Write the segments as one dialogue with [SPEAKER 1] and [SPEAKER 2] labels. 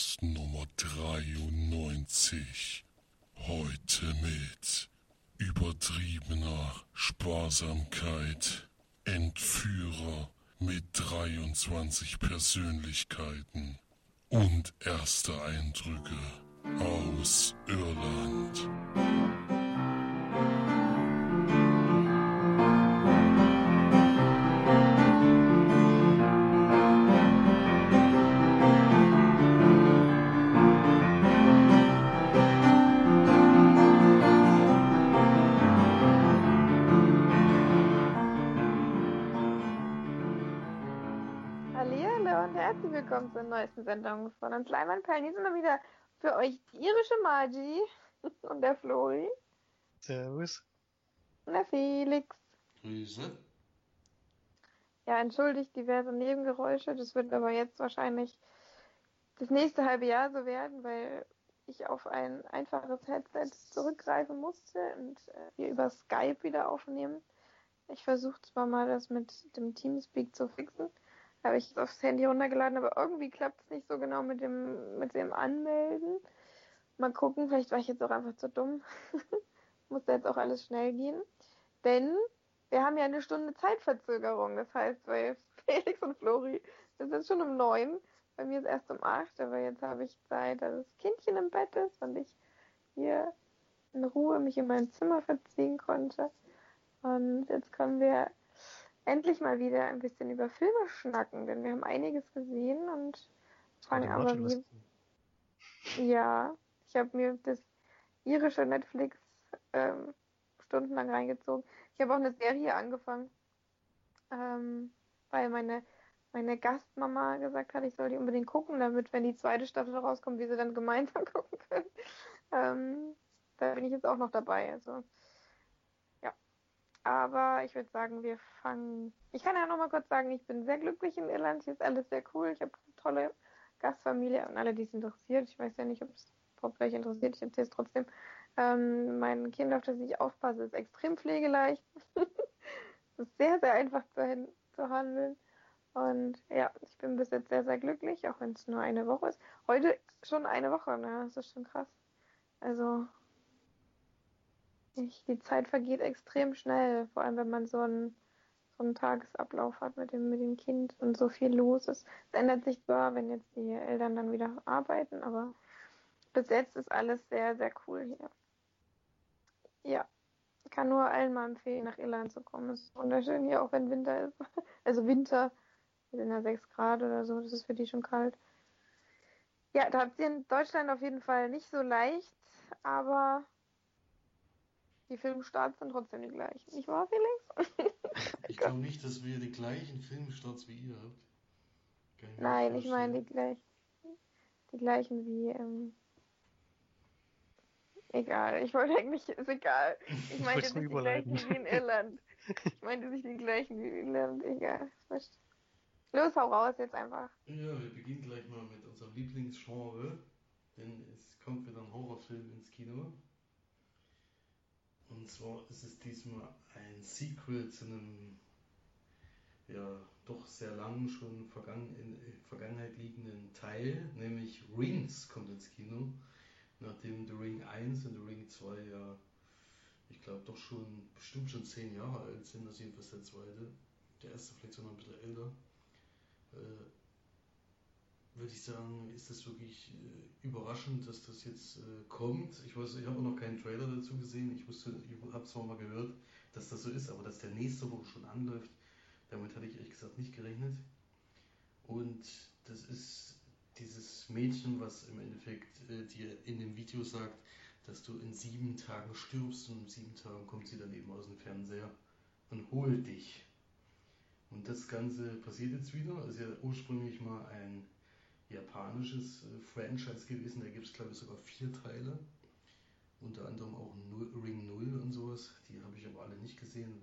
[SPEAKER 1] Podcast Nummer 93. Heute mit übertriebener Sparsamkeit, Entführer mit 23 Persönlichkeiten und erste Eindrücke aus Irland.
[SPEAKER 2] Willkommen zur neuesten Sendung von uns Leinwandperlen. Hier sind wir wieder für euch die irische Margie und der Flori
[SPEAKER 3] Servus.
[SPEAKER 2] und der Felix.
[SPEAKER 4] Grüße.
[SPEAKER 2] Ja, entschuldigt diverse Nebengeräusche. Das wird aber jetzt wahrscheinlich das nächste halbe Jahr so werden, weil ich auf ein einfaches Headset zurückgreifen musste und äh, wir über Skype wieder aufnehmen. Ich versuche zwar mal das mit dem Teamspeak zu fixen, habe ich aufs Handy runtergeladen, aber irgendwie klappt es nicht so genau mit dem, mit dem Anmelden. Mal gucken, vielleicht war ich jetzt auch einfach zu dumm. Muss da jetzt auch alles schnell gehen. Denn wir haben ja eine Stunde Zeitverzögerung. Das heißt, bei Felix und Flori ist es schon um neun. Bei mir ist erst um acht, aber jetzt habe ich Zeit, dass das Kindchen im Bett ist und ich hier in Ruhe mich in mein Zimmer verziehen konnte. Und jetzt können wir endlich mal wieder ein bisschen über Filme schnacken, denn wir haben einiges gesehen und fangen aber wie, ja, ich habe mir das irische Netflix ähm, stundenlang reingezogen. Ich habe auch eine Serie angefangen, ähm, weil meine meine Gastmama gesagt hat, ich soll die unbedingt gucken, damit, wenn die zweite Staffel rauskommt, wir sie dann gemeinsam gucken können. Ähm, da bin ich jetzt auch noch dabei. Also aber ich würde sagen, wir fangen. Ich kann ja noch mal kurz sagen, ich bin sehr glücklich in Irland. Hier ist alles sehr cool. Ich habe eine tolle Gastfamilie und alle, die es interessiert. Ich weiß ja nicht, ob es überhaupt interessiert. Ich erzähle es trotzdem. Ähm, mein Kind, auf das ich aufpasse, ist extrem pflegeleicht. es ist sehr, sehr einfach zu, zu handeln. Und ja, ich bin bis jetzt sehr, sehr glücklich, auch wenn es nur eine Woche ist. Heute schon eine Woche, ne? Das ist schon krass. Also, ich, die Zeit vergeht extrem schnell, vor allem wenn man so einen, so einen Tagesablauf hat mit dem, mit dem Kind und so viel los ist. Es ändert sich zwar, wenn jetzt die Eltern dann wieder arbeiten, aber bis jetzt ist alles sehr, sehr cool hier. Ja, ich kann nur allen mal empfehlen, nach Irland zu kommen. Es ist wunderschön hier, auch wenn Winter ist. Also Winter, wir sind ja 6 Grad oder so, das ist für die schon kalt. Ja, da habt ihr in Deutschland auf jeden Fall nicht so leicht, aber die Filmstarts sind trotzdem die gleichen. Nicht wahr, Felix?
[SPEAKER 4] Ich glaube nicht, dass wir die gleichen Filmstarts wie ihr habt.
[SPEAKER 2] Nein, ich meine die gleichen. Die gleichen wie, ähm, egal. Ich wollte eigentlich, ist egal. Ich meinte nicht die gleichen wie in Irland. Ich meinte nicht die gleichen wie in Irland, egal. Los, hau raus jetzt einfach.
[SPEAKER 4] Ja, wir beginnen gleich mal mit unserem Lieblingsgenre, denn es kommt wieder ein Horrorfilm ins Kino. Und zwar ist es diesmal ein Sequel zu einem ja doch sehr langen schon vergangen, in Vergangenheit liegenden Teil, nämlich Rings kommt ins Kino, nachdem The Ring 1 und The Ring 2 ja, ich glaube doch schon bestimmt schon zehn Jahre alt sind, das jedenfalls der zweite. Der erste vielleicht sogar ein bisschen älter. Äh, würde ich sagen, ist das wirklich äh, überraschend, dass das jetzt äh, kommt. Ich weiß, ich habe auch noch keinen Trailer dazu gesehen. Ich wusste, ich habe zwar mal gehört, dass das so ist, aber dass der nächste Woche schon anläuft, damit hatte ich ehrlich gesagt nicht gerechnet. Und das ist dieses Mädchen, was im Endeffekt äh, dir in dem Video sagt, dass du in sieben Tagen stirbst und in sieben Tagen kommt sie dann eben aus dem Fernseher und holt dich. Und das Ganze passiert jetzt wieder. Ist ja ursprünglich mal ein japanisches äh, Franchise gewesen. Da gibt es, glaube ich, sogar vier Teile. Unter anderem auch Ring 0 und sowas. Die habe ich aber alle nicht gesehen.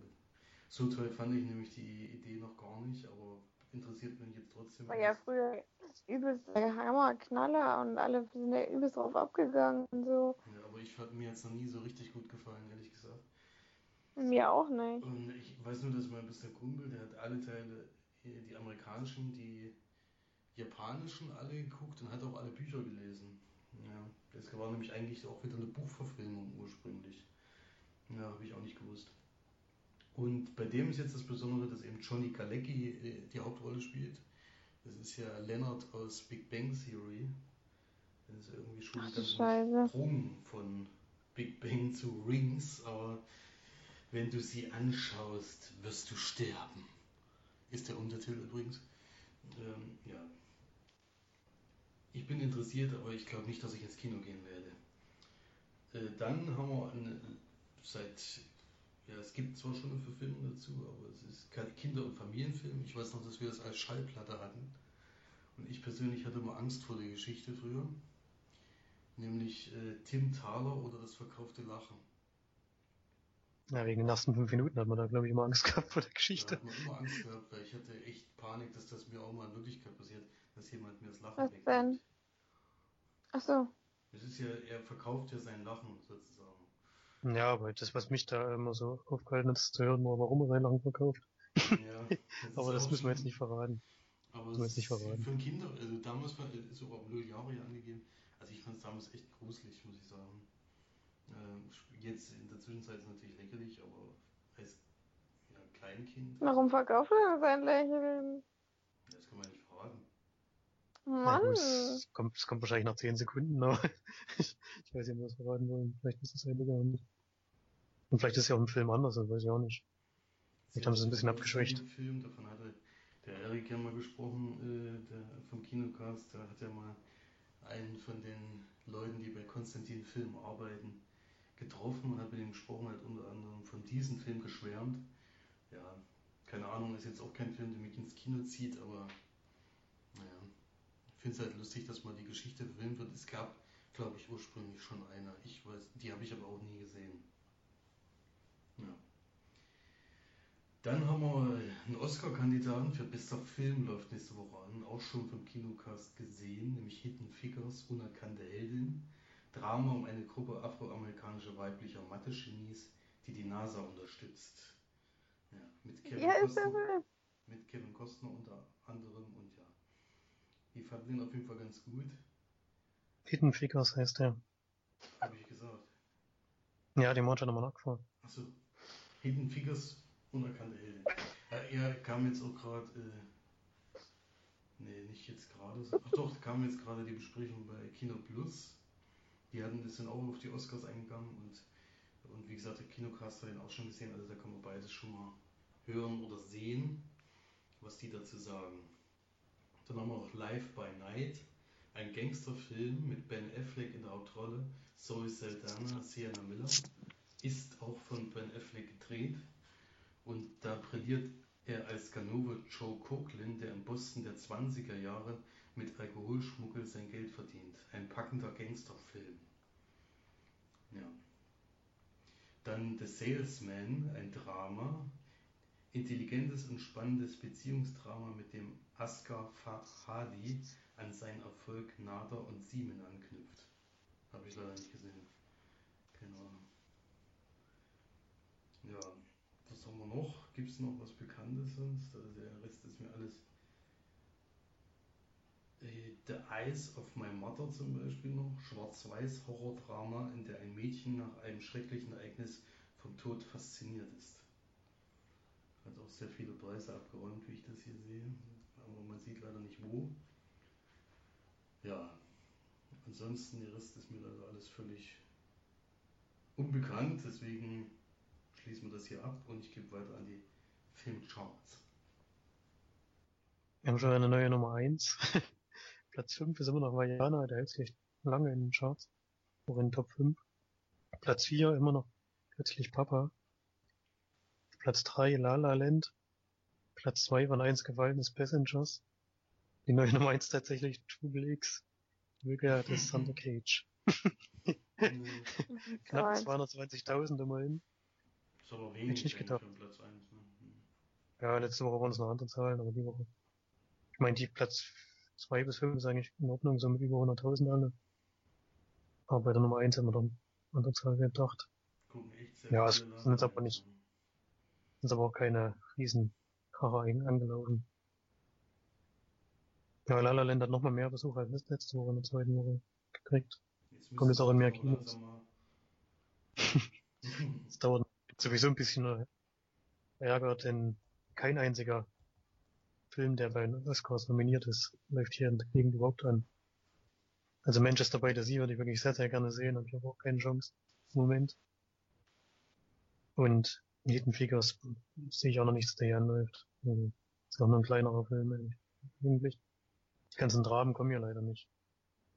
[SPEAKER 4] So toll fand ich nämlich die Idee noch gar nicht, aber interessiert mich jetzt trotzdem.
[SPEAKER 2] War ja früher übelst der Hammer, Knaller und alle sind ja übelst drauf abgegangen und so.
[SPEAKER 4] Ja, aber ich hat mir jetzt noch nie so richtig gut gefallen, ehrlich gesagt.
[SPEAKER 2] Mir auch nicht.
[SPEAKER 4] Und ich weiß nur, dass mein bester Kumpel, der hat alle Teile, äh, die amerikanischen, die japanischen alle geguckt und hat auch alle Bücher gelesen. Ja, das war nämlich eigentlich auch wieder eine Buchverfilmung ursprünglich. Ja, habe ich auch nicht gewusst. Und bei dem ist jetzt das Besondere, dass eben Johnny Galecki äh, die Hauptrolle spielt. Das ist ja Leonard aus Big Bang Theory. Das ist irgendwie schon
[SPEAKER 2] Scheiße.
[SPEAKER 4] Sprung von Big Bang zu Rings, aber wenn du sie anschaust, wirst du sterben. Ist der Untertitel übrigens. Ähm, ja. Ich bin interessiert, aber ich glaube nicht, dass ich ins Kino gehen werde. Äh, dann haben wir eine, seit, ja, es gibt zwar schon eine Verfilmung dazu, aber es ist kein Kinder- und Familienfilm. Ich weiß noch, dass wir das als Schallplatte hatten. Und ich persönlich hatte immer Angst vor der Geschichte früher. Nämlich äh, Tim Thaler oder das verkaufte Lachen.
[SPEAKER 3] Ja, wegen den ersten fünf Minuten hat man da, glaube ich, immer Angst gehabt vor der Geschichte.
[SPEAKER 4] hat man immer Angst gehabt, weil ich hatte echt Panik, dass das mir auch mal in Wirklichkeit passiert, dass jemand mir das Lachen
[SPEAKER 2] Was
[SPEAKER 4] wegnimmt.
[SPEAKER 2] denn? Ach so.
[SPEAKER 4] Es ist ja, er verkauft ja sein Lachen sozusagen.
[SPEAKER 3] Ja, aber das, was mich da immer so aufgehalten hat, ist zu hören, war, warum er sein Lachen verkauft.
[SPEAKER 4] Ja, das
[SPEAKER 3] Aber das müssen wir jetzt nicht verraten.
[SPEAKER 4] Aber
[SPEAKER 3] müssen wir
[SPEAKER 4] es
[SPEAKER 3] jetzt nicht
[SPEAKER 4] ist
[SPEAKER 3] verraten.
[SPEAKER 4] für ein Kinder, also damals war ist sogar null Jahre hier angegeben. Also ich fand es damals echt gruselig, muss ich sagen. Ähm, jetzt in der Zwischenzeit ist es natürlich lächerlich, aber als ja, Kleinkind,
[SPEAKER 2] Warum verkauft er sein Lächeln?
[SPEAKER 4] das kann man nicht fragen.
[SPEAKER 3] Ja,
[SPEAKER 2] Mann.
[SPEAKER 3] gut, es, kommt, es kommt wahrscheinlich nach zehn Sekunden, aber ich, ich weiß nicht, ob wir das verraten wollen. Vielleicht ist das Ende gar nicht. Und vielleicht ist es ja auch im Film anders, das weiß ich auch nicht. Vielleicht haben sie es ein bisschen abgeschwächt.
[SPEAKER 4] Film, davon hatte der Erik ja mal gesprochen, äh, der vom Kinocast, da hat er mal einen von den Leuten, die bei Konstantin Film arbeiten, getroffen und hat mit ihm gesprochen, hat unter anderem von diesem Film geschwärmt. Ja, keine Ahnung, ist jetzt auch kein Film, der mich ins Kino zieht, aber naja, ich finde es halt lustig, dass mal die Geschichte verfilmt wird. Es gab, glaube ich, ursprünglich schon eine. Ich weiß, die habe ich aber auch nie gesehen. Ja. Dann haben wir einen Oscar-Kandidaten für bester Film, läuft nächste Woche an, auch schon vom Kinocast gesehen, nämlich Hidden Figures, Unerkannte Heldin. Drama um eine Gruppe afroamerikanischer weiblicher Mathe-Genies, die die NASA unterstützt. Ja, mit Kevin,
[SPEAKER 2] Ja,
[SPEAKER 4] Costner, mit Kevin Costner unter anderem und ja. Ich fand den auf jeden Fall ganz gut,
[SPEAKER 3] Hidden Figures heißt der.
[SPEAKER 4] habe ich gesagt.
[SPEAKER 3] Ja, die hat schon nochmal nachgefragt.
[SPEAKER 4] Achso, Hidden Figures, unerkannte Helden. Äh, er kam jetzt auch gerade, äh, nee, nicht jetzt gerade, ach doch, kam jetzt gerade die Besprechung bei Kino Plus. Die hatten das sind auch auf die Oscars eingegangen und, und wie gesagt, der Kinocast hat den auch schon gesehen, also da kann man beides schon mal hören oder sehen, was die dazu sagen. Dann haben wir noch Live by Night, ein Gangsterfilm mit Ben Affleck in der Hauptrolle, Zoe Saldana, Sienna Miller ist auch von Ben Affleck gedreht und da brilliert er als Ganove Joe Coughlin, der in Boston der 20er Jahre mit Alkoholschmuggel sein Geld verdient. Ein packender Gangsterfilm. Ja. Dann The Salesman, ein Drama. Intelligentes und spannendes Beziehungsdrama, mit dem Asghar Farhadi an seinen Erfolg Nader und Siemen anknüpft. Habe ich leider nicht gesehen. Ahnung. Ja, was haben wir noch? Gibt es noch was Bekanntes sonst? Also der Rest ist mir alles. Äh, The Eyes of My Mother zum Beispiel noch. Schwarz-Weiß Horrordrama, in der ein Mädchen nach einem schrecklichen Ereignis vom Tod fasziniert ist. Hat auch sehr viele Preise abgeräumt, wie ich das hier sehe. Aber man sieht leider nicht wo. Ja, ansonsten der Rest ist mir leider alles völlig unbekannt, deswegen schließen wir das hier ab und ich gebe weiter an die Filmcharts.
[SPEAKER 3] Wir haben schon eine neue Nummer 1. Platz 5 ist immer noch Vajana, der hält sich echt lange in den Charts. Auch in den Top 5. Platz 4 immer noch plötzlich Papa. Platz 3 La La Land. Platz 2 von 1 gefallenes Passengers. Die neue Nummer 1 tatsächlich Triple X. Rüger des Thunder Cage. Knapp
[SPEAKER 2] Gott.
[SPEAKER 3] 220.000 immerhin.
[SPEAKER 4] Ist aber
[SPEAKER 3] Hätte
[SPEAKER 4] wenig
[SPEAKER 3] ich nicht gedacht.
[SPEAKER 4] Platz 1. Ne?
[SPEAKER 3] Ja, letzte Woche waren es noch andere Zahlen, aber die Woche. Ich meine, die Platz 2 bis 5 ist eigentlich in Ordnung, so mit über 100.000 alle. Aber bei der Nummer 1 haben wir dann andere Zahlen gedacht.
[SPEAKER 4] Gucken echt sehr
[SPEAKER 3] Ja, es sind jetzt aber nicht- Ist aber auch keine riesen Kracher angelaufen. Ja, La La Land hat nochmal mehr Besucher als letzte Woche in der zweiten Woche gekriegt.
[SPEAKER 4] Jetzt
[SPEAKER 3] Kommt jetzt auch in mehr Kinos. Es dauert sowieso ein bisschen äh, Ärger, denn kein einziger Film, der bei den Oscars nominiert ist, läuft hier in der Gegend überhaupt an. Also Manchester by the Sea würde ich wirklich sehr, sehr gerne sehen, habe ich aber auch keine Chance im Moment. Und Hidden Figures sehe ich auch noch nicht, dass der hier anläuft. Also, ist auch nur ein kleinerer Film eigentlich. Die ganzen Dramen kommen ja leider nicht.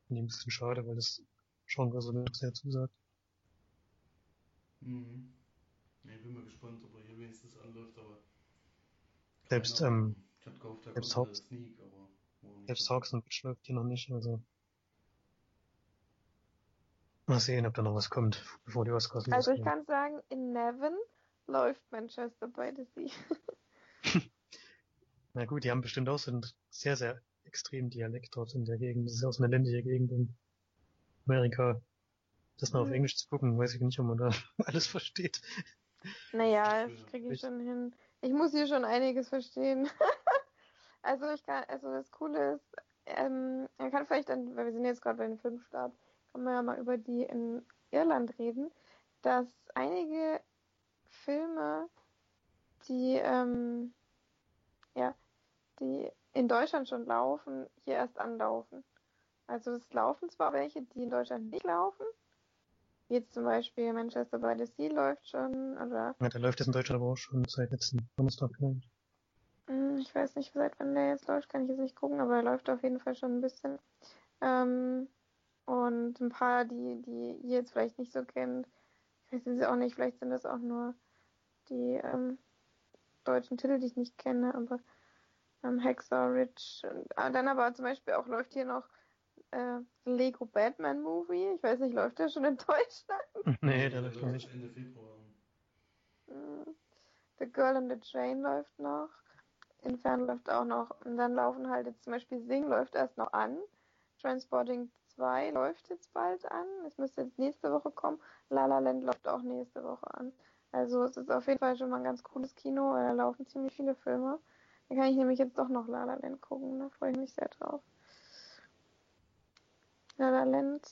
[SPEAKER 3] Finde ich ein bisschen schade, weil das Genre so sehr zusagt.
[SPEAKER 4] Mhm. Ja, ich bin mal gespannt, ob er hier wenigstens anläuft, aber.
[SPEAKER 3] Selbst, ähm,
[SPEAKER 4] Ich hab gehofft, da
[SPEAKER 3] selbst
[SPEAKER 4] kommt
[SPEAKER 3] Haupt-
[SPEAKER 4] Sneak, aber.
[SPEAKER 3] Selbst
[SPEAKER 4] dabei.
[SPEAKER 3] Hawks und Witch läuft hier noch nicht, also. Mal sehen, ob da noch was kommt, bevor die Oscars
[SPEAKER 2] Also ich kann sagen, in Nevin läuft Manchester by the Sea.
[SPEAKER 3] Na gut, die haben bestimmt auch so einen sehr, sehr extremen Dialekt dort in der Gegend. Das ist auch so eine ländliche Gegend in Amerika. Das noch auf
[SPEAKER 2] Mhm.
[SPEAKER 3] Englisch zu gucken, weiß ich nicht, ob man da alles versteht.
[SPEAKER 2] Naja,
[SPEAKER 4] Ja,
[SPEAKER 2] das kriege ich schon hin. Ich muss hier schon einiges verstehen. also ich kann, also das Coole ist, ähm, man kann vielleicht dann, weil wir sind jetzt gerade bei dem Filmstart, kann man ja mal über die in Irland reden, dass einige Filme, die, ähm, ja, die in Deutschland schon laufen, hier erst anlaufen. Also es laufen zwar welche, die in Deutschland nicht laufen, wie jetzt zum Beispiel Manchester by the Sea läuft schon, oder
[SPEAKER 3] Ja, der läuft jetzt in Deutschland aber auch schon seit letzten Donnerstag, glaube ich.
[SPEAKER 2] Hm, Ich weiß nicht, seit wann der jetzt läuft, kann ich jetzt nicht gucken, aber er läuft auf jeden Fall schon ein bisschen. Ähm, und ein paar, die, die ihr jetzt vielleicht nicht so kennt, ich weiß es auch nicht, vielleicht sind das auch nur die ähm, deutschen Titel, die ich nicht kenne, aber ähm, Hexer, Rich, und, ah, dann aber zum Beispiel auch läuft hier noch äh, Lego Batman Movie. Ich weiß nicht, läuft der schon in Deutschland?
[SPEAKER 3] nee, der läuft noch nicht.
[SPEAKER 4] Ende Februar.
[SPEAKER 2] Hm, The Girl on the Train läuft noch. Inferno läuft auch noch. Und dann laufen halt jetzt zum Beispiel Sing läuft erst noch an. Transporting 2 läuft jetzt bald an. Es müsste jetzt nächste Woche kommen. La La Land läuft auch nächste Woche an. Also es ist auf jeden Fall schon mal ein ganz cooles Kino, weil da laufen ziemlich viele Filme. Da kann ich nämlich jetzt doch noch La La Land gucken. Da freue ich mich sehr drauf. La La Land.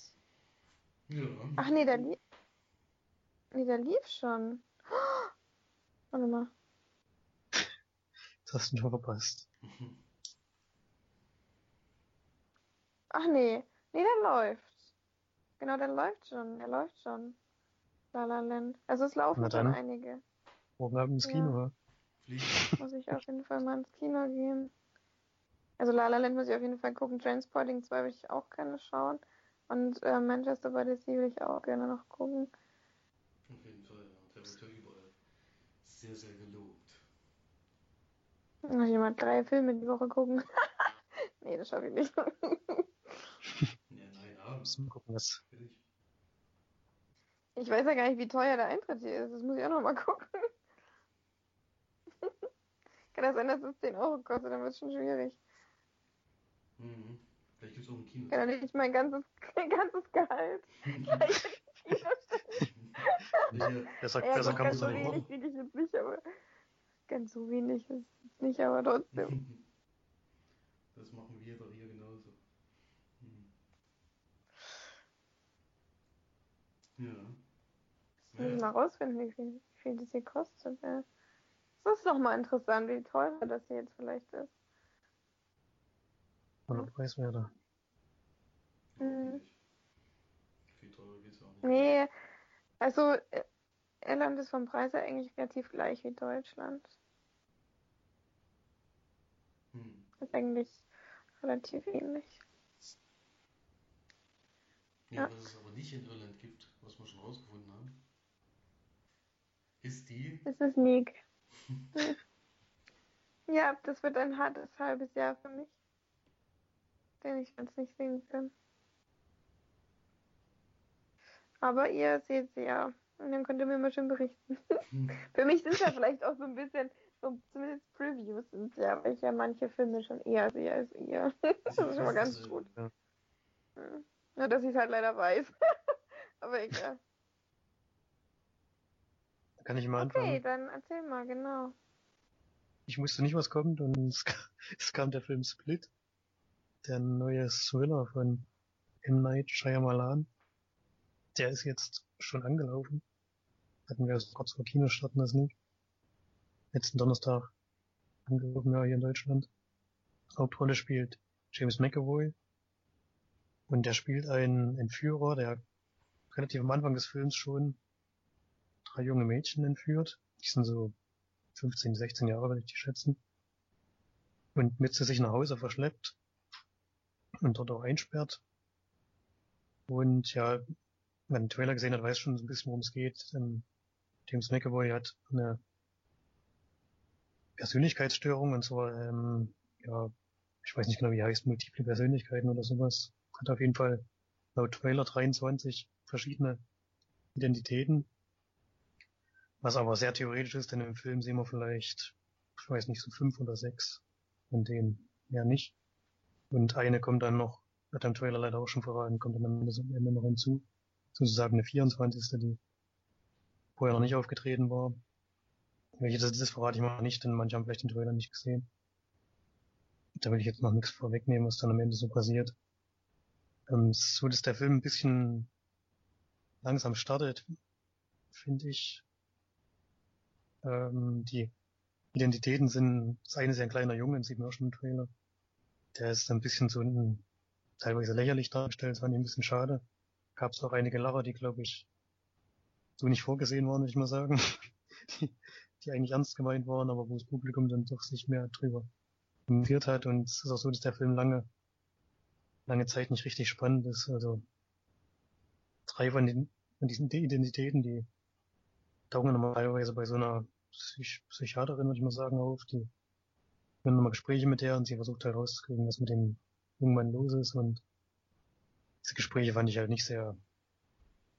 [SPEAKER 4] Ja.
[SPEAKER 2] Ach nee, der lief. Nee, der lief schon. Warte mal.
[SPEAKER 3] Das hast du schon verpasst.
[SPEAKER 2] Ach nee, nee, der läuft. Genau, der läuft schon, der läuft schon. La La Land. Also es laufen
[SPEAKER 3] Na
[SPEAKER 2] schon
[SPEAKER 3] dann.
[SPEAKER 2] einige.
[SPEAKER 3] Morgen Abend ins. Kino, ja.
[SPEAKER 4] Fliegen.
[SPEAKER 2] Muss ich auf jeden Fall mal ins Kino gehen. Also La La Land muss ich auf jeden Fall gucken. Transporting 2 will ich auch gerne schauen. Und äh, Manchester by the Sea will ich auch gerne noch gucken.
[SPEAKER 4] Auf jeden Fall, ja. Der wird ja überall sehr, sehr.
[SPEAKER 2] Muss ich mal drei Filme die Woche gucken. nee, das schaffe ich nicht.
[SPEAKER 4] Ja, nein.
[SPEAKER 3] Müssen wir gucken, was.
[SPEAKER 4] Ich.
[SPEAKER 2] Ich weiß ja gar nicht, wie teuer der Eintritt hier ist. Das muss ich auch noch mal gucken. Kann das sein, dass es 10 Euro kostet? Dann wird es schon schwierig.
[SPEAKER 4] Mhm. Vielleicht gibt es auch ein Kino.
[SPEAKER 2] Kann doch nicht mein ganzes, mein ganzes Gehalt.
[SPEAKER 4] Welcher-
[SPEAKER 3] Besser,
[SPEAKER 2] Ja,
[SPEAKER 3] besser kann man es
[SPEAKER 2] so
[SPEAKER 3] nicht
[SPEAKER 2] wenig
[SPEAKER 3] machen.
[SPEAKER 2] ich jetzt nicht, aber ganz so wenig ist es nicht, aber trotzdem.
[SPEAKER 4] Das machen wir doch hier genauso. Hm. Ja.
[SPEAKER 2] Muss ich
[SPEAKER 4] Ja.
[SPEAKER 2] mal rausfinden, wie viel, wie viel das hier kostet. Ja. Das ist doch mal interessant, wie teuer das hier jetzt vielleicht ist.
[SPEAKER 3] Oder Preiswerter.
[SPEAKER 2] Mhm.
[SPEAKER 4] Viel teurer geht's auch nicht.
[SPEAKER 2] Nee, also äh, Irland ist vom Preis her eigentlich relativ gleich wie Deutschland.
[SPEAKER 4] Hm.
[SPEAKER 2] Ist eigentlich relativ ähnlich.
[SPEAKER 4] Ja,
[SPEAKER 2] Ja.
[SPEAKER 4] was es aber nicht in Irland gibt, was wir schon rausgefunden haben, ist die.
[SPEAKER 2] Das ist Nick. Ja, das wird ein hartes halbes Jahr für mich. Denn ich werde es nicht sehen können. Aber ihr seht sie ja. Und dann könnt ihr mir mal schön berichten. Für mich sind ja vielleicht auch so ein bisschen, so zumindest Previews sind ja, weil ich ja manche Filme schon eher sehe als ihr. Das ist schon mal ganz
[SPEAKER 4] äh,
[SPEAKER 2] gut.
[SPEAKER 3] Ja.
[SPEAKER 2] Nur, dass ich es halt leider weiß. Aber egal.
[SPEAKER 3] Kann ich mal
[SPEAKER 2] Okay,
[SPEAKER 3] anfangen?
[SPEAKER 2] dann erzähl mal, genau.
[SPEAKER 3] Ich wusste nicht, was kommt und es, ka- es kam der Film Split. der neue Thriller von M. Night Shyamalan. Der ist jetzt schon angelaufen. Hatten wir also kurz vor Kinostart das nicht. Letzten Donnerstag angelaufen, ja, hier in Deutschland. Hauptrolle spielt James McAvoy. Und der spielt einen Entführer, der relativ am Anfang des Films schon drei junge Mädchen entführt. Die sind so 15, 16 Jahre, würde ich die schätzen. Und mit zu sich nach Hause verschleppt und dort auch einsperrt. Und ja, wenn den Trailer gesehen hat, weiß schon so ein bisschen, worum es geht. James McAvoy hat eine Persönlichkeitsstörung und zwar, ähm, ja, ich weiß nicht genau, wie heißt, multiple Persönlichkeiten oder sowas. Hat auf jeden Fall laut Trailer 23 verschiedene Identitäten. Was aber sehr theoretisch ist, denn im Film sehen wir vielleicht, ich weiß nicht, so fünf oder sechs von denen ja nicht. Und eine kommt dann noch, hat am Trailer leider auch schon verraten, kommt dann am Ende noch hinzu. Sozusagen eine 24. die vorher noch nicht aufgetreten war. Welche das ist, verrate ich mal nicht, denn manche haben vielleicht den Trailer nicht gesehen. Da will ich jetzt noch nichts vorwegnehmen, was dann am Ende so passiert. Ähm, so, dass der Film ein bisschen langsam startet, finde ich. Ähm, die Identitäten sind, das eine ist ja ein kleiner Junge, den sieht man auch schon im Trailer. Der ist ein bisschen so ein, teilweise lächerlich dargestellt, das fand ich ein bisschen schade. Gab es auch einige Lacher, die, glaube ich, so nicht vorgesehen waren, würde ich mal sagen. die eigentlich ernst gemeint waren, aber wo das Publikum dann doch sich mehr drüber kommentiert hat. Und es ist auch so, dass der Film lange, lange Zeit nicht richtig spannend ist. Also drei von, den, von diesen Identitäten, die tauchen normalerweise bei so einer Psych Psychiaterin, würde ich mal sagen, auf. Die führen nochmal Gespräche mit der und sie versucht halt rauszukriegen, was mit dem jungen Mann los ist. Und diese Gespräche fand ich halt nicht sehr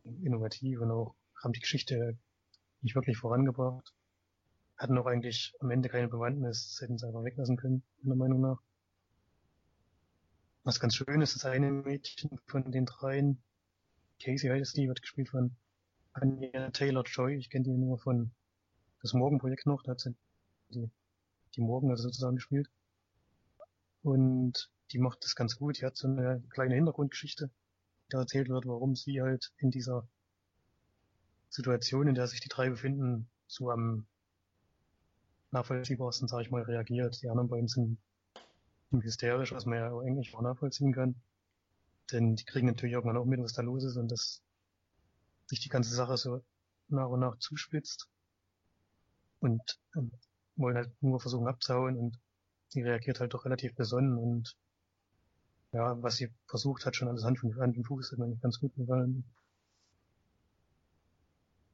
[SPEAKER 3] innovativ und auch haben die Geschichte nicht wirklich vorangebracht. Hatten auch eigentlich am Ende keine Bewandtnis, das hätten sie einfach weglassen können, meiner Meinung nach. Was ganz schön ist, das eine Mädchen von den dreien, Casey heißt die, wird gespielt von Anya Taylor-Joy. Ich kenne die nur von das Morgenprojekt noch, da hat sie die, die Morgen also sozusagen gespielt. Und die macht das ganz gut. Die hat so eine kleine Hintergrundgeschichte, die da erzählt wird, warum sie halt in dieser Situation, in der sich die drei befinden, so am nachvollziehbarsten, sage ich mal, reagiert. Die anderen beiden sind hysterisch, was man ja auch eigentlich auch nachvollziehen kann. Denn die kriegen natürlich irgendwann auch mit, was da los ist und dass sich die ganze Sache so nach und nach zuspitzt und ähm, wollen halt nur versuchen abzuhauen und sie reagiert halt doch relativ besonnen und ja, was sie versucht hat, schon alles und, Hand und Fuß, hat mir nicht ganz gut gefallen.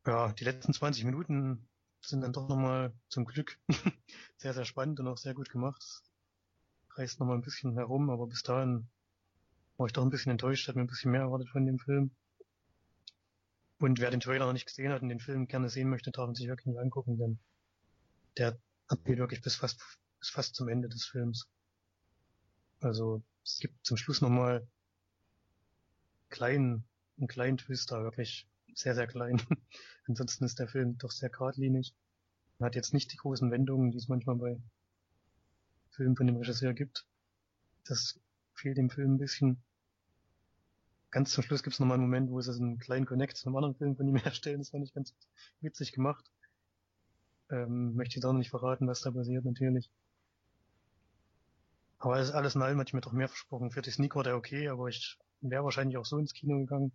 [SPEAKER 3] Ja, die letzten 20 Minuten sind dann doch nochmal zum Glück sehr, sehr spannend und auch sehr gut gemacht. Reißt nochmal ein bisschen herum, aber bis dahin war ich doch ein bisschen enttäuscht, hat mir ein bisschen mehr erwartet von dem Film. Und wer den Trailer noch nicht gesehen hat und den Film gerne sehen möchte, darf ihn sich wirklich nicht angucken, denn der geht wirklich bis fast, bis fast zum Ende des Films. Also es gibt zum Schluss nochmal kleinen, einen kleinen Twist da, wirklich sehr, sehr klein. Ansonsten ist der Film doch sehr geradlinig. Man hat jetzt nicht die großen Wendungen, die es manchmal bei Filmen von dem Regisseur gibt. Das fehlt dem Film ein bisschen. Ganz zum Schluss gibt es nochmal einen Moment, wo sie einen kleinen Connect zu einem anderen Film von ihm herstellen. Das fand ich ganz witzig gemacht. Ähm, möchte jetzt auch noch nicht verraten, was da passiert, natürlich. Aber alles, alles in allem hatte ich mir doch mehr versprochen. Für die Sneak war der okay, aber ich wäre wahrscheinlich auch so ins Kino gegangen.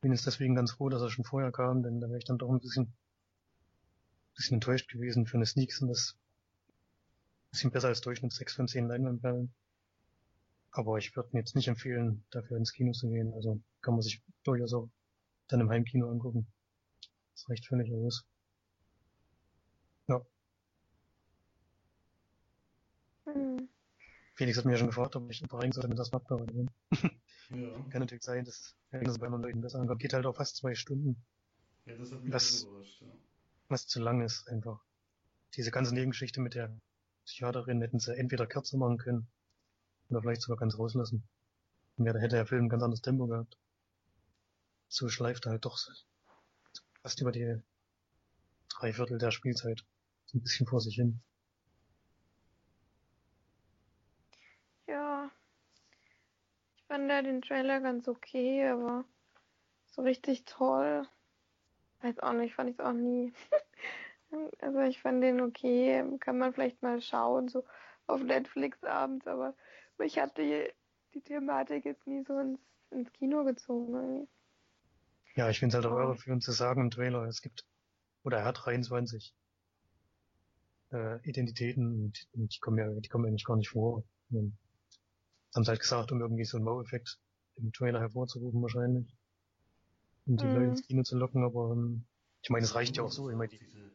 [SPEAKER 3] Bin jetzt deswegen ganz froh, dass er schon vorher kam, denn da wäre ich dann doch ein bisschen, bisschen enttäuscht gewesen. Für eine Sneak sind das ein bisschen besser als Durchschnitt 6 von 10 Leinwandperlen. Aber ich würde mir jetzt nicht empfehlen, dafür ins Kino zu gehen. Also kann man sich durchaus auch dann im Heimkino angucken. Das reicht völlig aus. Ja. Hm. Felix hat mir ja schon gefragt, ob ich überreden sollte mit das Mappbar nehmen. ja. Kann natürlich sein, dass das bei anderen Leuten besser ankommt. Geht halt auch fast zwei Stunden.
[SPEAKER 4] Ja, das hat mich
[SPEAKER 3] was, überrascht, ja. Was zu lang ist, einfach. Diese ganze Nebengeschichte mit der Psychiaterin hätten sie entweder kürzer machen können oder vielleicht sogar ganz rauslassen. Und ja, da hätte der Film ein ganz anderes Tempo gehabt. So schleift er halt doch fast über die drei Viertel der Spielzeit ein bisschen vor sich hin.
[SPEAKER 2] Ja, fand da den Trailer ganz okay, aber so richtig toll. Weiß auch nicht, fand ich es auch nie. also ich fand den okay, kann man vielleicht mal schauen, so auf Netflix abends, aber mich hat die, die Thematik jetzt nie so ins, ins Kino gezogen irgendwie.
[SPEAKER 3] Ja, ich finde es halt auch irre für uns zu sagen im Trailer, es gibt, oder er hat 23 äh, Identitäten und, und die kommen ja, die kommen eigentlich gar nicht vor. Und haben sie halt gesagt, um irgendwie so einen Wow-Effekt im Trailer hervorzurufen wahrscheinlich. Um die
[SPEAKER 2] Mhm.
[SPEAKER 3] Leute ins Kino zu locken, aber ähm, ich meine, es reicht ja auch so. Ich meine, die,
[SPEAKER 4] diese,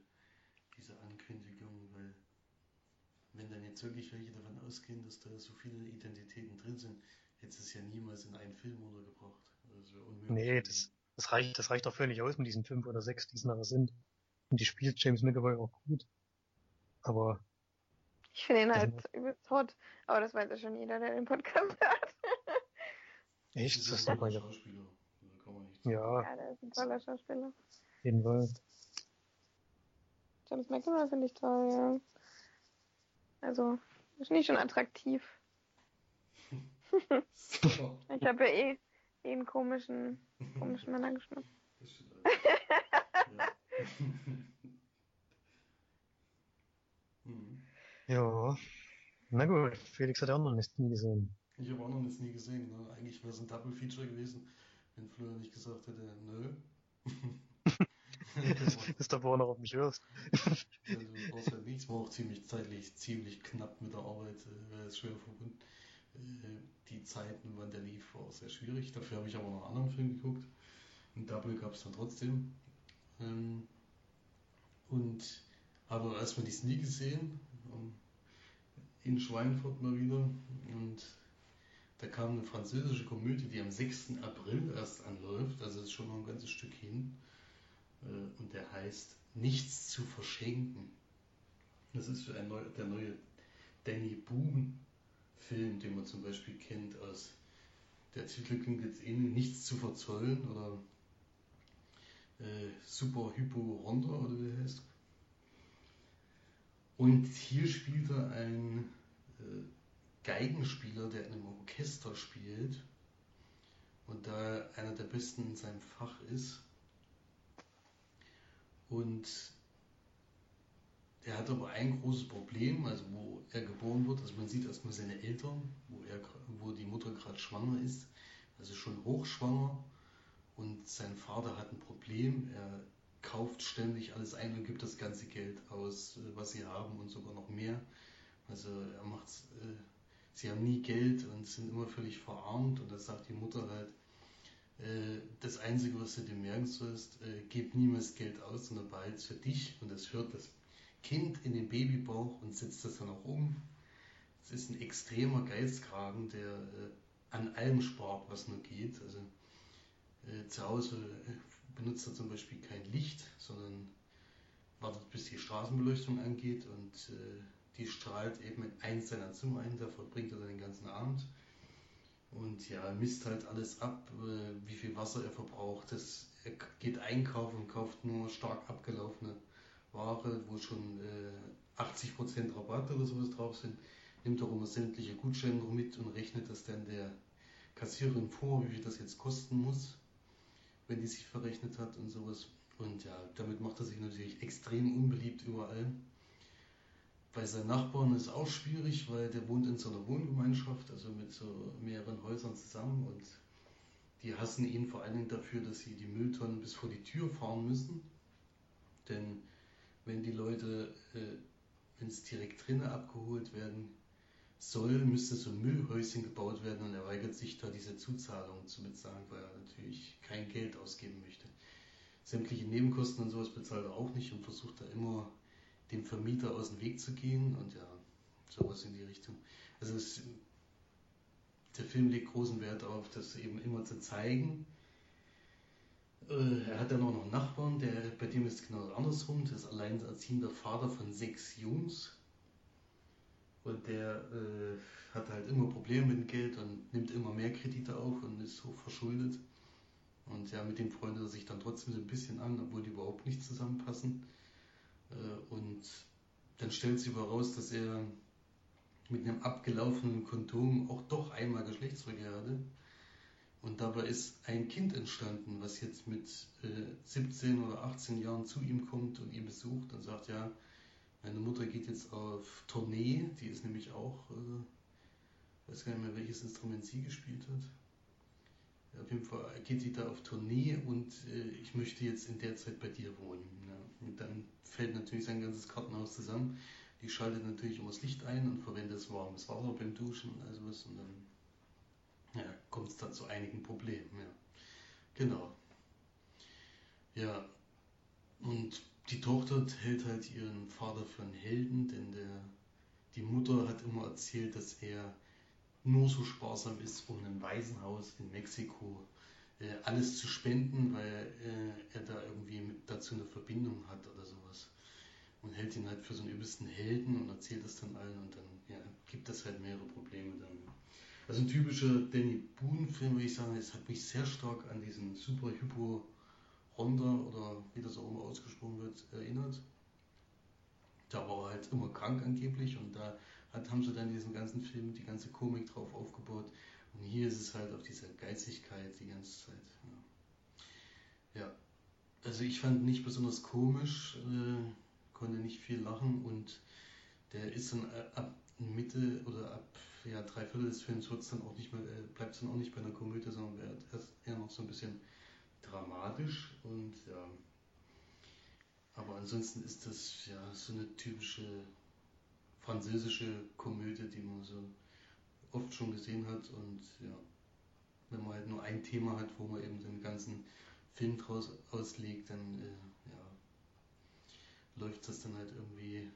[SPEAKER 4] diese Ankündigung, weil wenn dann jetzt wirklich welche davon ausgehen, dass da so viele Identitäten drin sind, hätte es ja niemals in einen Film untergebracht. Also
[SPEAKER 3] nee, das, das reicht, das reicht auch völlig aus mit diesen fünf oder sechs, die es nachher sind. Und die spielt James McAvoy auch gut. Aber
[SPEAKER 2] Ich finde ihn
[SPEAKER 3] Also-
[SPEAKER 2] halt übelst hot, aber das weiß ja schon jeder, der den Podcast hört.
[SPEAKER 3] echt,
[SPEAKER 4] Das ist ein toller
[SPEAKER 3] ja,
[SPEAKER 4] Schauspieler. Da kann man nichts
[SPEAKER 3] ja,
[SPEAKER 2] Ja, der ist ein toller Schauspieler.
[SPEAKER 3] auf jeden Fall.
[SPEAKER 2] James McAvoy finde ich toll, ja. Also, ist nicht schon attraktiv. Ich habe ja eh, eh einen komischen, komischen Männergeschmack.
[SPEAKER 4] Das stimmt. Ja.
[SPEAKER 3] Ja. Na gut, Felix hat auch noch nicht nie gesehen.
[SPEAKER 4] Ich habe auch noch nichts nie gesehen. Ne? Eigentlich wäre es ein Double Feature gewesen, wenn Fleur nicht gesagt hätte, nö.
[SPEAKER 3] Ist doch, wo er noch auf mich hörst.
[SPEAKER 4] Also halt nichts, war auch ziemlich zeitlich, ziemlich knapp mit der Arbeit, äh, wäre es schwer verbunden. Äh, die Zeiten, wann der lief, war auch sehr schwierig. Dafür habe ich aber noch einen anderen Film geguckt. Ein Double gab es dann trotzdem. Ähm, und habe erstmal die Sneak gesehen, in Schweinfurt mal wieder. Und da kam eine französische Komödie, die am 6. April erst anläuft, also ist schon noch ein ganzes Stück hin. Äh, und der heißt Nichts zu verschenken. Das ist ein neu, der neue Danny Boone Film, den man zum Beispiel kennt aus der Titel klingt jetzt ähnlich, Nichts zu verzollen oder äh, Super Hypo Honda oder wie der heißt. Und hier spielt er einen äh, Geigenspieler, der in einem Orchester spielt und da einer der besten in seinem Fach ist. Und er hat aber ein großes Problem, also wo er geboren wird. Also man sieht erstmal seine Eltern, wo, er, wo die Mutter gerade schwanger ist, also schon hochschwanger. Und sein Vater hat ein Problem. Er kauft ständig alles ein und gibt das ganze Geld aus, äh, was sie haben und sogar noch mehr. Also er macht, äh, sie haben nie Geld und sind immer völlig verarmt. Und das sagt die Mutter halt, äh, das Einzige, was du dir merken sollst, äh, gib niemals Geld aus, sondern behalt es für dich. Und das hört das Kind in den Babybauch und setzt das dann auch um. Es ist ein extremer Geizkragen, der äh, an allem spart, was nur geht. Also äh, zu Hause benutzt er zum Beispiel kein Licht, sondern wartet, bis die Straßenbeleuchtung angeht und äh, die strahlt eben in eins seiner Zimmer ein, da verbringt er dann den ganzen Abend. Und ja, misst halt alles ab, äh, wie viel Wasser er verbraucht. Das, er geht einkaufen und kauft nur stark abgelaufene Ware, wo schon äh, 80% Rabatt oder sowas drauf sind. Nimmt auch immer sämtliche Gutscheine mit und rechnet das dann der Kassiererin vor, wie viel das jetzt kosten muss, wenn die sich verrechnet hat und sowas. Und ja, damit macht er sich natürlich extrem unbeliebt überall. Bei seinen Nachbarn ist auch schwierig, weil der wohnt in so einer Wohngemeinschaft, also mit so mehreren Häusern zusammen und die hassen ihn vor allen Dingen dafür, dass sie die Mülltonnen bis vor die Tür fahren müssen. Denn wenn die Leute, äh, wenn es direkt drinnen abgeholt werden soll, müsste so ein Müllhäuschen gebaut werden und er weigert sich da diese Zuzahlung zu bezahlen, weil er natürlich kein Geld ausgeben möchte. Sämtliche Nebenkosten und sowas bezahlt er auch nicht und versucht da immer dem Vermieter aus dem Weg zu gehen und ja, sowas in die Richtung. Also es, der Film legt großen Wert darauf, das eben immer zu zeigen. Äh, er hat dann auch noch einen Nachbarn, der, bei dem ist es genau andersrum, der ist alleinerziehender Vater von sechs Jungs. Und der äh, hat halt immer Probleme mit dem Geld und nimmt immer mehr Kredite auf und ist hoch verschuldet. Und ja, mit dem freundet er sich dann trotzdem so ein bisschen an, obwohl die überhaupt nicht zusammenpassen. Äh, und dann stellt sich aber raus, dass er mit einem abgelaufenen Kondom auch doch einmal Geschlechtsverkehr hatte. Und dabei ist ein Kind entstanden, was jetzt mit äh, 17 oder 18 Jahren zu ihm kommt und ihn besucht und sagt, ja, meine Mutter geht jetzt auf Tournee, die ist nämlich auch, äh, weiß gar nicht mehr, welches Instrument sie gespielt hat. Auf jeden Fall geht sie da auf Tournee und äh, ich möchte jetzt in der Zeit bei dir wohnen. Ja. Und dann fällt natürlich sein ganzes Kartenhaus zusammen. Die schaltet natürlich immer das Licht ein und verwendet warmes Wasser beim Duschen und all sowas und dann ja, kommt es da zu einigen Problemen. Ja. Genau. Ja, und die Tochter hält halt ihren Vater für einen Helden, denn der, die Mutter hat immer erzählt, dass er nur so sparsam ist, um ein Waisenhaus in Mexiko äh, alles zu spenden, weil äh, er da irgendwie dazu eine Verbindung hat oder sowas. Und hält ihn halt für so einen übelsten Helden und erzählt das dann allen und dann ja, gibt es halt mehrere Probleme dann. Also ein typischer Danny Boone-Film, würde ich sagen, es hat mich sehr stark an diesen Super Hypo Honda oder wie das auch immer ausgesprochen wird, erinnert. Da war er halt immer krank angeblich und da hat, haben sie dann diesen ganzen Film, die ganze Komik drauf aufgebaut. Und hier ist es halt auf dieser Geizigkeit die ganze Zeit. Ja, ja. also ich fand nicht besonders komisch, äh, konnte nicht viel lachen und der ist dann ab Mitte oder ab ja, drei Viertel des Films wird's dann auch nicht mehr, äh, bleibt es dann auch nicht bei einer Komödie, sondern wird erst eher noch so ein bisschen dramatisch und ja. Aber ansonsten ist das ja so eine typische französische Komödie, die man so oft schon gesehen hat und ja, wenn man halt nur ein Thema hat, wo man eben den ganzen Film draus auslegt, dann äh, ja, läuft das dann halt irgendwie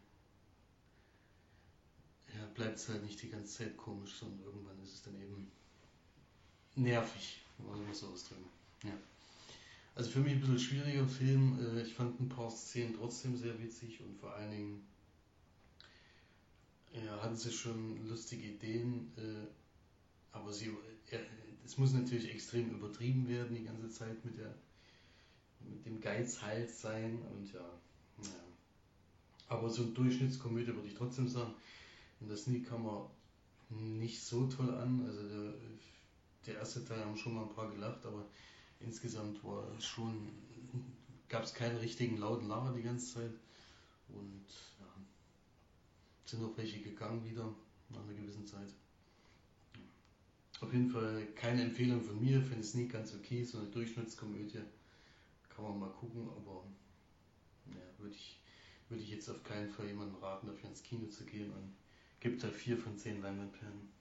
[SPEAKER 4] ja, bleibt es halt nicht die ganze Zeit komisch, sondern irgendwann ist es dann eben nervig, wollen wir so ausdrücken. Ja. Also für mich ein bisschen schwieriger Film. Äh, ich fand ein paar Szenen trotzdem sehr witzig und vor allen Dingen ja, hatten sie schon lustige Ideen, äh, aber sie, es muss natürlich extrem übertrieben werden die ganze Zeit mit der mit dem Geizhals sein und ja, ja. Aber so eine Durchschnittskomödie würde ich trotzdem sagen. Und das Sneak kam mir nicht so toll an. Also der, der erste Teil haben schon mal ein paar gelacht, aber insgesamt war schon, gab es keinen richtigen lauten Lacher die ganze Zeit. Und ja, sind auch welche gegangen wieder nach einer gewissen Zeit. Auf jeden Fall keine Empfehlung von mir, finde es nie ganz okay, so eine Durchschnittskomödie. Kann man mal gucken, aber ja, würde ich, würd ich jetzt auf keinen Fall jemandem raten, dafür ins Kino zu gehen. Und gibt da vier von zehn Leinwandperlen.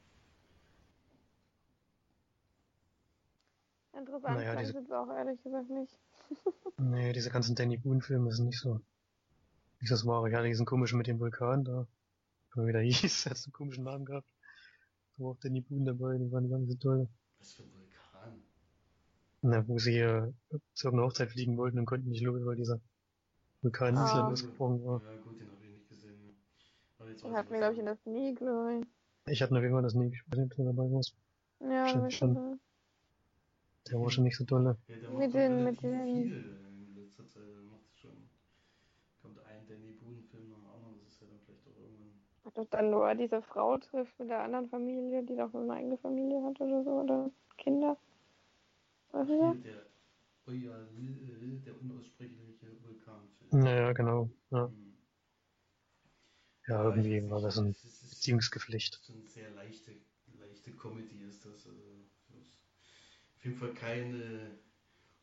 [SPEAKER 2] Interessant naja, diese... jetzt auch ehrlich gesagt nicht.
[SPEAKER 3] nee, diese ganzen Danny Boone-Filme sind nicht so. Nicht das wahre. Hatte diesen komischen mit dem Vulkan da. Wie der hieß, hat einen komischen Namen gehabt. Da war auch Danny Boone dabei, die waren gar nicht so toll.
[SPEAKER 4] Was für ein Vulkan?
[SPEAKER 3] Na, wo sie äh, zu irgendeiner Hochzeit fliegen wollten und konnten nicht los, weil dieser Vulkan in ah. Island ausgebrochen war.
[SPEAKER 4] Ja, gut, den habe ich nicht gesehen.
[SPEAKER 2] Aber jetzt hatten wir, glaube ich, in der Sneak, glaube ich.
[SPEAKER 3] Ich hatte noch irgendwann das weiß nicht, ob du dabei warst.
[SPEAKER 2] Ja, schon.
[SPEAKER 3] Der war schon nicht so dolle.
[SPEAKER 4] Ja, der mit den, mit den. Viel in letzter Zeit. Der macht schon. Kommt ein Danny Boone-Film nach dem anderen. Das ist ja dann vielleicht auch irgendwann.
[SPEAKER 2] Hat doch dann nur diese Frau trifft mit der anderen Familie, die doch eine eigene Familie hat oder so, oder Kinder.
[SPEAKER 4] Was ist das? Der, oh ja, der unaussprechliche Vulkanfilm.
[SPEAKER 3] Naja, genau. Ja. Hm. Ja, irgendwie war das ein Beziehungsgeflecht.
[SPEAKER 4] So eine sehr leichte, leichte Comedy ist das. Also jeden Fall kein äh,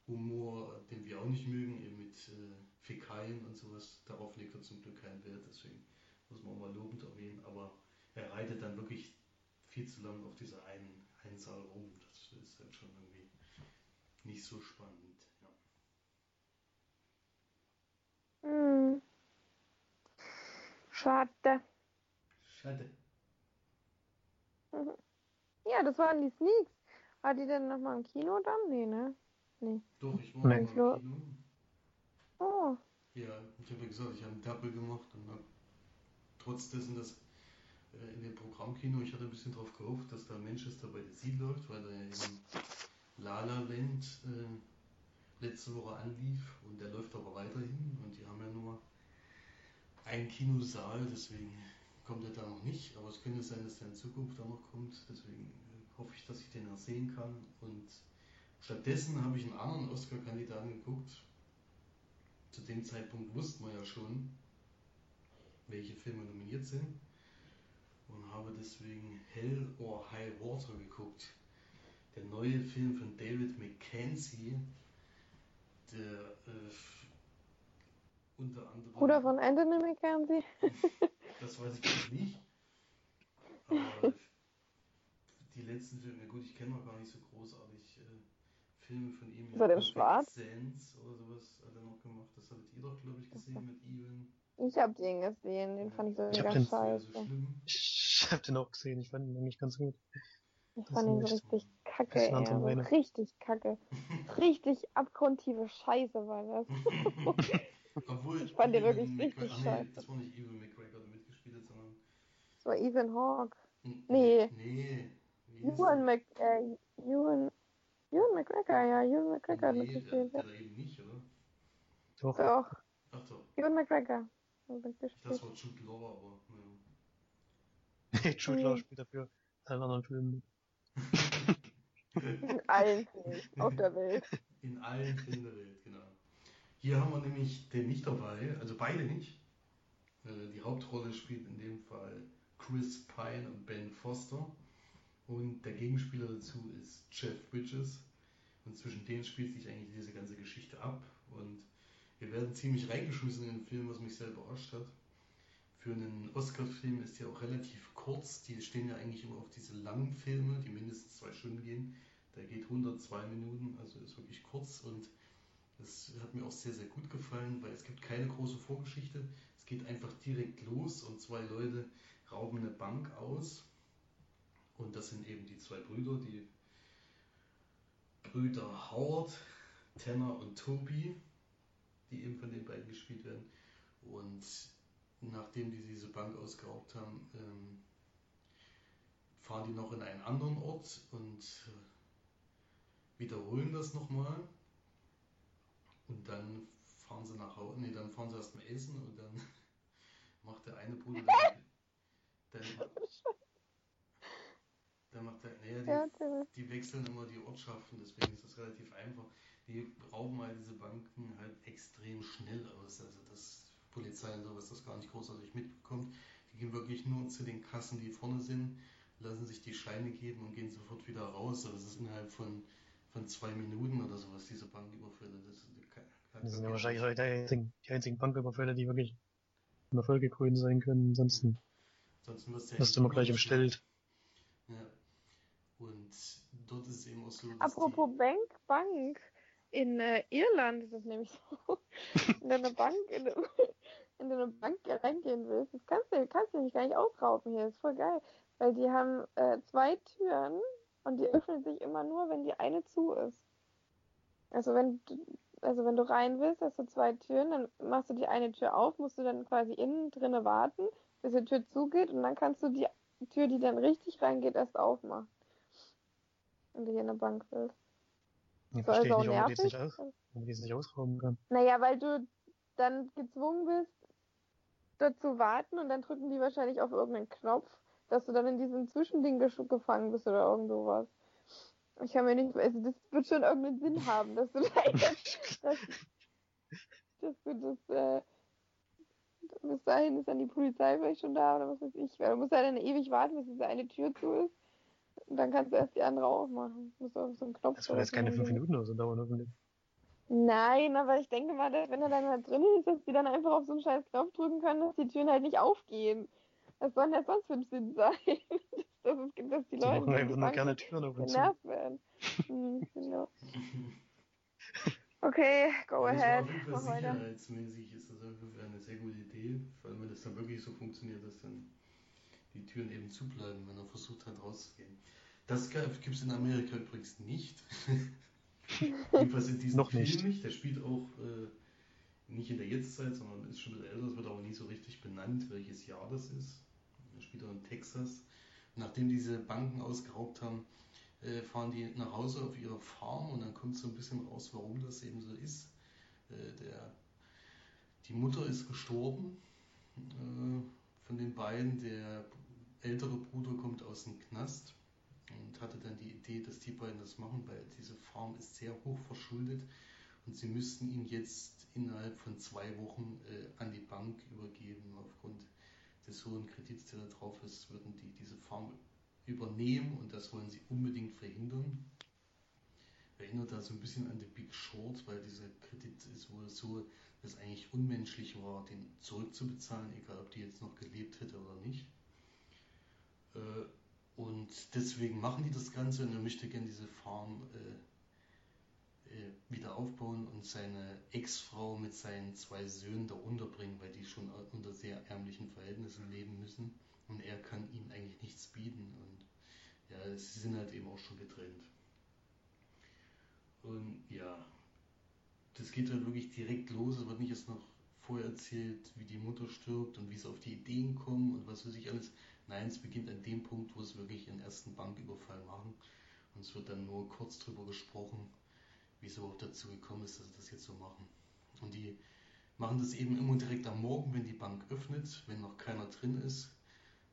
[SPEAKER 4] Humor, den wir auch nicht mögen, eben mit äh, Fäkalien und sowas. Darauf legt er zum Glück keinen Wert, deswegen muss man auch mal lobend erwähnen. Aber er reitet dann wirklich viel zu lange auf dieser einen, einen Saal rum. Das ist halt schon irgendwie nicht so spannend.
[SPEAKER 2] Ja. Hm. Schade.
[SPEAKER 4] Schade.
[SPEAKER 2] Ja, das waren die Sneaks. War die denn nochmal im Kino dann? Nee, ne? Nee.
[SPEAKER 4] Doch, ich war nee. im Kino.
[SPEAKER 2] Oh.
[SPEAKER 4] Ja, ich habe ja gesagt, ich habe einen Double gemacht und hab trotz dessen, dass äh, in dem Programmkino, ich hatte ein bisschen darauf gehofft, dass da Manchester bei der Sie läuft, weil der in La La Land äh, letzte Woche anlief und der läuft aber weiterhin und die haben ja nur einen Kinosaal, deswegen kommt er da noch nicht, aber es könnte sein, dass er in Zukunft da noch kommt. Deswegen äh, hoffe ich, dass ich den noch sehen kann. Und stattdessen habe ich einen anderen Oscar-Kandidaten geguckt. Zu dem Zeitpunkt wussten wir ja schon, welche Filme nominiert sind. Und habe deswegen Hell or High Water geguckt. Der neue Film von David Mackenzie, der äh, unter anderem.
[SPEAKER 2] Bruder von Anthony Mackenzie.
[SPEAKER 4] das weiß ich nicht. Aber die letzten Filme, gut, ich kenne noch gar nicht so großartig äh, Filme von ihm.
[SPEAKER 2] Ist er denn schwarz?
[SPEAKER 4] Sense oder sowas hat er noch gemacht. Das hattet ihr doch, glaube ich, gesehen mit Ewan.
[SPEAKER 2] Ich hab den gesehen, den fand ich so
[SPEAKER 3] Ich den-
[SPEAKER 2] scheiße.
[SPEAKER 4] So.
[SPEAKER 3] Ich hab den auch gesehen, ich fand ihn eigentlich ganz gut.
[SPEAKER 2] Ich
[SPEAKER 3] Das
[SPEAKER 2] fand ihn so richtig kacke,
[SPEAKER 3] das ist
[SPEAKER 2] ey. Also richtig kacke. Richtig abgrundtiefe Scheiße war das.
[SPEAKER 4] Obwohl
[SPEAKER 2] Ich fand den wirklich richtig
[SPEAKER 4] ah, nee,
[SPEAKER 2] scheiße.
[SPEAKER 4] Das war nicht Ewan McGregor, der mitgespielt hat, sondern.
[SPEAKER 2] Das war Ethan Hawke.
[SPEAKER 4] N-
[SPEAKER 2] Nee.
[SPEAKER 4] Nee.
[SPEAKER 2] Ewan? Mc, äh, Ewan, Ewan McGregor, ja, Ewan McGregor hat
[SPEAKER 4] Nee, der,
[SPEAKER 2] mitgespielt.
[SPEAKER 4] eben nicht, oder?
[SPEAKER 3] Doch,
[SPEAKER 2] Doch,
[SPEAKER 4] Ach doch,
[SPEAKER 2] Ewan McGregor hat
[SPEAKER 4] das war Jude Law, aber. Ja.
[SPEAKER 3] Jude Law spielt dafür allen anderen Filmen mit.
[SPEAKER 2] In allen Filmen auf der Welt.
[SPEAKER 4] In allen Filmen der Welt, genau. Hier haben wir nämlich den nicht dabei, also beide nicht. Äh, Die Hauptrolle spielt in dem Fall Chris Pine und Ben Foster. Und der Gegenspieler dazu ist Jeff Bridges. Und zwischen denen spielt sich eigentlich diese ganze Geschichte ab. Und wir werden ziemlich reingeschmissen in den Film, was mich sehr überrascht hat. Für einen Oscar-Film ist der auch relativ kurz. Die stehen ja eigentlich immer auf diese langen Filme, die mindestens zwei Stunden gehen. Der geht 102 Minuten, also ist wirklich kurz und das hat mir auch sehr, sehr gut gefallen, weil es gibt keine große Vorgeschichte. Es geht einfach direkt los und zwei Leute rauben eine Bank aus. Und das sind eben die zwei Brüder, die Brüder Howard, Tanner und Toby, die eben von den beiden gespielt werden. Und nachdem die diese Bank ausgeraubt haben, ähm, fahren die noch in einen anderen Ort und äh, wiederholen das nochmal. Und dann fahren sie nach Hause, nee, dann fahren sie erst mal essen und dann macht der eine Bruder dann, dann, dann macht der, naja, die,
[SPEAKER 2] Ja,
[SPEAKER 4] die wechseln immer die Ortschaften, deswegen ist das relativ einfach. Die rauben halt diese Banken halt extrem schnell aus, also das Polizei und sowas das gar nicht großartig mitbekommt. Die gehen wirklich nur zu den Kassen, die vorne sind, lassen sich die Scheine geben und gehen sofort wieder raus. Also das ist innerhalb von, von zwei Minuten oder sowas, diese Banküberfälle. Das,
[SPEAKER 3] Das sind ja wahrscheinlich die einzigen, die einzigen Banküberfälle, die wirklich ein Erfolgegrün sein können. Ansonsten
[SPEAKER 4] Ansonsten wirst du ja
[SPEAKER 3] immer gleich umstellt.
[SPEAKER 4] Dort ist eben auch so,
[SPEAKER 2] Apropos Bank, Bank. In äh, Irland ist es nämlich so, wenn du eine Bank in, eine- in eine Bank reingehen willst, das kannst du, kannst du nämlich gar nicht ausrauben hier. Das ist voll geil. Weil die haben äh, zwei Türen und die öffnen sich immer nur, wenn die eine zu ist. Also wenn du, also wenn du rein willst, hast du zwei Türen, dann machst du die eine Tür auf, musst du dann quasi innen drinne warten, bis die Tür zugeht und dann kannst du die Tür, die dann richtig reingeht, erst aufmachen. Wenn du hier eine Bank willst.
[SPEAKER 3] Ich verstehe
[SPEAKER 2] also
[SPEAKER 3] nicht, warum die nicht, aus, warum die jetzt nicht ausrauben kann.
[SPEAKER 2] Naja, weil du dann gezwungen bist, dort zu warten und dann drücken die wahrscheinlich auf irgendeinen Knopf, dass du dann in diesem Zwischending gefangen bist oder irgend sowas. Ich kann mir nicht, also das wird schon irgendeinen Sinn haben, dass du da jetzt, dass, dass du das, äh, bis dahin ist dann die Polizei vielleicht schon da oder was weiß ich. Weil du musst ja dann ewig warten, bis diese eine Tür zu ist. Und dann kannst du erst die andere aufmachen. Du musst auf so einen Knopf
[SPEAKER 3] Das wird jetzt keine
[SPEAKER 2] drücken.
[SPEAKER 3] fünf Minuten oder so dauern, hoffentlich.
[SPEAKER 2] Nein, aber ich denke mal, dass wenn er dann halt drin ist, dass die dann einfach auf so einen scheiß Knopf drücken können, dass die Türen halt nicht aufgehen. Was soll denn das sonst für ein Sinn sein? dass, es, dass die
[SPEAKER 3] Die
[SPEAKER 2] Leute die
[SPEAKER 3] einfach nur gerne Türen auf und zu.
[SPEAKER 2] genervt werden. Hm, genau. Okay, go
[SPEAKER 4] Das war
[SPEAKER 2] ahead. Mach weiter.
[SPEAKER 4] sicherheitsmäßig ist das auf jeden Fall eine sehr gute Idee, vor allem wenn das dann wirklich so funktioniert, dass dann die Türen eben zubleiben, wenn er versucht hat rauszugehen. Das gibt es in Amerika übrigens nicht. Jedenfalls in diesem
[SPEAKER 3] Noch
[SPEAKER 4] Film
[SPEAKER 3] nicht.
[SPEAKER 4] nicht. Der spielt auch äh, nicht in der Jetztzeit, sondern ist schon ein bisschen älter. Es wird aber nie so richtig benannt, welches Jahr das ist. Er spielt auch in Texas. Nachdem diese Banken ausgeraubt haben, äh, fahren die nach Hause auf ihre Farm und dann kommt so ein bisschen raus, warum das eben so ist. Äh, der, die Mutter ist gestorben äh, von den beiden, der ältere Bruder kommt aus dem Knast und hatte dann die Idee, dass die beiden das machen, weil diese Farm ist sehr hoch verschuldet und sie müssten ihn jetzt innerhalb von zwei Wochen äh, an die Bank übergeben. Aufgrund des hohen Kredits, der da drauf ist, würden die diese Farm übernehmen und das wollen sie unbedingt verhindern. Erinnert da so ein bisschen an The Big Short, weil dieser Kredit ist wohl so, dass es eigentlich unmenschlich war, den zurückzubezahlen, egal ob die jetzt noch gelebt hätte oder nicht. Äh, und deswegen machen die das Ganze und er möchte gerne diese Farm äh, äh, wieder aufbauen und seine Ex-Frau mit seinen zwei Söhnen da unterbringen, weil die schon unter sehr ärmlichen Verhältnissen leben müssen. Und er kann ihnen eigentlich nichts bieten. Und ja, sie sind halt eben auch schon getrennt. Und ja, das geht halt wirklich direkt los. Es wird nicht erst noch vorher erzählt, wie die Mutter stirbt und wie sie auf die Ideen kommen und was weiß ich alles. Nein, es beginnt an dem Punkt, wo sie wirklich ihren ersten Banküberfall machen. Und es wird dann nur kurz drüber gesprochen, wie es überhaupt dazu gekommen ist, dass sie das jetzt so machen. Und die machen das eben immer direkt am Morgen, wenn die Bank öffnet, wenn noch keiner drin ist.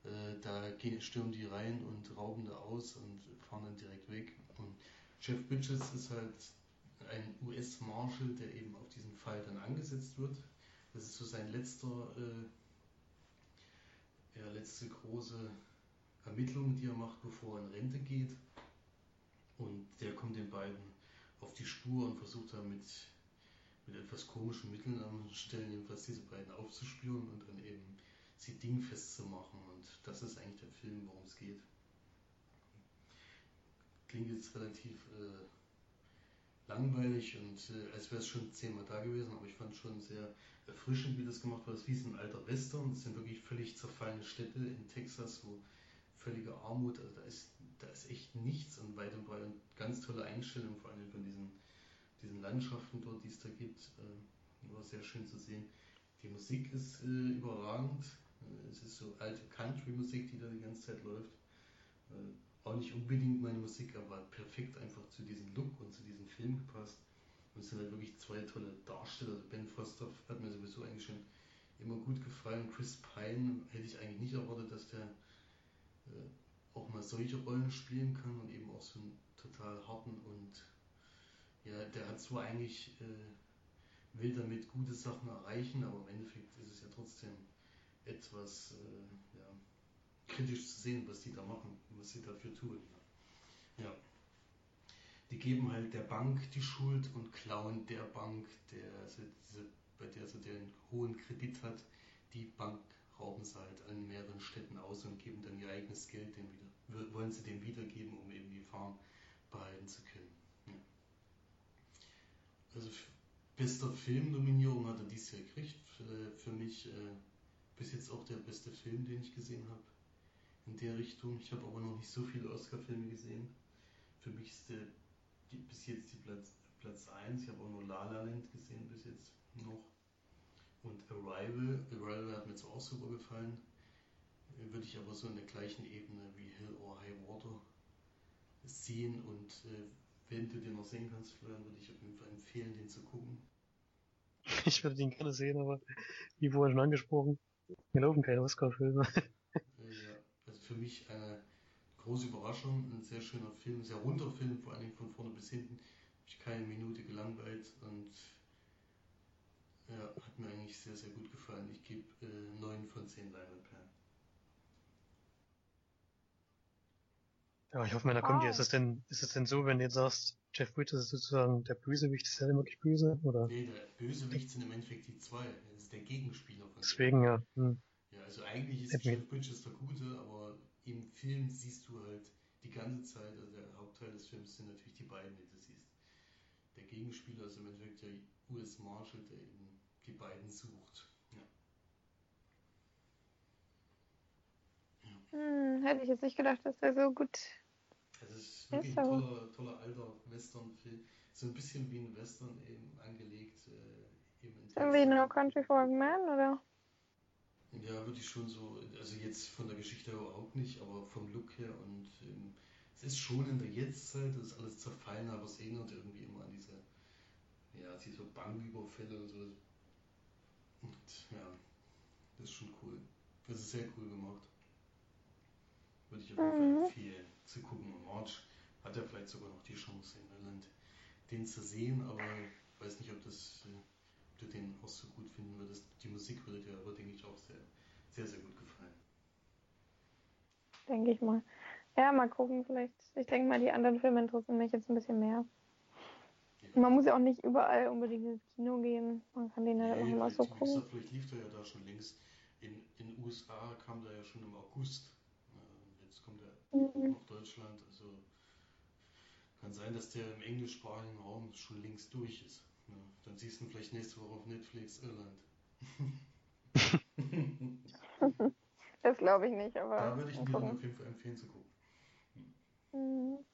[SPEAKER 4] Äh, da stürmen die rein und rauben da aus und fahren dann direkt weg. Und Jeff Bridges ist halt ein US-Marshal, der eben auf diesen Fall dann angesetzt wird. Das ist so sein letzter äh, ja, letzte große Ermittlung, die er macht, bevor er in Rente geht. Und der kommt den beiden auf die Spur und versucht dann mit, mit etwas komischen Mitteln an Stellen jedenfalls diese beiden aufzuspüren und dann eben sie dingfest zu machen. Und das ist eigentlich der Film, worum es geht. Klingt jetzt relativ äh, langweilig und äh, als wäre es schon zehnmal da gewesen, aber ich fand schon sehr erfrischend, wie das gemacht war. Es ist wie so ein alter Western. Es sind wirklich völlig zerfallene Städte in Texas, wo völlige Armut, also da ist, da ist echt nichts und weit und breit und ganz tolle Einstellungen, vor allem von diesen, diesen Landschaften dort, die es da gibt. Äh, war sehr schön zu sehen. Die Musik ist äh, überragend. Äh, es ist so alte Country-Musik, die da die ganze Zeit läuft. Äh, auch nicht unbedingt meine Musik, aber perfekt einfach zu diesem Look und zu diesem Film gepasst. Und es sind halt wirklich zwei tolle Darsteller. Also ben Foster hat mir sowieso eigentlich schon immer gut gefallen. Chris Pine hätte ich eigentlich nicht erwartet, dass der äh, auch mal solche Rollen spielen kann und eben auch so einen total harten und ja, der hat zwar eigentlich äh, will damit gute Sachen erreichen, aber im Endeffekt ist es ja trotzdem etwas äh, ja, kritisch zu sehen, was die da machen, was sie dafür tun. Ja die geben halt der Bank die Schuld und klauen der Bank, der, also diese, bei der sie den hohen Kredit hat, die Bank rauben sie halt an mehreren Städten aus und geben dann ihr eigenes Geld dem wieder, wollen sie dem wiedergeben, um eben die Farm behalten zu können. Ja. Also bester Filmnominierung hat er dieses Jahr gekriegt. Für, für mich äh, bis jetzt auch der beste Film, den ich gesehen habe. In der Richtung. Ich habe aber noch nicht so viele Oscar-Filme gesehen. Für mich ist der die, bis jetzt die Platz, Platz 1. Ich habe auch nur La La Land gesehen bis jetzt noch. Und Arrival. Arrival hat mir jetzt auch super gefallen. Würde ich aber so in der gleichen Ebene wie Hill or High Water sehen. Und äh, wenn du den noch sehen kannst, Florian, würde ich auf jeden Fall empfehlen, den zu gucken.
[SPEAKER 3] Ich würde den gerne sehen, aber wie vorher schon angesprochen, mir laufen keine Oscar-Filme.
[SPEAKER 4] ja, also für mich eine große Überraschung, ein sehr schöner Film, sehr runder Film, vor allem von vorne bis hinten. Habe ich keine Minute gelangweilt und ja, hat mir eigentlich sehr, sehr gut gefallen. Ich gebe äh, 9 von 10 Leinwandperlen.
[SPEAKER 3] Ja, ich hoffe, meiner kommt hier. Ist es denn, ist es denn so, wenn du jetzt sagst, Jeff Bridges ist sozusagen der Bösewicht, ist er denn wirklich böse? Oder?
[SPEAKER 4] Nee, der Bösewicht sind im Endeffekt die zwei. Das ist der Gegenspieler von
[SPEAKER 3] Deswegen, ja. Hm.
[SPEAKER 4] Ja, also eigentlich ist Jeff Bridges der Gute, aber im Film siehst du halt die ganze Zeit, also der Hauptteil des Films sind natürlich die beiden, die du siehst. Der Gegenspieler ist im Endeffekt der US Marshal, der eben die beiden sucht. Ja.
[SPEAKER 2] ja. Hm, hätte ich jetzt nicht gedacht, dass der so gut.
[SPEAKER 4] Es ist wirklich ein toller, toller alter Western-Film. So ein bisschen wie ein Western eben angelegt. Äh, eben
[SPEAKER 2] in wie No Country for a Man, oder?
[SPEAKER 4] Ja, würde ich schon so, also jetzt von der Geschichte überhaupt nicht, aber vom Look her und ähm, es ist schon in der Jetztzeit, das ist alles zerfallen, aber es erinnert irgendwie immer an diese, ja, diese Banküberfälle und so. Und ja, das ist schon cool. Das ist sehr cool gemacht. Würde ich auf jeden mhm. Fall empfehlen zu gucken. March hat ja vielleicht sogar noch die Chance in Irland, den zu sehen, aber ich weiß nicht, ob, das, äh, du den auch so gut finden würdest. Die Musik würde dir aber, denke ich, auch sehr, sehr, sehr gut gefallen.
[SPEAKER 2] Denke ich mal. Ja, mal gucken, vielleicht. Ich denke mal, die anderen Filme interessieren mich jetzt ein bisschen mehr. Ja. Man muss ja auch nicht überall unbedingt ins Kino gehen. Man kann den ja nee,
[SPEAKER 4] mal so gucken. Gesagt, vielleicht lief der ja da schon längst. In den USA kam der ja schon im August. Jetzt kommt er mhm. nach Deutschland. Also kann sein, dass der im englischsprachigen Raum schon längst durch ist. Ja, dann siehst du ihn vielleicht nächste Woche auf Netflix Irland.
[SPEAKER 2] das glaube ich nicht, aber.
[SPEAKER 4] Da würde ich dir auf jeden Fall empfehlen zu gucken.
[SPEAKER 2] Mhm.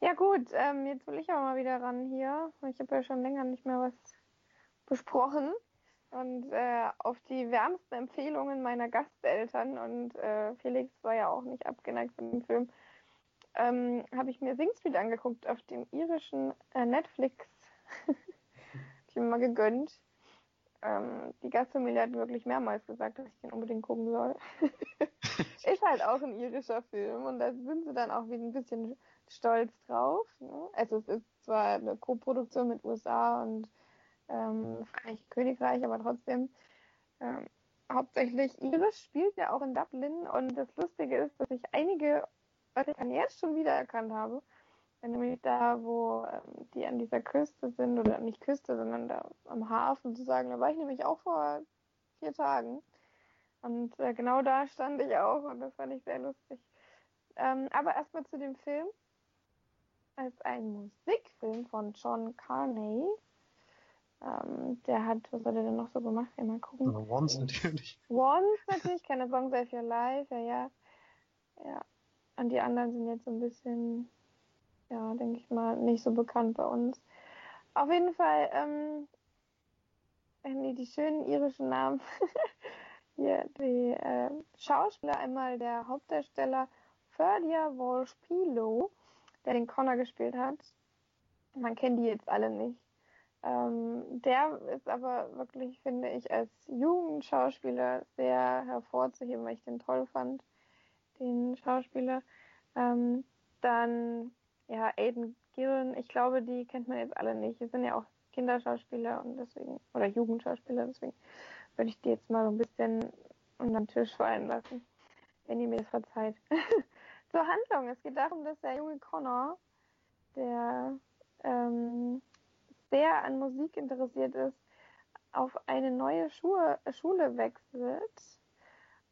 [SPEAKER 2] Ja gut, ähm, jetzt will ich aber mal wieder ran hier. Ich habe ja schon länger nicht mehr was besprochen. Und äh, auf die wärmsten Empfehlungen meiner Gasteltern und äh, Felix war ja auch nicht abgeneigt von dem Film, ähm, habe ich mir Sing Street angeguckt auf dem irischen äh, Netflix. ich mir mal gegönnt. Ähm, die Gastfamilie hat wirklich mehrmals gesagt, dass ich den unbedingt gucken soll. ist halt auch ein irischer Film und da sind sie dann auch wieder ein bisschen stolz drauf. Ne? Also es ist zwar eine Co-Produktion mit USA und ähm, Vereinigten Königreich, aber trotzdem ähm, hauptsächlich irisch spielt ja auch in Dublin und das Lustige ist, dass ich einige was ich dann jetzt schon wieder erkannt habe, nämlich da, wo ähm, die an dieser Küste sind, oder nicht Küste, sondern da am Hafen sozusagen, da war ich nämlich auch vor vier Tagen. Und äh, genau da stand ich auch und das fand ich sehr lustig. Ähm, aber erstmal zu dem Film. Es ist ein Musikfilm von John Carney. Ähm, der hat, was hat er denn noch so gemacht? Ja, mal gucken.
[SPEAKER 3] Once natürlich.
[SPEAKER 2] Once natürlich, keine Song Save Your Life, ja, ja. Ja, und die anderen sind jetzt so ein bisschen, ja, denke ich mal, nicht so bekannt bei uns. Auf jeden Fall, ähm, die, schönen irischen Namen. Hier, die äh, Schauspieler, einmal der Hauptdarsteller Ferdia Walsh-Pilo, der den Connor gespielt hat. Man kennt die jetzt alle nicht. Ähm, der ist aber wirklich, finde ich, als Jugendschauspieler sehr hervorzuheben, weil ich den toll fand den Schauspieler. Ähm, dann, ja, Aiden Gillen, ich glaube, die kennt man jetzt alle nicht. Die sind ja auch Kinderschauspieler und deswegen, oder Jugendschauspieler, deswegen würde ich die jetzt mal so ein bisschen unter den Tisch fallen lassen, wenn ihr mir das verzeiht. Zur Handlung. Es geht darum, dass der junge Connor, der ähm, sehr an Musik interessiert ist, auf eine neue Schule, Schule wechselt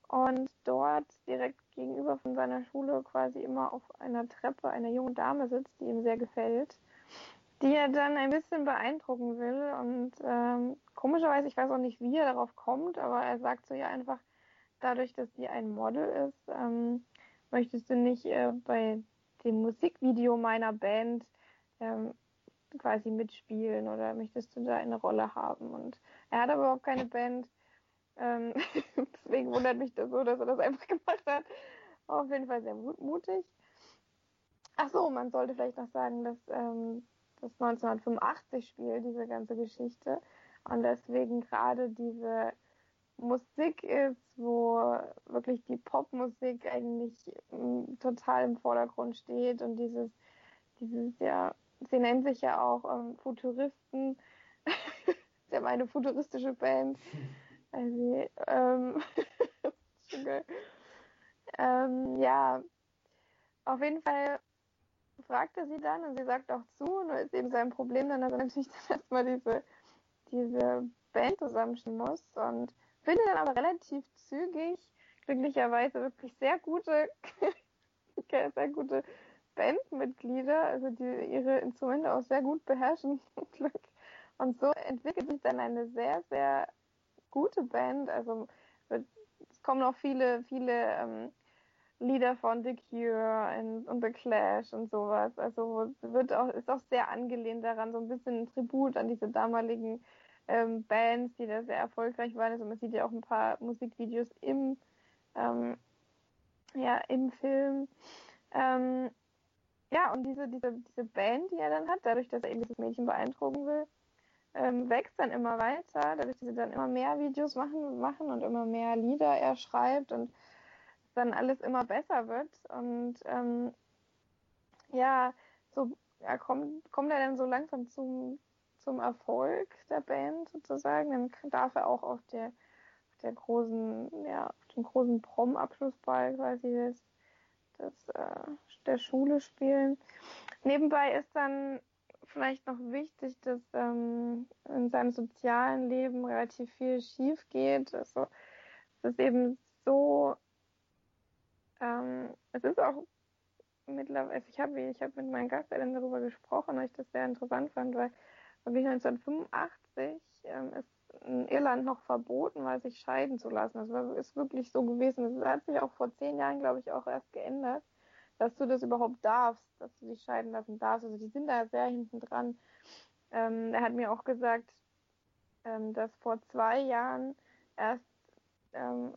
[SPEAKER 2] und dort direkt gegenüber von seiner Schule quasi immer auf einer Treppe eine junge Dame sitzt, die ihm sehr gefällt, die er dann ein bisschen beeindrucken will und ähm, komischerweise, ich weiß auch nicht, wie er darauf kommt, aber er sagt so ja einfach, dadurch, dass sie ein Model ist, ähm, möchtest du nicht äh, bei dem Musikvideo meiner Band ähm, quasi mitspielen oder möchtest du da eine Rolle haben? Und er hat aber überhaupt keine Band ähm, deswegen wundert mich das so, dass er das einfach gemacht hat. Auf jeden Fall sehr mutig. Ach so, man sollte vielleicht noch sagen, dass ähm, das 1985 spielt, diese ganze Geschichte. Und deswegen gerade diese Musik ist, wo wirklich die Popmusik eigentlich ähm, total im Vordergrund steht und dieses, dieses, ja, sie nennt sich ja auch ähm, Futuristen. sie haben eine futuristische Band. Also, ähm, schon geil. Ähm, ja, auf jeden Fall fragt er sie dann und sie sagt auch zu, nur ist eben sein Problem dann, dass er natürlich dann erstmal diese, diese Band zusammenstellen muss und findet dann aber relativ zügig, glücklicherweise wirklich sehr gute, sehr gute Bandmitglieder, also die ihre Instrumente auch sehr gut beherrschen. und so entwickelt sich dann eine sehr, sehr gute Band. Also es kommen noch viele, viele ähm, Lieder von The Cure und, und, The Clash und sowas. Also wird auch, ist auch sehr angelehnt daran, so ein bisschen ein Tribut an diese damaligen ähm, Bands, die da sehr erfolgreich waren. Also man sieht ja auch ein paar Musikvideos im, ähm, ja, im Film. Ähm, ja, und diese, diese, diese Band, die er dann hat, dadurch, dass er eben dieses Mädchen beeindrucken will, ähm, wächst dann immer weiter, dadurch, dass sie dann immer mehr Videos machen, machen und immer mehr Lieder er schreibt und dann alles immer besser wird. Und ähm, ja, so ja, kommt, kommt er dann so langsam zum, zum Erfolg der Band sozusagen. Dann darf er auch auf der, auf der großen, ja, auf dem großen Prom-Abschlussball quasi des, des, äh, der Schule spielen. Nebenbei ist dann vielleicht noch wichtig, dass ähm, in seinem sozialen Leben relativ viel schief geht. Also es ist eben so, ähm, es ist auch mittlerweile, also ich habe ich hab mit meinen Gasteltern darüber gesprochen, weil ich das sehr interessant fand, weil wirklich 1985 ähm, ist in Irland noch verboten war, sich scheiden zu lassen. Das war, ist wirklich so gewesen. Das hat sich auch vor zehn Jahren, glaube ich, auch erst geändert dass du das überhaupt darfst, dass du dich scheiden lassen darfst. Also die sind da sehr hinten dran. Ähm, er hat mir auch gesagt, ähm, dass vor zwei Jahren erst ähm,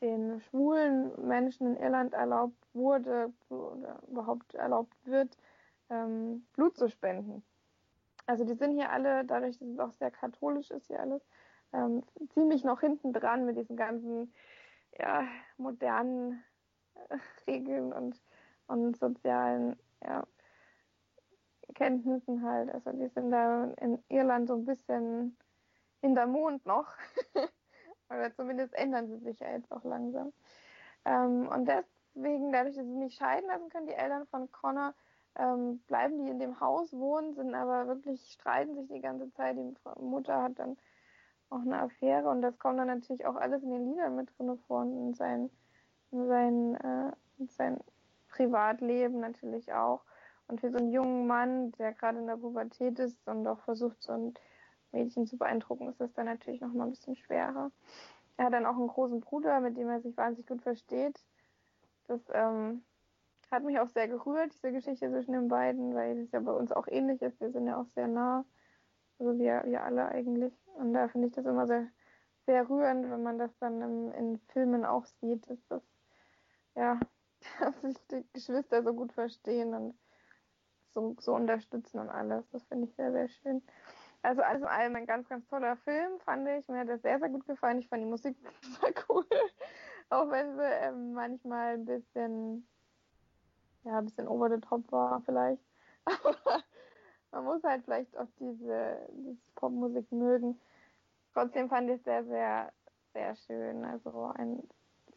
[SPEAKER 2] den schwulen Menschen in Irland erlaubt wurde oder überhaupt erlaubt wird, ähm, Blut zu spenden. Also die sind hier alle, dadurch, dass es auch sehr katholisch ist hier alles, ähm, ziemlich noch hinten dran mit diesen ganzen ja, modernen äh, Regeln und und sozialen ja, Kenntnissen halt. Also die sind da in Irland so ein bisschen in der Mond noch. Oder zumindest ändern sie sich ja jetzt auch langsam. Ähm, und deswegen, dadurch, dass sie nicht scheiden lassen können, die Eltern von Connor, ähm, bleiben die in dem Haus wohnen, sind aber wirklich, streiten sich die ganze Zeit. Die Mutter hat dann auch eine Affäre und das kommt dann natürlich auch alles in den Liedern mit drin vor und in sein, in sein, äh, in sein Privatleben natürlich auch. Und für so einen jungen Mann, der gerade in der Pubertät ist und auch versucht, so ein Mädchen zu beeindrucken, ist das dann natürlich noch mal ein bisschen schwerer. Er hat dann auch einen großen Bruder, mit dem er sich wahnsinnig gut versteht. Das ähm, hat mich auch sehr gerührt, diese Geschichte zwischen den beiden, weil es ja bei uns auch ähnlich ist. Wir sind ja auch sehr nah, also wir, wir alle eigentlich. Und da finde ich das immer sehr, sehr rührend, wenn man das dann im, in Filmen auch sieht, dass das ja dass sich die Geschwister so gut verstehen und so, so unterstützen und alles. Das finde ich sehr, sehr schön. Also alles in allem ein ganz, ganz toller Film, fand ich. Mir hat das sehr, sehr gut gefallen. Ich fand die Musik sehr cool. Auch wenn sie ähm, manchmal ein bisschen, ja, ein bisschen over the top war vielleicht. Aber man muss halt vielleicht auch diese, diese Popmusik mögen. Trotzdem fand ich es sehr, sehr, sehr schön. Also ein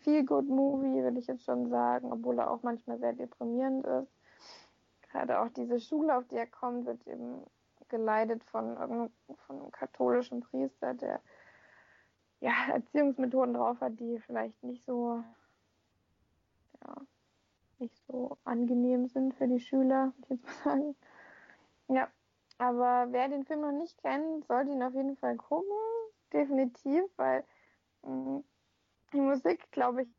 [SPEAKER 2] Feel-Good-Movie, würde ich jetzt schon sagen, obwohl er auch manchmal sehr deprimierend ist. Gerade auch diese Schule, auf die er kommt, wird eben geleitet von von einem katholischen Priester, der ja, Erziehungsmethoden drauf hat, die vielleicht nicht so, ja, nicht so angenehm sind für die Schüler, würde ich jetzt mal sagen. Ja, aber wer den Film noch nicht kennt, sollte ihn auf jeden Fall gucken. Definitiv, weil mh, mm, die Musik, glaube ich,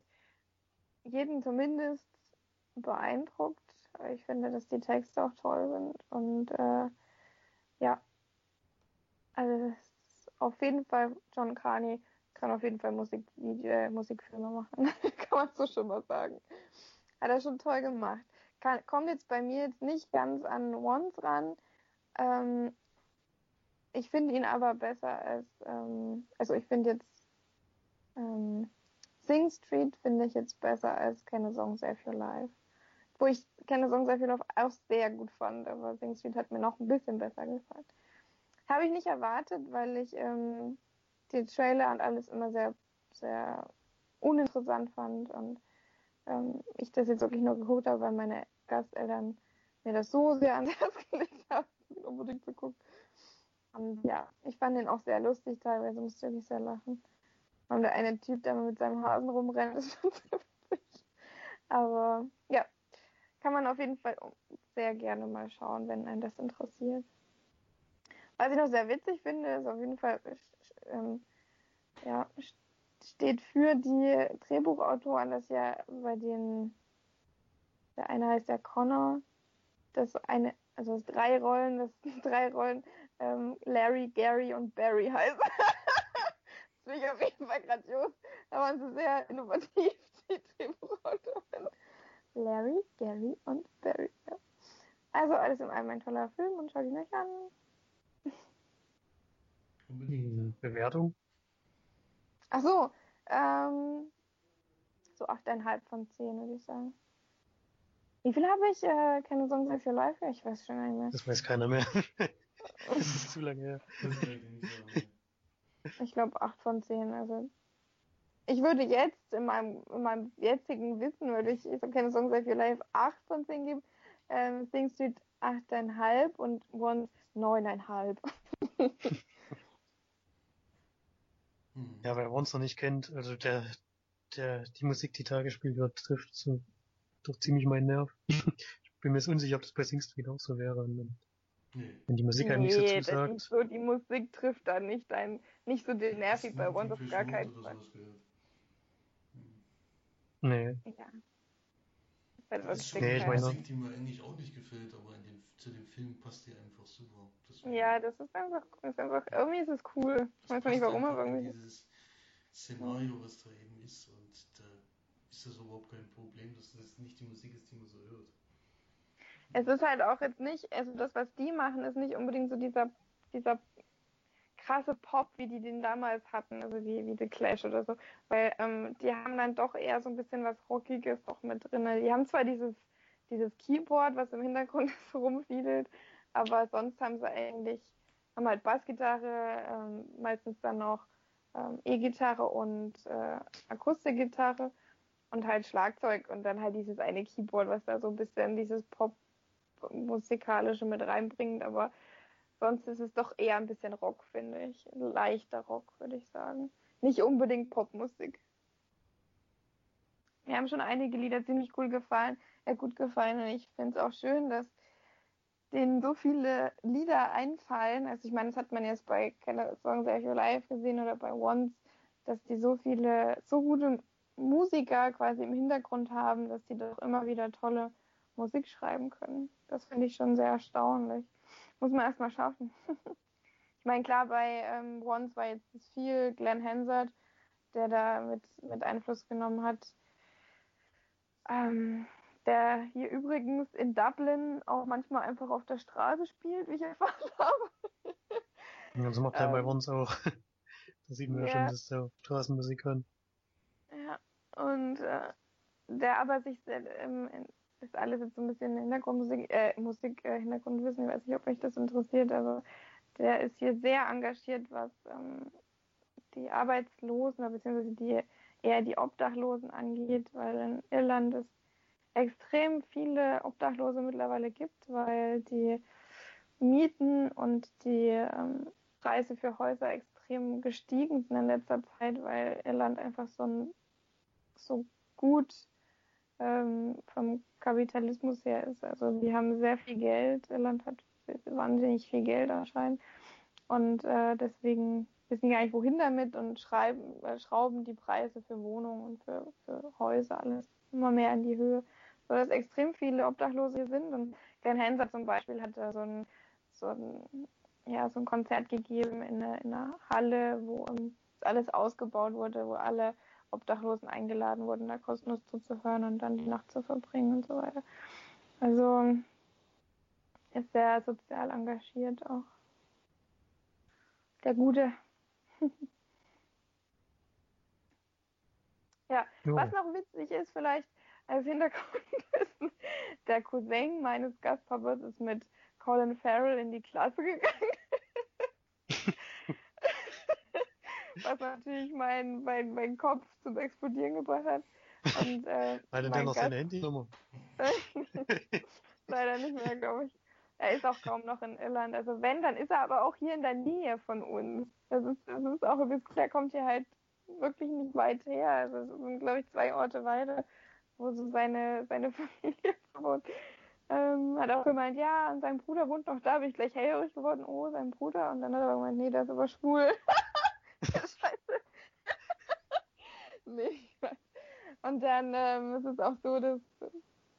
[SPEAKER 2] jeden zumindest beeindruckt. Ich finde, dass die Texte auch toll sind und äh, ja, also auf jeden Fall John Carney kann auf jeden Fall Musik, äh, Musikfilme machen, kann man so schon mal sagen. Hat er schon toll gemacht. Kann, kommt jetzt bei mir jetzt nicht ganz an Once ran. Ähm, ich finde ihn aber besser als, ähm, also ich finde jetzt ähm, Sing Street finde ich jetzt besser als Keine Song Save Your Life. Wo ich Keine Song Save Your Life auch sehr gut fand, aber Sing Street hat mir noch ein bisschen besser gefallen. Habe ich nicht erwartet, weil ich ähm, die Trailer und alles immer sehr, sehr uninteressant fand und ähm, ich das jetzt wirklich nur geguckt habe, weil meine Gasteltern mir das so sehr ans Herz gelegt haben, unbedingt zu gucken. Und ja, ich fand den auch sehr lustig, teilweise musste ich wirklich sehr lachen. Und der eine Typ, der mit seinem Hasen rumrennt, ist schon sehr witzig. Aber ja, kann man auf jeden Fall sehr gerne mal schauen, wenn einen das interessiert. Was ich noch sehr witzig finde, ist auf jeden Fall, ähm, ja, steht für die Drehbuchautoren, dass ja bei den, der eine heißt ja Connor, dass eine, also drei Rollen, dass drei Rollen ähm, Larry, Gary und Barry heißen. Das finde ich auf jeden Fall grandios. Da waren sie sehr innovativ, die Drehbuchautoren. Larry, Gary und Barry. Ja. Also alles in allem ein toller Film und schaut ihn euch an.
[SPEAKER 3] Hm, Bewertung?
[SPEAKER 2] Ach so, ähm, so 8,5 von 10, würde ich sagen. Wie viel habe ich? Äh, keine Songs Your Life? Ich weiß schon nicht mehr.
[SPEAKER 3] Das weiß keiner mehr. das ist zu lange her.
[SPEAKER 4] Ich
[SPEAKER 2] glaube 8 von 10. Also ich würde jetzt in meinem, in meinem jetzigen Wissen, würde ich, ich keine Songs Live Your Life 8 von 10 geben. Ähm, Sing Street 8,5 und Once 9,5.
[SPEAKER 4] Hm.
[SPEAKER 3] Ja, wer uns noch nicht kennt, also der, der, die Musik, die da gespielt wird, trifft so doch ziemlich meinen Nerv. ich bin mir jetzt unsicher, ob das bei Sing Street auch so wäre. Und
[SPEAKER 4] Nee.
[SPEAKER 3] wenn die Musik einem nicht so
[SPEAKER 2] nee, das ist
[SPEAKER 3] zusagt.
[SPEAKER 2] so, die Musik trifft da nicht ein, nicht so den Nerv wie bei Once auf gar keinen Fall.
[SPEAKER 3] Nee.
[SPEAKER 2] Ja. Das ist halt
[SPEAKER 4] Das
[SPEAKER 3] Nee, ich
[SPEAKER 4] eine
[SPEAKER 3] meine-
[SPEAKER 4] Musik, die mir eigentlich auch nicht gefällt, aber in dem, zu dem Film passt die einfach super. Deswegen-
[SPEAKER 2] Ja, das ist einfach, das ist einfach, irgendwie ist es cool. Ich
[SPEAKER 4] das
[SPEAKER 2] weiß noch nicht warum, aber irgendwie.
[SPEAKER 4] dieses Szenario, was da eben ist und da ist das überhaupt kein Problem, dass das nicht die Musik ist, die man so hört.
[SPEAKER 2] Es ist halt auch jetzt nicht, also das, was die machen, ist nicht unbedingt so dieser, dieser krasse Pop, wie die den damals hatten, also wie, wie The Clash oder so. Weil ähm, die haben dann doch eher so ein bisschen was Rockiges auch mit drin. Die haben zwar dieses, dieses Keyboard, was im Hintergrund so rumfiedelt, aber sonst haben sie eigentlich, haben halt Bassgitarre, ähm, meistens dann noch ähm, E-Gitarre und äh, Akustikgitarre und halt Schlagzeug und dann halt dieses eine Keyboard, was da so ein bisschen dieses Pop-musikalische mit reinbringt, aber sonst ist es doch eher ein bisschen Rock, finde ich. Leichter Rock, würde ich sagen. Nicht unbedingt Popmusik. Mir haben schon einige Lieder ziemlich cool gefallen, äh, gut gefallen und ich finde es auch schön, dass denen so viele Lieder einfallen. Also ich meine, das hat man jetzt bei keine Songs Are You Live gesehen oder bei Once, dass die so viele, so gute Musiker quasi im Hintergrund haben, dass die doch immer wieder tolle Musik schreiben können. Das finde ich schon sehr erstaunlich. Muss man erstmal schaffen. ich meine, klar, bei ähm, Once war jetzt viel Glenn Hansard, der da mit, mit Einfluss genommen hat. Ähm, der hier übrigens in Dublin auch manchmal einfach auf der Straße spielt, wie ich erfahren habe.
[SPEAKER 3] Ja, so macht er bei
[SPEAKER 2] Ähm,
[SPEAKER 3] uns auch. da sieht man ja, schon, dass der Straßenmusik kann.
[SPEAKER 2] Ja, und äh, der aber sich sehr, ähm, ist alles jetzt so ein bisschen Hintergrundmusik, äh, Musik, äh, Hintergrundwissen, ich weiß nicht, ob euch das interessiert, aber der ist hier sehr engagiert, was ähm, die Arbeitslosen, beziehungsweise die eher die Obdachlosen angeht, weil in Irland es extrem viele Obdachlose mittlerweile gibt, weil die Mieten und die ähm, Preise für Häuser extrem gestiegen sind in letzter Zeit, weil Irland einfach so ein so gut ähm, vom Kapitalismus her ist. Also die haben sehr viel Geld. Irland hat wahnsinnig viel Geld anscheinend. Und äh, deswegen wissen die gar nicht, wohin damit und schreiben, äh, schrauben die Preise für Wohnungen und für, für Häuser alles immer mehr in die Höhe. So dass extrem viele Obdachlose hier sind. Und Glenn Hanser zum Beispiel hat da so ein, so ein, ja, so ein Konzert gegeben in einer, in einer Halle, wo ähm, alles ausgebaut wurde, wo alle Obdachlosen eingeladen wurden, da kostenlos zuzuhören und dann die Nacht zu verbringen und so weiter. Also ist sehr sozial engagiert auch. Der Gute. ja,
[SPEAKER 3] Jo.
[SPEAKER 2] was noch witzig ist, vielleicht als Hintergrundwissen, der Cousin meines Gastpapas ist mit Colin Farrell in die Klasse gegangen. Was natürlich mein, mein, mein Kopf zum Explodieren gebracht hat. Und, äh,
[SPEAKER 3] Hatte der
[SPEAKER 2] mein
[SPEAKER 3] noch
[SPEAKER 2] Gast-
[SPEAKER 3] seine Handynummer?
[SPEAKER 2] Leider nicht mehr, glaube ich. Er ist auch kaum noch in Irland. Also wenn, dann ist er aber auch hier in der Nähe von uns. Das ist, das ist auch ein bisschen, er kommt hier halt wirklich nicht weit her. Also es sind, glaube ich, zwei Orte weiter, wo so seine, seine Familie wohnt. Ähm, hat auch gemeint, ja, und sein Bruder wohnt noch da, bin ich gleich hellhörig geworden, oh, sein Bruder. Und dann hat er aber gemeint, nee, der ist aber schwul. Scheiße. weiß. Und dann ähm, ist es auch so, dass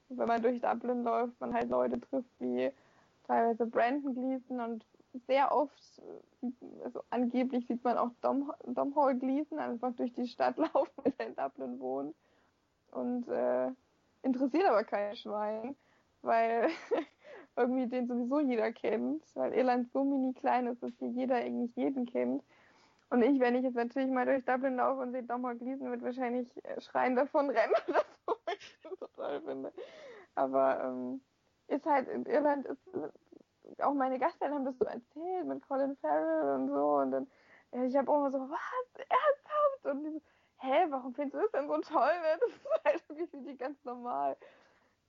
[SPEAKER 2] wenn man durch Dublin läuft, man halt Leute trifft wie teilweise Brandon Gleason und sehr oft, also angeblich sieht man auch Dom, Domhnall Gleason einfach durch die Stadt laufen, weil er in Dublin wohnt und äh, interessiert aber kein Schwein, weil irgendwie den sowieso jeder kennt, weil Irland so mini klein ist, dass hier jeder eigentlich jeden kennt. Und ich, wenn ich jetzt natürlich mal durch Dublin laufe und sehe Domhnall Gleeson, wird wahrscheinlich äh, schreien davon rennen oder so, ich das total finde. Aber ähm, ist halt in Irland ist auch meine Gasteltern haben das so erzählt mit Colin Farrell und so und dann ich habe auch immer so was ernsthaft und die so, hä warum findest du das denn so toll ne? das ist halt irgendwie für die ganz normal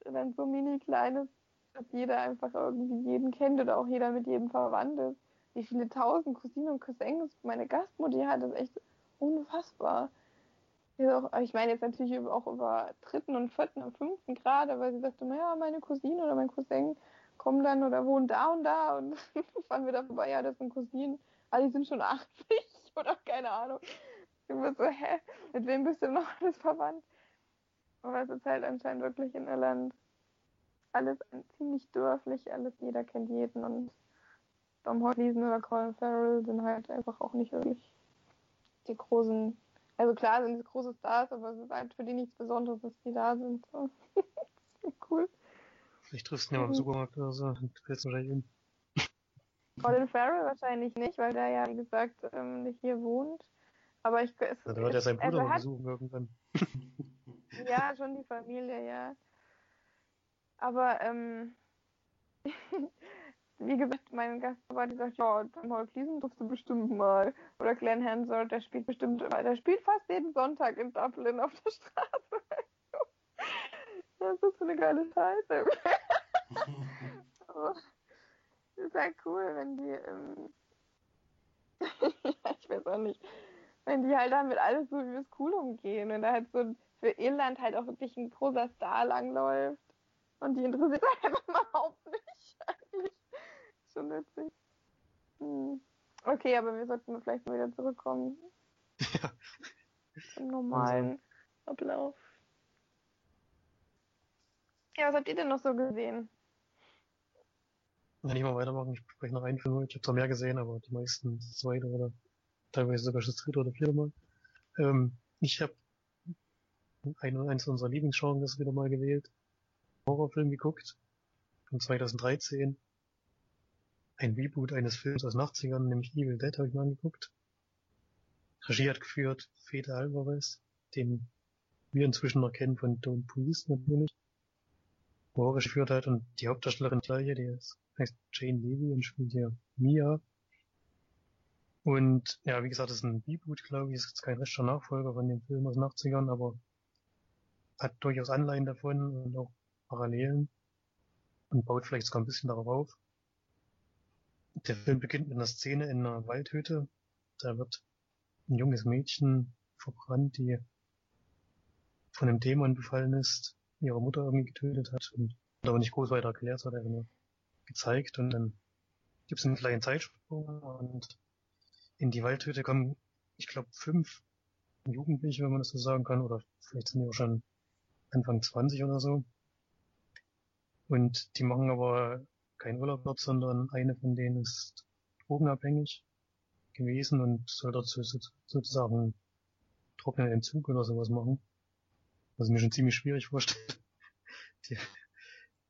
[SPEAKER 2] dann so mini kleines dass jeder einfach irgendwie jeden kennt oder auch jeder mit jedem verwandt ist wie viele tausend Cousinen und Cousins meine Gastmutter hat, ist echt unfassbar. Ich meine jetzt natürlich auch über dritten und vierten und fünften Grad, aber sie sagte, naja, meine Cousine oder mein Cousin kommen dann oder wohnen da und da und fahren wir da vorbei, ja, das sind Cousinen, aber die sind schon 80 oder keine Ahnung. Ich bin so, hä, mit wem bist du noch alles verwandt? Aber es ist halt anscheinend wirklich in Irland alles ziemlich dörflich, alles, jeder kennt jeden und Tom Hollyson oder Colin Farrell sind halt einfach auch nicht wirklich die großen, also klar sind es große Stars, aber es ist halt für die nichts Besonderes, dass die da sind. So. cool.
[SPEAKER 3] Vielleicht triffst du ihn ja mal im mhm. Supermarkt oder so und fällst wahrscheinlich hin.
[SPEAKER 2] Colin Farrell wahrscheinlich nicht, weil der ja, wie gesagt, ähm, nicht hier wohnt. Aber ich. Es,
[SPEAKER 3] ja, da wird er seinen Bruder also besuchen irgendwann.
[SPEAKER 2] ja, schon die Familie, ja. Aber, ähm, wie gesagt, mein Gast war, die sagt, ja, Paul Cleason durfte bestimmt mal. Oder Glenn Hansard, der spielt bestimmt, der spielt fast jeden Sonntag in Dublin auf der Straße. das ist so eine geile Scheiße. Aber ist halt cool, wenn die, ähm, ich weiß auch nicht, wenn die halt damit alles so wie es cool umgehen und da halt so für Irland halt auch wirklich ein großer Star langläuft und die interessiert halt überhaupt nicht eigentlich schon witzig. Hm. Okay, aber wir sollten vielleicht mal wieder zurückkommen. Ja. Zum normalen also. Ablauf. Ja, was habt ihr denn noch so gesehen?
[SPEAKER 3] Ja, nicht mal weitermachen, ich spreche noch einen Film. Ich habe zwar mehr gesehen, aber die meisten zweite oder teilweise sogar das dritte oder vierte Mal. Ähm, ich habe ein, eins unserer Lieblingsgenres wieder mal gewählt. Horrorfilm geguckt. Von 2013 ein Reboot eines Films aus den 80ern, nämlich Evil Dead, habe ich mal angeguckt. Regie hat geführt Fede Alvarez, den wir inzwischen noch kennen von Don't Priest natürlich, wo er geführt hat und die Hauptdarstellerin gleiche, die ist, heißt Jane Levy und spielt hier Mia. Und ja, wie gesagt, das ist ein Reboot, glaube ich, ist jetzt kein rechter Nachfolger von dem Film aus den 80ern, aber hat durchaus Anleihen davon und auch Parallelen und baut vielleicht sogar ein bisschen darauf auf. Der Film beginnt mit einer Szene in einer Waldhütte. Da wird ein junges Mädchen verbrannt, die von einem Dämon befallen ist, ihre Mutter irgendwie getötet hat und aber nicht groß weiter erklärt, hat er nur gezeigt und dann gibt es einen kleinen Zeitsprung und in die Waldhütte kommen, ich glaube, fünf Jugendliche, wenn man das so sagen kann, oder vielleicht sind die auch schon Anfang 20 oder so. Und die machen aber kein Urlaub dort, sondern eine von denen ist drogenabhängig gewesen und soll so, sozusagen trockenen Entzug oder sowas machen. Was ich mir schon ziemlich schwierig vorstelle. Die,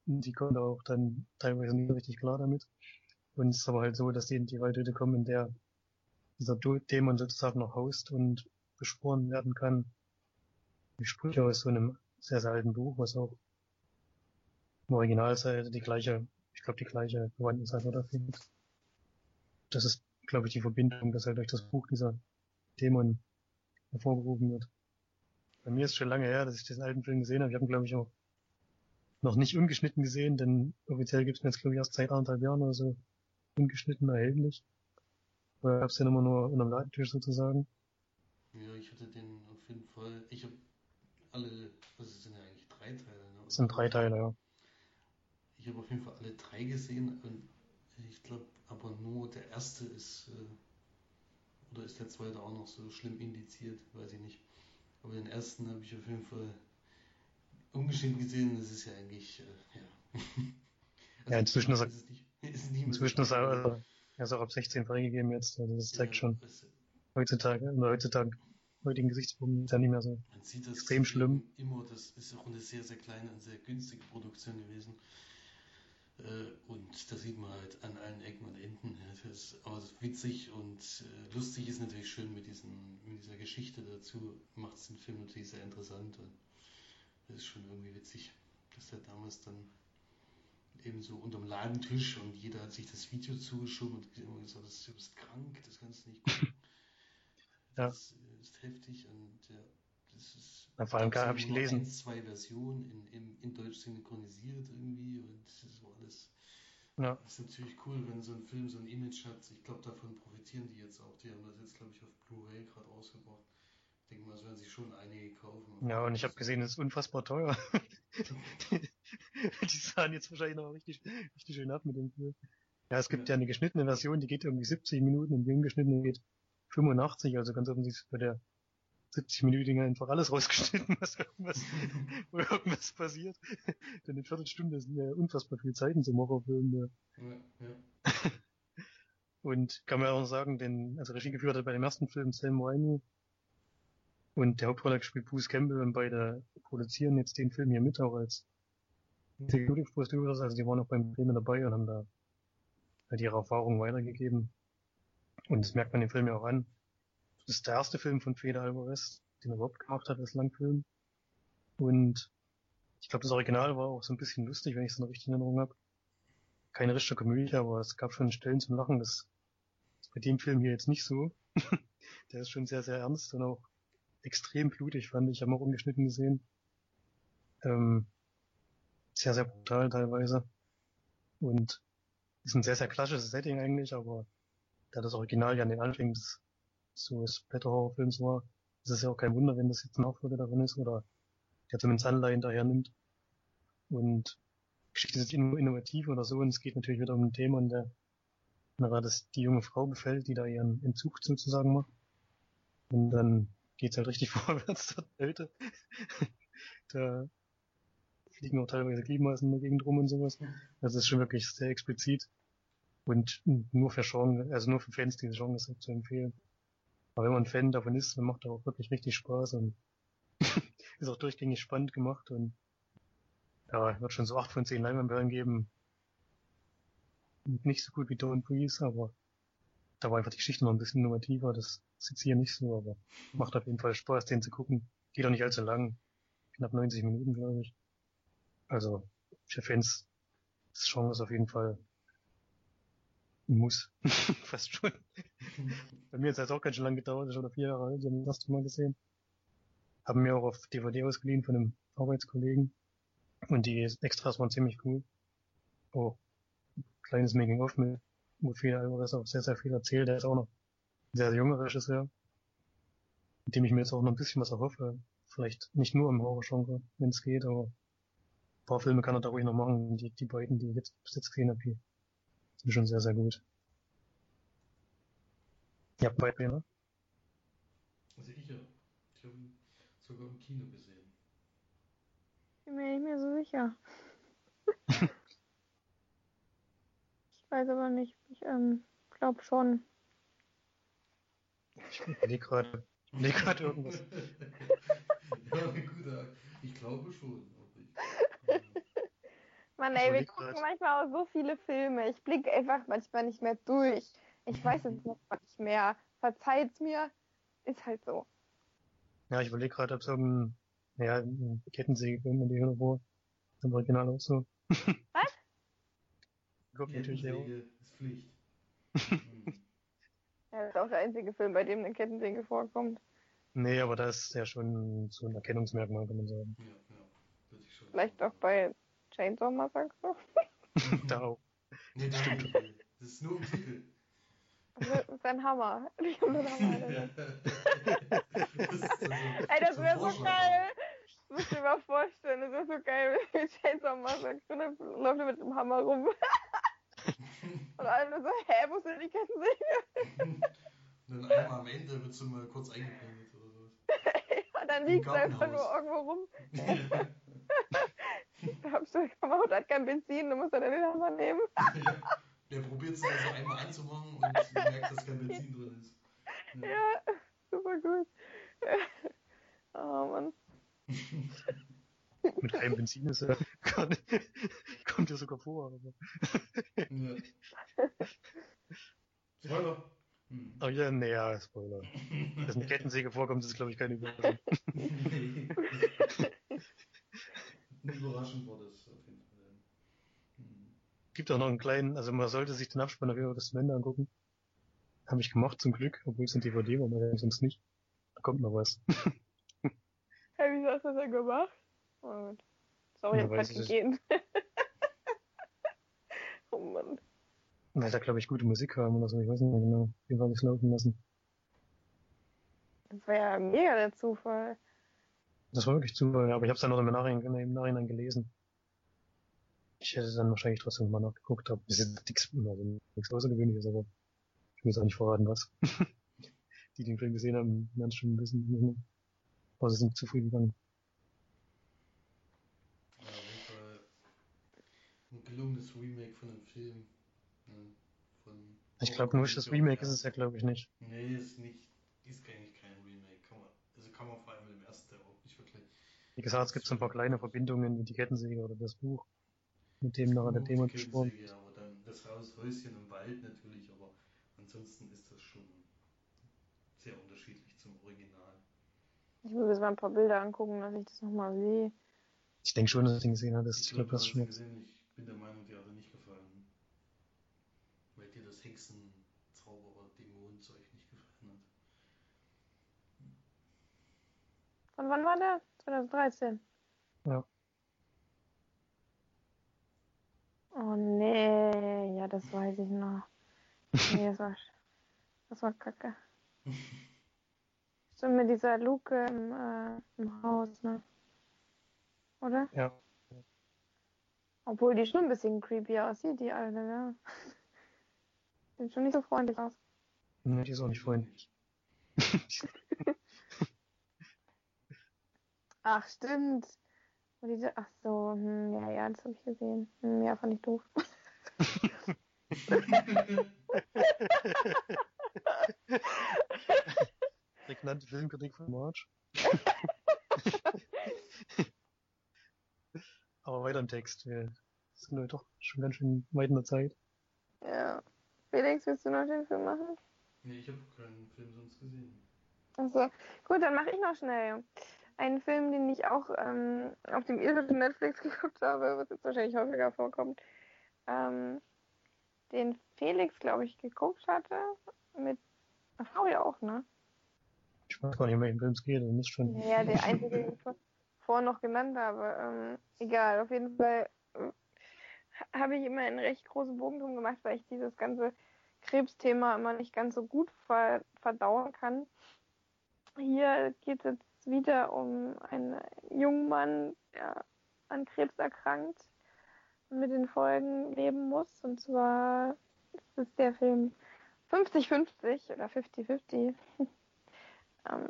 [SPEAKER 3] die kommen auch dann teilweise nicht richtig klar damit. Und es ist aber halt so, dass die in die Waldhütte kommen, in der dieser Dämon sozusagen noch haust und beschworen werden kann. Die Sprüche aus so einem sehr, sehr alten Buch, was auch im Originalseite die gleiche ich glaube, die gleiche Bewandtnis hat oder findet. Das ist, glaube ich, die Verbindung, dass halt durch das Buch dieser Dämon hervorgerufen wird. Bei mir ist es schon lange her, dass ich diesen alten Film gesehen habe. Ich habe ihn, glaube ich, auch noch nicht ungeschnitten gesehen, denn offiziell gibt es mir jetzt, glaube ich, erst seit anderthalb Jahren oder so ungeschnitten erhältlich. Oder gab es den immer nur unter dem Ladentisch sozusagen?
[SPEAKER 4] Ja, ich hatte den auf jeden Fall. Ich habe alle, was sind ja eigentlich drei Teile, ne?
[SPEAKER 3] Das sind drei Teile, ja.
[SPEAKER 4] Ich habe auf jeden Fall alle drei gesehen und ich glaube aber nur der erste ist, äh, oder ist der zweite auch noch so schlimm indiziert, weiß ich nicht. Aber den ersten habe ich auf jeden Fall ungeschnitten gesehen, das ist ja eigentlich, äh, ja.
[SPEAKER 3] also ja, inzwischen ist, ist, nicht, ist inzwischen ist er, also, er ist auch ab 16 freigegeben jetzt, also das zeigt ja, schon. Es, heutzutage, oder heutzutage, heutigen Gesichtspunkten ist ja nicht mehr so extrem schlimm.
[SPEAKER 4] Immer, das ist auch eine sehr, sehr kleine und sehr günstige Produktion gewesen. Äh, und und da sieht man halt an allen Ecken und Enden. Das ist, aber das ist witzig und äh, lustig ist natürlich schön mit, diesem, mit dieser Geschichte dazu. Macht es den Film natürlich sehr interessant und das ist schon irgendwie witzig, dass der damals dann eben so unterm Ladentisch und jeder hat sich das Video zugeschoben und immer gesagt, du bist krank, das kannst du nicht gucken.
[SPEAKER 3] Ja.
[SPEAKER 4] Das ist heftig und ja, das ist.
[SPEAKER 3] Na, vor allem habe ich gelesen.
[SPEAKER 4] Eins, zwei Versionen in, in, in Deutsch synchronisiert irgendwie und das war alles.
[SPEAKER 3] Ja.
[SPEAKER 4] Das ist natürlich cool, wenn so ein Film so ein Image hat. Ich glaube, davon profitieren die jetzt auch. Die haben das jetzt, glaube ich, auf Blu-ray gerade rausgebracht. Ich denke mal, das werden sich schon einige kaufen.
[SPEAKER 3] Ja, und ich habe gesehen, es ist unfassbar teuer. die sahen jetzt wahrscheinlich noch richtig, richtig schön ab mit dem Film. Ja, es gibt ja.
[SPEAKER 4] Ja.
[SPEAKER 3] eine geschnittene Version, die geht irgendwie 70 Minuten und die ungeschnittene geht 85, also ganz offensichtlich bei der 70-minütigen einfach alles rausgeschnitten, was irgendwas, wo irgendwas passiert. Denn eine Viertelstunde sind ja unfassbar viel Zeit in so einem Horrorfilm. Ja.
[SPEAKER 4] Ja.
[SPEAKER 3] Und kann man auch noch sagen, den, also Regie geführt hat bei dem ersten Film Sam Raimi und der Hauptrolle gespielt Bruce Campbell und beide produzieren jetzt den Film hier mit auch als Executive Producers, also die waren auch beim Film dabei und haben da halt ihre Erfahrungen weitergegeben. Und das merkt man dem Film ja auch an. Das ist der erste Film von Fede Alvarez, den er überhaupt gemacht hat als Langfilm. Und ich glaube, das Original war auch so ein bisschen lustig, wenn ich es noch richtig in Erinnerung habe. Keine richtige Komödie, aber es gab schon Stellen zum Lachen. Das ist bei dem Film hier jetzt nicht so. Der ist schon sehr, sehr ernst und auch extrem blutig, fand ich. Ich habe auch ungeschnitten gesehen. Ähm, sehr, sehr brutal teilweise. Und ist ein sehr, sehr klassisches Setting eigentlich, aber da das Original ja an den Anfängen des so des Blätter-Horrorfilms war, ist es ja auch kein Wunder, wenn das jetzt Nachfolger darin ist oder der zumindest Anleihen daher nimmt. Und Geschichte ist inno- innovativ oder so und es geht natürlich wieder um ein Thema, in der na, das die junge Frau befällt, die da ihren Entzug sozusagen macht. Und dann geht's halt richtig vorwärts dort Leute. da fliegen auch teilweise Gliedmaßen in der Gegend rum und sowas. Also das ist schon wirklich sehr explizit. Und nur für Genre, also nur für Fans dieses Genres zu empfehlen. Aber wenn man Fan davon ist, dann macht er auch wirklich richtig Spaß und ist auch durchgängig spannend gemacht und ja, wird schon so 8 von 10 Leinwandperlen geben. Nicht so gut wie Don't Breeze, aber da war einfach die Geschichte noch ein bisschen innovativer. Das ist hier nicht so, aber macht auf jeden Fall Spaß, den zu gucken. Geht auch nicht allzu lang. Knapp 90 Minuten, glaube ich. Also, für Fans des Genres auf jeden Fall ein Muss. Fast schon. Bei mir es jetzt auch ganz schön lang gedauert, schon vier Jahre alt, ich habe das erste Mal gesehen. Haben mir auch auf DVD ausgeliehen von einem Arbeitskollegen. Und die Extras waren ziemlich cool. Oh, kleines Making-of mit, viel Alvarez auch sehr, sehr viel erzählt. Der ist auch noch ein sehr, sehr junger Regisseur, mit dem ich mir jetzt auch noch ein bisschen was erhoffe. Vielleicht nicht nur im Horror-Genre, wenn es geht, aber ein paar Filme kann er da ruhig noch machen. Die, die beiden, die ich jetzt bis jetzt gesehen habe, die sind schon sehr, sehr gut. Ja, beide, ne?
[SPEAKER 4] Also ich ja. Ich habe ihn sogar im Kino gesehen.
[SPEAKER 2] Bin mir nicht mehr so sicher. ich weiß aber nicht. Ich ähm, glaube schon.
[SPEAKER 3] Ich überlege gerade, ich überlege gerade irgendwas.
[SPEAKER 4] ja, gut, ich glaube schon. Ich,
[SPEAKER 2] Mann,
[SPEAKER 3] Ich
[SPEAKER 2] ey, wir gucken
[SPEAKER 3] grad.
[SPEAKER 2] manchmal auch so viele Filme. Ich blicke einfach manchmal nicht mehr durch. Ich weiß es manchmal nicht mehr. Verzeiht's mir. Ist halt so.
[SPEAKER 3] Ja, ich überlege gerade, ob es irgendein, ja, ein Kettensäge-Film in die Höhle war. Im Original auch so.
[SPEAKER 2] Was?
[SPEAKER 3] Kommt natürlich.
[SPEAKER 4] Kettensäge ist Pflicht.
[SPEAKER 2] Ja, das ist auch der einzige Film, bei dem eine Kettensäge vorkommt.
[SPEAKER 3] Nee, aber das ist ja schon so ein Erkennungsmerkmal, kann man sagen.
[SPEAKER 4] ja, ja.
[SPEAKER 2] Vielleicht auch bei Chainsaw Massacre.
[SPEAKER 3] da auch.
[SPEAKER 4] Nee, das stimmt. Das ist nur im Titel.
[SPEAKER 2] Das ist ein Hammer. Ich hab den Hammer
[SPEAKER 4] Ja. Das ist so-
[SPEAKER 2] Ey, das
[SPEAKER 4] so
[SPEAKER 2] wäre so geil. Das musst du dir mal vorstellen. Das wäre so geil, wenn Chainsaw Massacre und dann läuft er mit dem Hammer rum. Und alle nur so, hä, wo sind die Kettensäge?
[SPEAKER 4] Und dann einmal am Ende wird so mal kurz eingeblendet oder sowas.
[SPEAKER 2] Und dann liegt er einfach nur irgendwo rum. Du gemacht, hat kein Benzin, du musst dann den Hammer nehmen.
[SPEAKER 4] Ja, der probiert es also einmal anzumachen und merkt, dass kein Benzin drin ist. Ja.
[SPEAKER 2] Ja, super gut. Oh Mann.
[SPEAKER 3] Mit keinem Benzin ist er, kann, kommt ja sogar vor. Aber.
[SPEAKER 4] Ja. Spoiler. Hm.
[SPEAKER 3] Oh ja, nee, ja, Spoiler. Dass eine Kettensäge vorkommt, ist glaube ich keine Überraschung.
[SPEAKER 4] nee. Überraschend war das auf jeden Fall. Hm.
[SPEAKER 3] Gibt auch noch einen kleinen, also man sollte sich den Abspann auf jeden Fall bis zum Ende angucken. Habe ich gemacht zum Glück, obwohl es ein DVD war, aber sonst nicht. Da kommt noch was.
[SPEAKER 2] Hey, wieso hast du das denn gemacht? Oh Gott. Sorry,
[SPEAKER 3] Ja,
[SPEAKER 2] ich hab gegeben. oh Mann.
[SPEAKER 3] Weil da glaube ich gute Musik haben oder so, ich weiß nicht mehr genau. Wie war das laufen lassen?
[SPEAKER 2] Das war ja mega der Zufall.
[SPEAKER 3] Das war wirklich Zufall, aber ich habe es dann noch im Nachhinein, im Nachhinein gelesen. Ich hätte dann wahrscheinlich trotzdem mal nachgeguckt, aber ist jetzt nichts, also nichts Außergewöhnliches, aber ich muss auch nicht verraten, was. Die, die den Film gesehen haben, werden es schon wissen. Aber sie sind zufrieden gegangen.
[SPEAKER 4] Ein gelungenes Remake von einem Film. Ne? Von
[SPEAKER 3] Ich glaube, nur das Remake ist es ja, glaube ich, nicht.
[SPEAKER 4] Nee, ist nicht, ist eigentlich kein Remake. Kann man, also kann man vor allem im ersten Teil auch nicht wirklich.
[SPEAKER 3] Wie gesagt, es gibt so ein paar kleine Verbindungen wie die Kettensäge oder das Buch, mit dem nachher der Thema
[SPEAKER 4] die
[SPEAKER 3] gesprochen.
[SPEAKER 4] Kettensäge, Aber dann das Haus, Häuschen im Wald natürlich, aber ansonsten ist das schon sehr unterschiedlich zum Original.
[SPEAKER 2] Ich muss jetzt mal ein paar Bilder angucken, dass ich das nochmal sehe.
[SPEAKER 3] Ich denke schon, dass du den gesehen hattest. Ich glaube,
[SPEAKER 4] du
[SPEAKER 3] das jetzt.
[SPEAKER 4] gesehen. Ich bin der Meinung, die hat dir nicht gefallen. Weil dir das Hexen, Zauberer, Dämonenzeug nicht gefallen hat.
[SPEAKER 2] Von wann war der? 2013.
[SPEAKER 3] Ja.
[SPEAKER 2] Oh nee, ja, das weiß ich noch. Nee, das war, das war kacke. Stimmt mit dieser Luke im, äh, im Haus, ne? Oder?
[SPEAKER 3] Ja.
[SPEAKER 2] Obwohl die schon ein bisschen creepy aussieht, die alte, ja. Sieht schon nicht so freundlich aus.
[SPEAKER 3] Nee, die ist auch nicht freundlich.
[SPEAKER 2] Ach, stimmt. Und diese, ach so, hm, ja, ja, das habe ich gesehen. Hm, ja, fand ich doof.
[SPEAKER 3] Prägnante Filmkritik von March. Aber weiter im Text. Wir sind wir doch schon ganz schön weit in der Zeit.
[SPEAKER 2] Ja. Felix, willst du noch den Film machen?
[SPEAKER 4] Nee, ich habe keinen Film sonst gesehen.
[SPEAKER 2] Achso, gut, dann mache ich noch schnell. Einen Film, den ich auch ähm, auf dem irischen Netflix geguckt habe, was jetzt wahrscheinlich häufiger vorkommt. Ähm, den Felix, glaube ich, geguckt hatte. Mit. Ach, Frau ja auch, ne?
[SPEAKER 3] Ich weiß gar nicht, um welchen Film es geht. Das ist schon.
[SPEAKER 2] Ja, der einzige, den ich vor- vorhin noch genannt habe. Ähm, egal, auf jeden Fall äh, habe ich immer einen recht großen Bogen drum gemacht, weil ich dieses ganze Krebsthema immer nicht ganz so gut ver verdauen kann. Hier geht es jetzt wieder um einen jungen Mann, der an Krebs erkrankt und mit den Folgen leben muss. Und zwar ist es der Film 50-50 oder 50-50. ähm,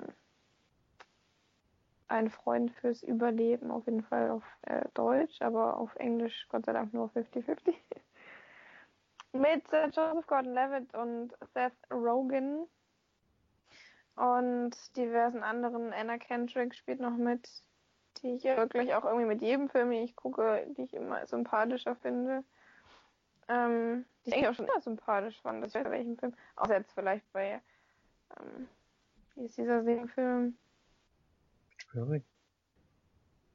[SPEAKER 2] ein Freund fürs Überleben, auf jeden Fall auf äh, Deutsch, aber auf Englisch Gott sei Dank nur 50-50. Mit äh, Joseph Gordon-Levitt und Seth Rogen und diversen anderen. Anna Kendrick spielt noch mit, die ich ja wirklich auch irgendwie mit jedem Film, den ich gucke, die ich immer sympathischer finde. Ähm, die ich eigentlich auch schon immer sympathisch fand, weiß nicht welchen Film, außer jetzt vielleicht bei, ähm, wie ist dieser Singfilm?
[SPEAKER 3] Schwierig.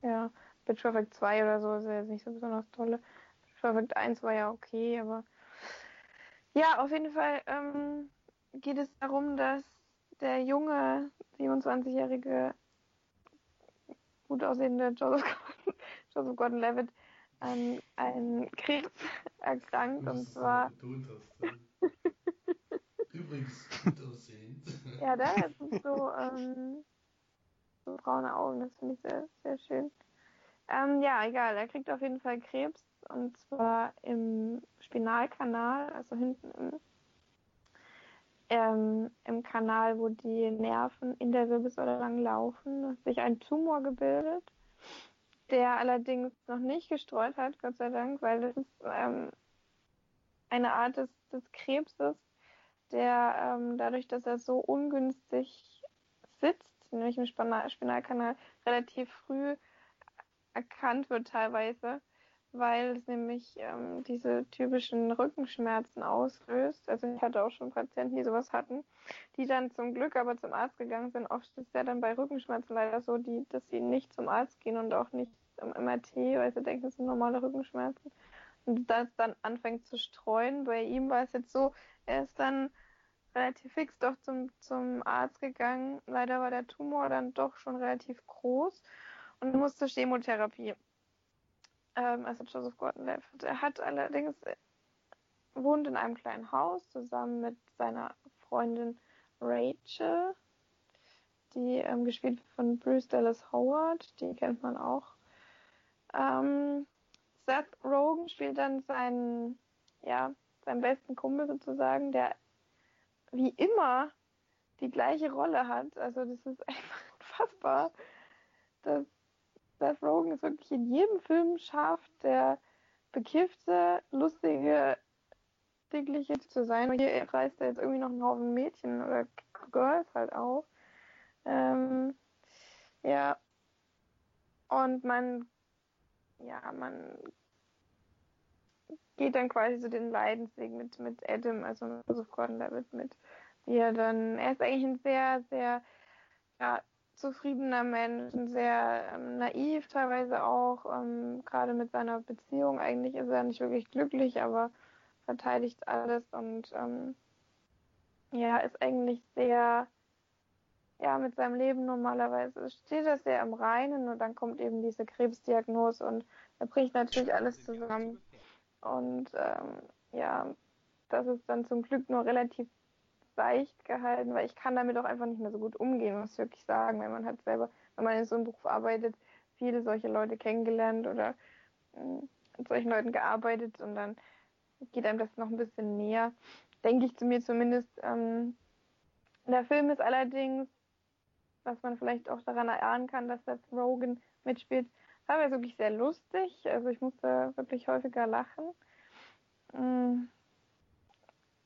[SPEAKER 2] Ja, Pitch Perfect 2 oder so ist ja jetzt nicht so besonders tolle. Pitch Perfect 1 war ja okay, aber ja, auf jeden Fall ähm, geht es darum, dass der junge 27-jährige gut aussehende Joseph Gordon, Joseph Gordon-Levitt an einen Krebs erkrankt und zwar.
[SPEAKER 4] Übrigens gut aussehend.
[SPEAKER 2] Ja, der hat so, ähm, so braune Augen, das finde ich sehr, sehr schön. Ähm, ja, egal, er kriegt auf jeden Fall Krebs und zwar im Spinalkanal, also hinten im, ähm, im Kanal, wo die Nerven in der Wirbelsäule lang laufen, hat sich ein Tumor gebildet, der allerdings noch nicht gestreut hat, Gott sei Dank, weil das ist ähm, eine Art des, des Krebses, der ähm, dadurch, dass er so ungünstig sitzt, nämlich im Spinal Spinalkanal relativ früh erkannt wird teilweise, weil es nämlich ähm, diese typischen Rückenschmerzen auslöst. Also ich hatte auch schon Patienten, die sowas hatten, die dann zum Glück aber zum Arzt gegangen sind. Oft ist ja dann bei Rückenschmerzen leider so, die, dass sie nicht zum Arzt gehen und auch nicht im MRT, weil sie denken, es sind normale Rückenschmerzen. Und das dann anfängt zu streuen. Bei ihm war es jetzt so, er ist dann relativ fix doch zum, zum Arzt gegangen. Leider war der Tumor dann doch schon relativ groß und musste Chemotherapie. Ähm, also Joseph Gordon-Levitt. Er hat allerdings äh, wohnt in einem kleinen Haus zusammen mit seiner Freundin Rachel, die ähm, gespielt wird von Bruce Dallas Howard, die kennt man auch. Ähm, Seth Rogen spielt dann seinen, ja, seinen besten Kumpel sozusagen, der wie immer die gleiche Rolle hat. Also das ist einfach unfassbar, dass Seth Rogen es wirklich in jedem Film schafft, der bekiffte, lustige, dickliche zu sein. Und hier reißt er jetzt irgendwie noch einen Haufen Mädchen oder Girls halt auf. Ähm, ja. Und man, ja, man geht dann quasi so den Leidensweg mit, mit Adam, also Joseph Gordon-Levitt mit, wie er dann, er ist eigentlich ein sehr, sehr, ja, zufriedener Mensch, sehr ähm, naiv teilweise auch, ähm, gerade mit seiner Beziehung. Eigentlich ist er nicht wirklich glücklich, aber verteidigt alles und ähm, ja, ist eigentlich sehr, ja, mit seinem Leben normalerweise steht er sehr im Reinen und dann kommt eben diese Krebsdiagnose und er bricht natürlich alles zusammen. Und ähm, ja, das ist dann zum Glück nur relativ seicht gehalten, weil ich kann damit auch einfach nicht mehr so gut umgehen, muss ich wirklich sagen, weil man hat selber, wenn man in so einem Beruf arbeitet, viele solche Leute kennengelernt oder mit solchen Leuten gearbeitet und dann geht einem das noch ein bisschen näher, denke ich zu mir zumindest. Ähm, der Film ist allerdings, was man vielleicht auch daran erahnen kann, dass Seth Rogen mitspielt, war wirklich sehr lustig. Also ich musste wirklich häufiger lachen. Ähm,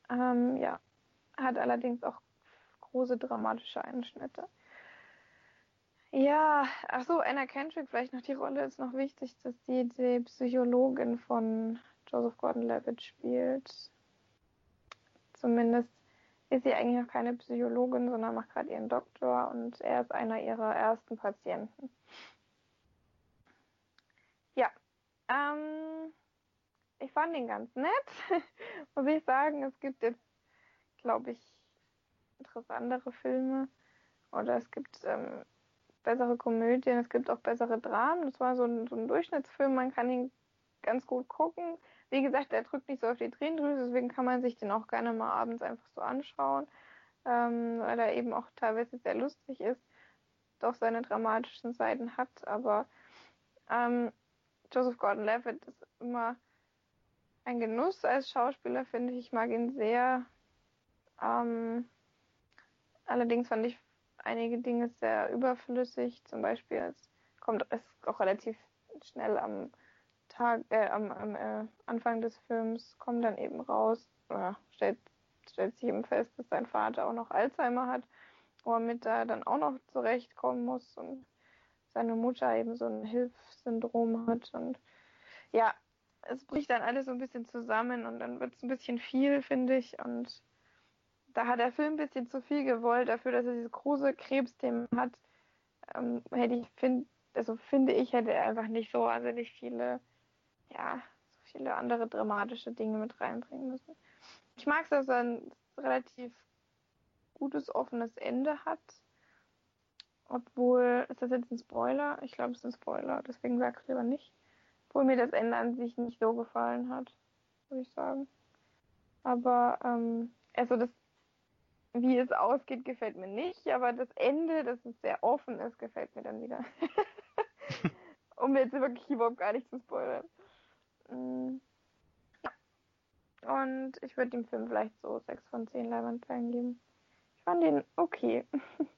[SPEAKER 2] ähm, ja, hat allerdings auch große dramatische Einschnitte. Ja, ach so, Anna Kendrick, vielleicht noch die Rolle ist noch wichtig, dass sie die Psychologin von Joseph Gordon-Levitt spielt. Zumindest ist sie eigentlich noch keine Psychologin, sondern macht gerade ihren Doktor und er ist einer ihrer ersten Patienten. Ja, ähm, ich fand ihn ganz nett, muss ich sagen. Es gibt jetzt glaube ich, interessantere Filme. Oder es gibt ähm, bessere Komödien, es gibt auch bessere Dramen. Das war so ein, so ein Durchschnittsfilm, man kann ihn ganz gut gucken. Wie gesagt, er drückt nicht so auf die Tränendrüse, deswegen kann man sich den auch gerne mal abends einfach so anschauen, ähm, weil er eben auch teilweise sehr lustig ist, doch seine dramatischen Seiten hat. Aber ähm, Joseph Gordon-Levitt ist immer ein Genuss als Schauspieler, finde ich. Ich mag ihn sehr. Ähm, allerdings fand ich einige Dinge sehr überflüssig. Zum Beispiel, es kommt es auch relativ schnell am Tag, äh, am, am äh, Anfang des Films kommt dann eben raus, oder stellt, stellt sich eben fest, dass sein Vater auch noch Alzheimer hat, womit er dann auch noch zurechtkommen muss und seine Mutter eben so ein Hilfssyndrom hat und ja, es bricht dann alles so ein bisschen zusammen und dann wird es ein bisschen viel, finde ich, und da hat der Film ein bisschen zu viel gewollt dafür, dass er diese große Krebsthemen hat. Ähm, hätte ich find, also finde ich, hätte er einfach nicht so wahnsinnig viele, ja, so viele andere dramatische Dinge mit reinbringen müssen. Ich mag es, dass er ein relativ gutes, offenes Ende hat. Obwohl, ist das jetzt ein Spoiler? Ich glaube, es ist ein Spoiler, deswegen sag ich lieber nicht. Obwohl mir das Ende an sich nicht so gefallen hat, würde ich sagen. Aber, ähm, also das wie es ausgeht, gefällt mir nicht, aber das Ende, dass es sehr offen ist, gefällt mir dann wieder. um jetzt wirklich überhaupt gar nicht zu spoilern. Mm. Und ich würde dem Film vielleicht so 6 von 10 Leinwandperlen geben. Ich fand den okay.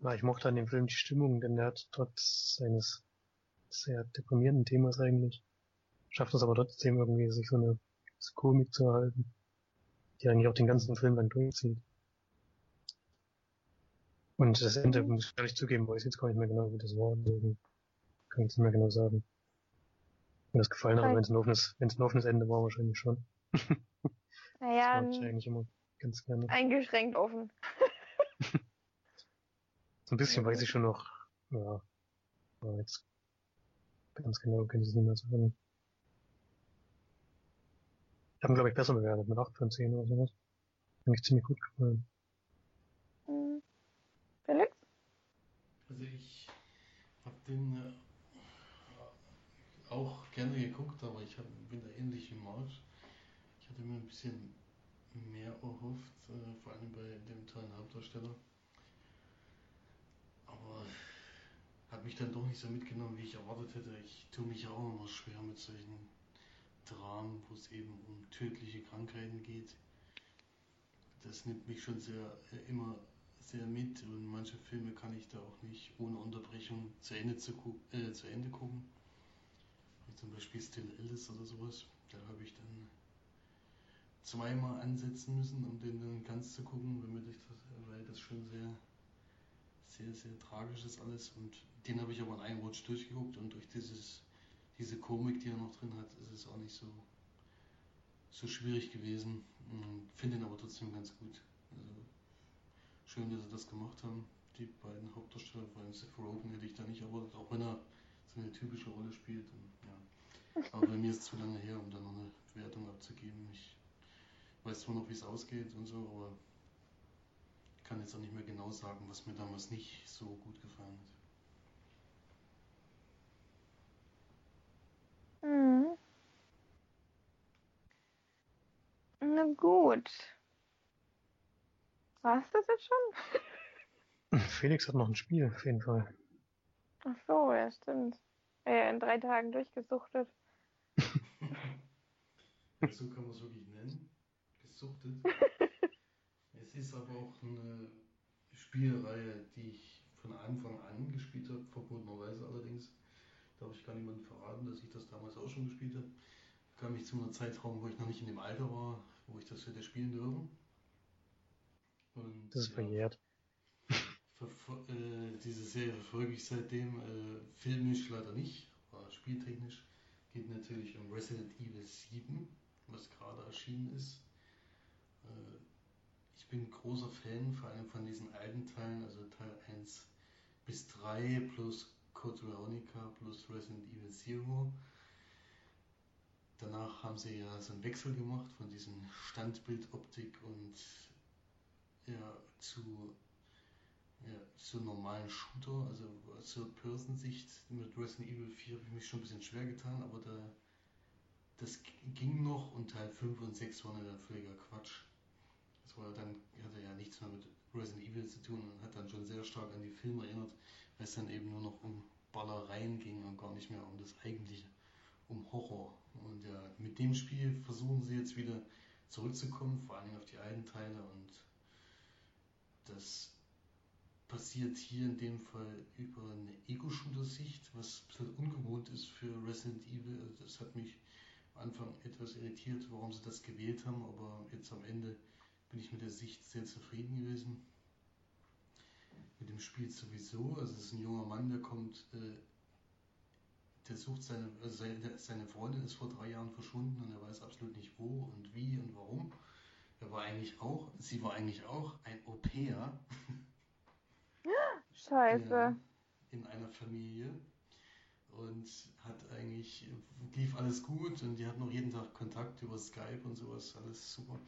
[SPEAKER 3] Ja, ich mochte an dem Film die Stimmung, denn er hat trotz seines sehr deprimierenden Themas eigentlich, schafft es aber trotzdem irgendwie, sich so eine Komik zu erhalten die eigentlich auch den ganzen Film lang durchzieht. Und das Ende muss ich ehrlich zugeben, weiß ich jetzt gar nicht mehr genau, wie das war. Deswegen kann ich es nicht mehr genau sagen. Mir das gefallen hat, wenn es ein offenes, wenn es ein offenes Ende war, wahrscheinlich schon.
[SPEAKER 2] Naja,
[SPEAKER 3] das mag ich eigentlich immer ganz gerne.
[SPEAKER 2] eingeschränkt offen.
[SPEAKER 3] So ein bisschen weiß ich schon noch, ja, aber jetzt ganz genau kann ich es nicht mehr sagen. Ich habe ihn, glaube ich, besser bewertet, mit 8 von 10 oder sowas. Eigentlich ziemlich gut gefallen.
[SPEAKER 2] Hm. Felix?
[SPEAKER 4] Also ich habe den äh, auch gerne geguckt, aber ich hab, bin da ähnlich wie Marsch. Ich hatte mir ein bisschen mehr erhofft, äh, vor allem bei dem tollen Hauptdarsteller. Aber hat mich dann doch nicht so mitgenommen, wie ich erwartet hätte. Ich tue mich auch immer schwer mit solchen Dramen, wo es eben um tödliche Krankheiten geht. Das nimmt mich schon sehr äh, immer sehr mit und manche Filme kann ich da auch nicht ohne Unterbrechung zu Ende, zu, äh, zu Ende gucken. Wie zum Beispiel Still Alice oder sowas. Da habe ich dann zweimal ansetzen müssen, um den dann ganz zu gucken, weil das schon sehr, sehr, sehr tragisch ist alles. Und den habe ich aber in einem Rutsch durchgeguckt und durch dieses, diese Komik, die er noch drin hat, ist es auch nicht so, so schwierig gewesen. Mm, Finde ihn aber trotzdem ganz gut. Also schön, dass sie das gemacht haben. Die beiden Hauptdarsteller, vor allem Seth Rogen, hätte ich da nicht erwartet, auch wenn er so eine typische Rolle spielt. Und, ja. Aber bei mir ist es zu lange her, um da noch eine Wertung abzugeben. Ich weiß zwar noch, wie es ausgeht und so, aber kann jetzt auch nicht mehr genau sagen, was mir damals nicht so gut gefallen hat.
[SPEAKER 2] Hm. Na gut. War's das jetzt schon?
[SPEAKER 3] Felix hat noch ein Spiel, auf jeden Fall.
[SPEAKER 2] Ach so, ja, stimmt. Äh, in drei Tagen durchgesuchtet.
[SPEAKER 4] so kann man es wirklich nennen. Gesuchtet. es ist aber auch eine Spielreihe, die ich von Anfang an gespielt habe, verbotenerweise allerdings. Darf ich gar niemandem verraten, dass ich das damals auch schon gespielt habe. Kam ich zu einem Zeitraum, wo ich noch nicht in dem Alter war, wo ich das hätte spielen dürfen. Und,
[SPEAKER 3] Das ist verjährt.
[SPEAKER 4] Äh, diese Serie verfolge ich seitdem. Äh, filmisch leider nicht, aber spieltechnisch. Geht natürlich um Resident Evil 7, was gerade erschienen ist. Äh, ich bin großer Fan, vor allem von diesen alten Teilen, also Teil 1 bis 3 plus Code Veronica plus Resident Evil Zero. Danach haben sie ja so einen Wechsel gemacht von diesem Standbildoptik und ja, zu ja, einen normalen Shooter, also aus Third-Person-Sicht mit Resident Evil 4 habe ich mich schon ein bisschen schwer getan, aber da das ging noch und Teil 5 und 6 waren ja völliger Quatsch. Das war dann, hatte ja nichts mehr mit Resident Evil zu tun und hat dann schon sehr stark an die Filme erinnert, weil es dann eben nur noch um Ballereien ging und gar nicht mehr um das eigentliche, um Horror. Und ja, mit dem Spiel versuchen sie jetzt wieder zurückzukommen, vor allem auf die alten Teile und das passiert hier in dem Fall über eine Ego-Shooter-Sicht, was ein bisschen ungewohnt ist für Resident Evil. Also das hat mich am Anfang etwas irritiert, warum sie das gewählt haben, aber jetzt am Ende bin ich mit der Sicht sehr zufrieden gewesen. Mit dem Spiel sowieso. Also es ist ein junger Mann, der kommt, äh, der sucht seine, also seine, Freundin ist vor drei Jahren verschwunden und er weiß absolut nicht wo und wie und warum. Er war eigentlich auch, sie war eigentlich auch ein Au-pair.
[SPEAKER 2] Scheiße.
[SPEAKER 4] Ja, in einer Familie und hat eigentlich, lief alles gut und die hatten auch jeden Tag Kontakt über Skype und sowas, alles super.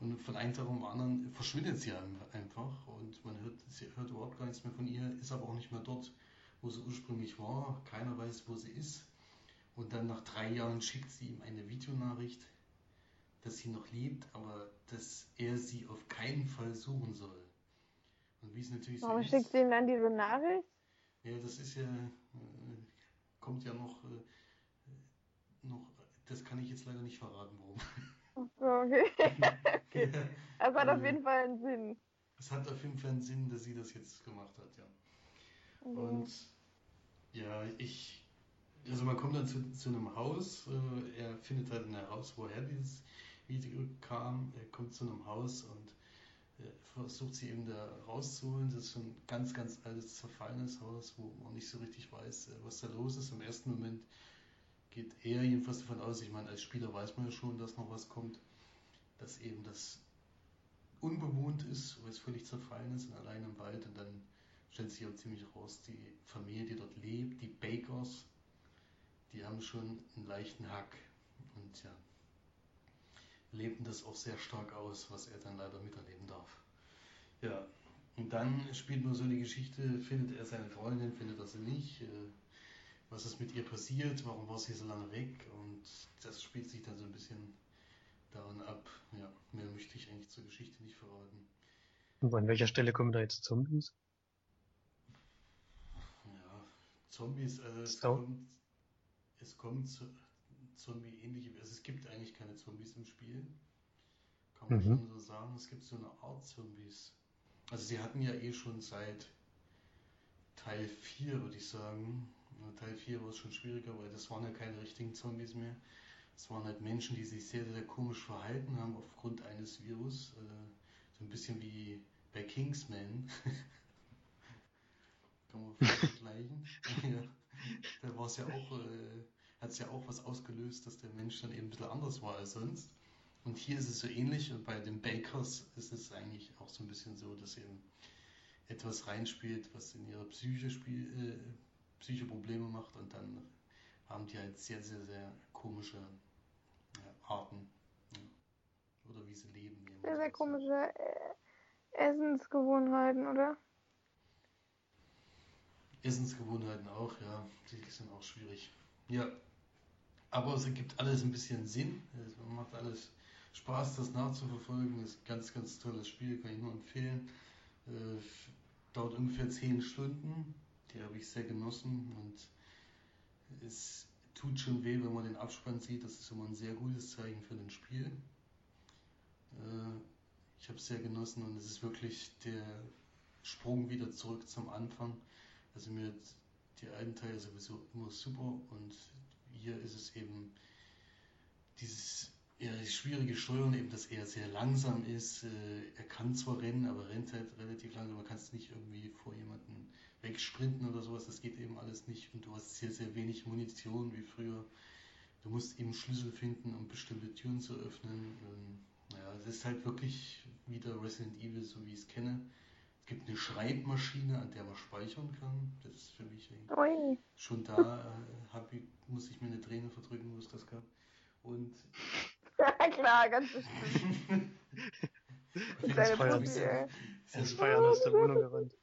[SPEAKER 4] Und von einem Tag am anderen verschwindet sie ein- einfach und man hört, sie hört überhaupt gar nichts mehr von ihr, ist aber auch nicht mehr dort, wo sie ursprünglich war. Keiner weiß, wo sie ist. Und dann nach drei Jahren schickt sie ihm eine Videonachricht, dass sie noch lebt, aber dass er sie auf keinen Fall suchen soll. Und wie es natürlich
[SPEAKER 2] Warum
[SPEAKER 4] so
[SPEAKER 2] schickt
[SPEAKER 4] ist.
[SPEAKER 2] sie ihm dann diese Nachricht?
[SPEAKER 4] Ja, das ist ja, äh, kommt ja noch, äh, noch, das kann ich jetzt leider nicht verraten, warum.
[SPEAKER 2] So, okay. Das hat auf
[SPEAKER 4] Äh,
[SPEAKER 2] jeden Fall einen Sinn.
[SPEAKER 4] Es hat auf jeden Fall einen Sinn, dass sie das jetzt gemacht hat, ja.
[SPEAKER 2] Mhm.
[SPEAKER 4] Und ja, ich, also man kommt dann zu, zu einem Haus, äh, er findet halt heraus, woher dieses Video kam, er kommt zu einem Haus und versucht sie eben da rauszuholen. Das ist so ein ganz, ganz altes, zerfallenes Haus, wo man nicht so richtig weiß, äh, was da los ist. Im ersten Moment geht er jedenfalls davon aus, ich meine, als Spieler weiß man ja schon, dass noch was kommt, dass eben das unbewohnt ist, weil es völlig zerfallen ist und allein im Wald und dann stellt sich auch ziemlich raus, die Familie, die dort lebt, die Bakers, die haben schon einen leichten Hack und ja, lebten das auch sehr stark aus, was er dann leider miterleben darf. Ja, und dann spielt man so die Geschichte, findet er seine Freundin, findet er sie nicht, äh, was ist mit ihr passiert, warum war sie so lange weg und das spielt sich dann so ein bisschen daran ab. Ja, mehr möchte ich eigentlich zur Geschichte nicht verraten.
[SPEAKER 3] Und an welcher Stelle kommen da jetzt Zombies?
[SPEAKER 4] Ja, Zombies, also es kommt, es kommt zu, Zombie-ähnliche, also es gibt eigentlich keine Zombies im Spiel. Kann man
[SPEAKER 3] Mhm.
[SPEAKER 4] schon so sagen. Es gibt so eine Art Zombies. Also sie hatten ja eh schon seit Teil 4, würde ich sagen. Teil 4 war es schon schwieriger, weil das waren ja keine richtigen Zombies mehr. Es waren halt Menschen, die sich sehr, sehr komisch verhalten haben aufgrund eines Virus. Äh, so ein bisschen wie bei Kingsman. Kann man vergleichen. ja. Da war es ja auch, äh, hat es ja auch was ausgelöst, dass der Mensch dann eben ein bisschen anders war als sonst. Und hier ist es so ähnlich und bei den Bakers ist es eigentlich auch so ein bisschen so, dass eben etwas reinspielt, was in ihrer Psyche spiel, äh, Psyche Probleme macht und dann haben die halt sehr, sehr, sehr komische ja, Arten. Ja. Oder wie sie leben.
[SPEAKER 2] Sehr, sehr komische äh, Essensgewohnheiten, oder?
[SPEAKER 4] Essensgewohnheiten auch, ja, die sind auch schwierig. Ja, aber es ergibt alles ein bisschen Sinn. Es macht alles Spaß, das nachzuverfolgen. Ist ein ganz, ganz tolles Spiel, kann ich nur empfehlen. Äh, dauert ungefähr 10 Stunden. Die habe ich sehr genossen und es tut schon weh, wenn man den Abspann sieht. Das ist immer ein sehr gutes Zeichen für ein Spiel. Äh, ich habe es sehr genossen und es ist wirklich der Sprung wieder zurück zum Anfang. Also mir die alten Teile sowieso immer super und hier ist es eben dieses die schwierige Steuern, eben, dass er sehr langsam ist. Äh, er kann zwar rennen, aber rennt halt relativ langsam. Man kann nicht irgendwie vor jemanden wegsprinten oder sowas. Das geht eben alles nicht. Und du hast sehr, sehr wenig Munition wie früher. Du musst eben Schlüssel finden, um bestimmte Türen zu öffnen. Ähm, naja, es ist halt wirklich wieder Resident Evil, so wie ich es kenne. Es gibt eine Schreibmaschine, an der man speichern kann. Das ist für mich
[SPEAKER 2] Ui.
[SPEAKER 4] schon da, äh, ich, muss ich mir eine Träne verdrücken, wo es das gab. Und
[SPEAKER 2] Ja, klar, ganz bestimmt.
[SPEAKER 4] ich
[SPEAKER 2] Kleine
[SPEAKER 3] Feuer. Er aus der Wohnung gerannt.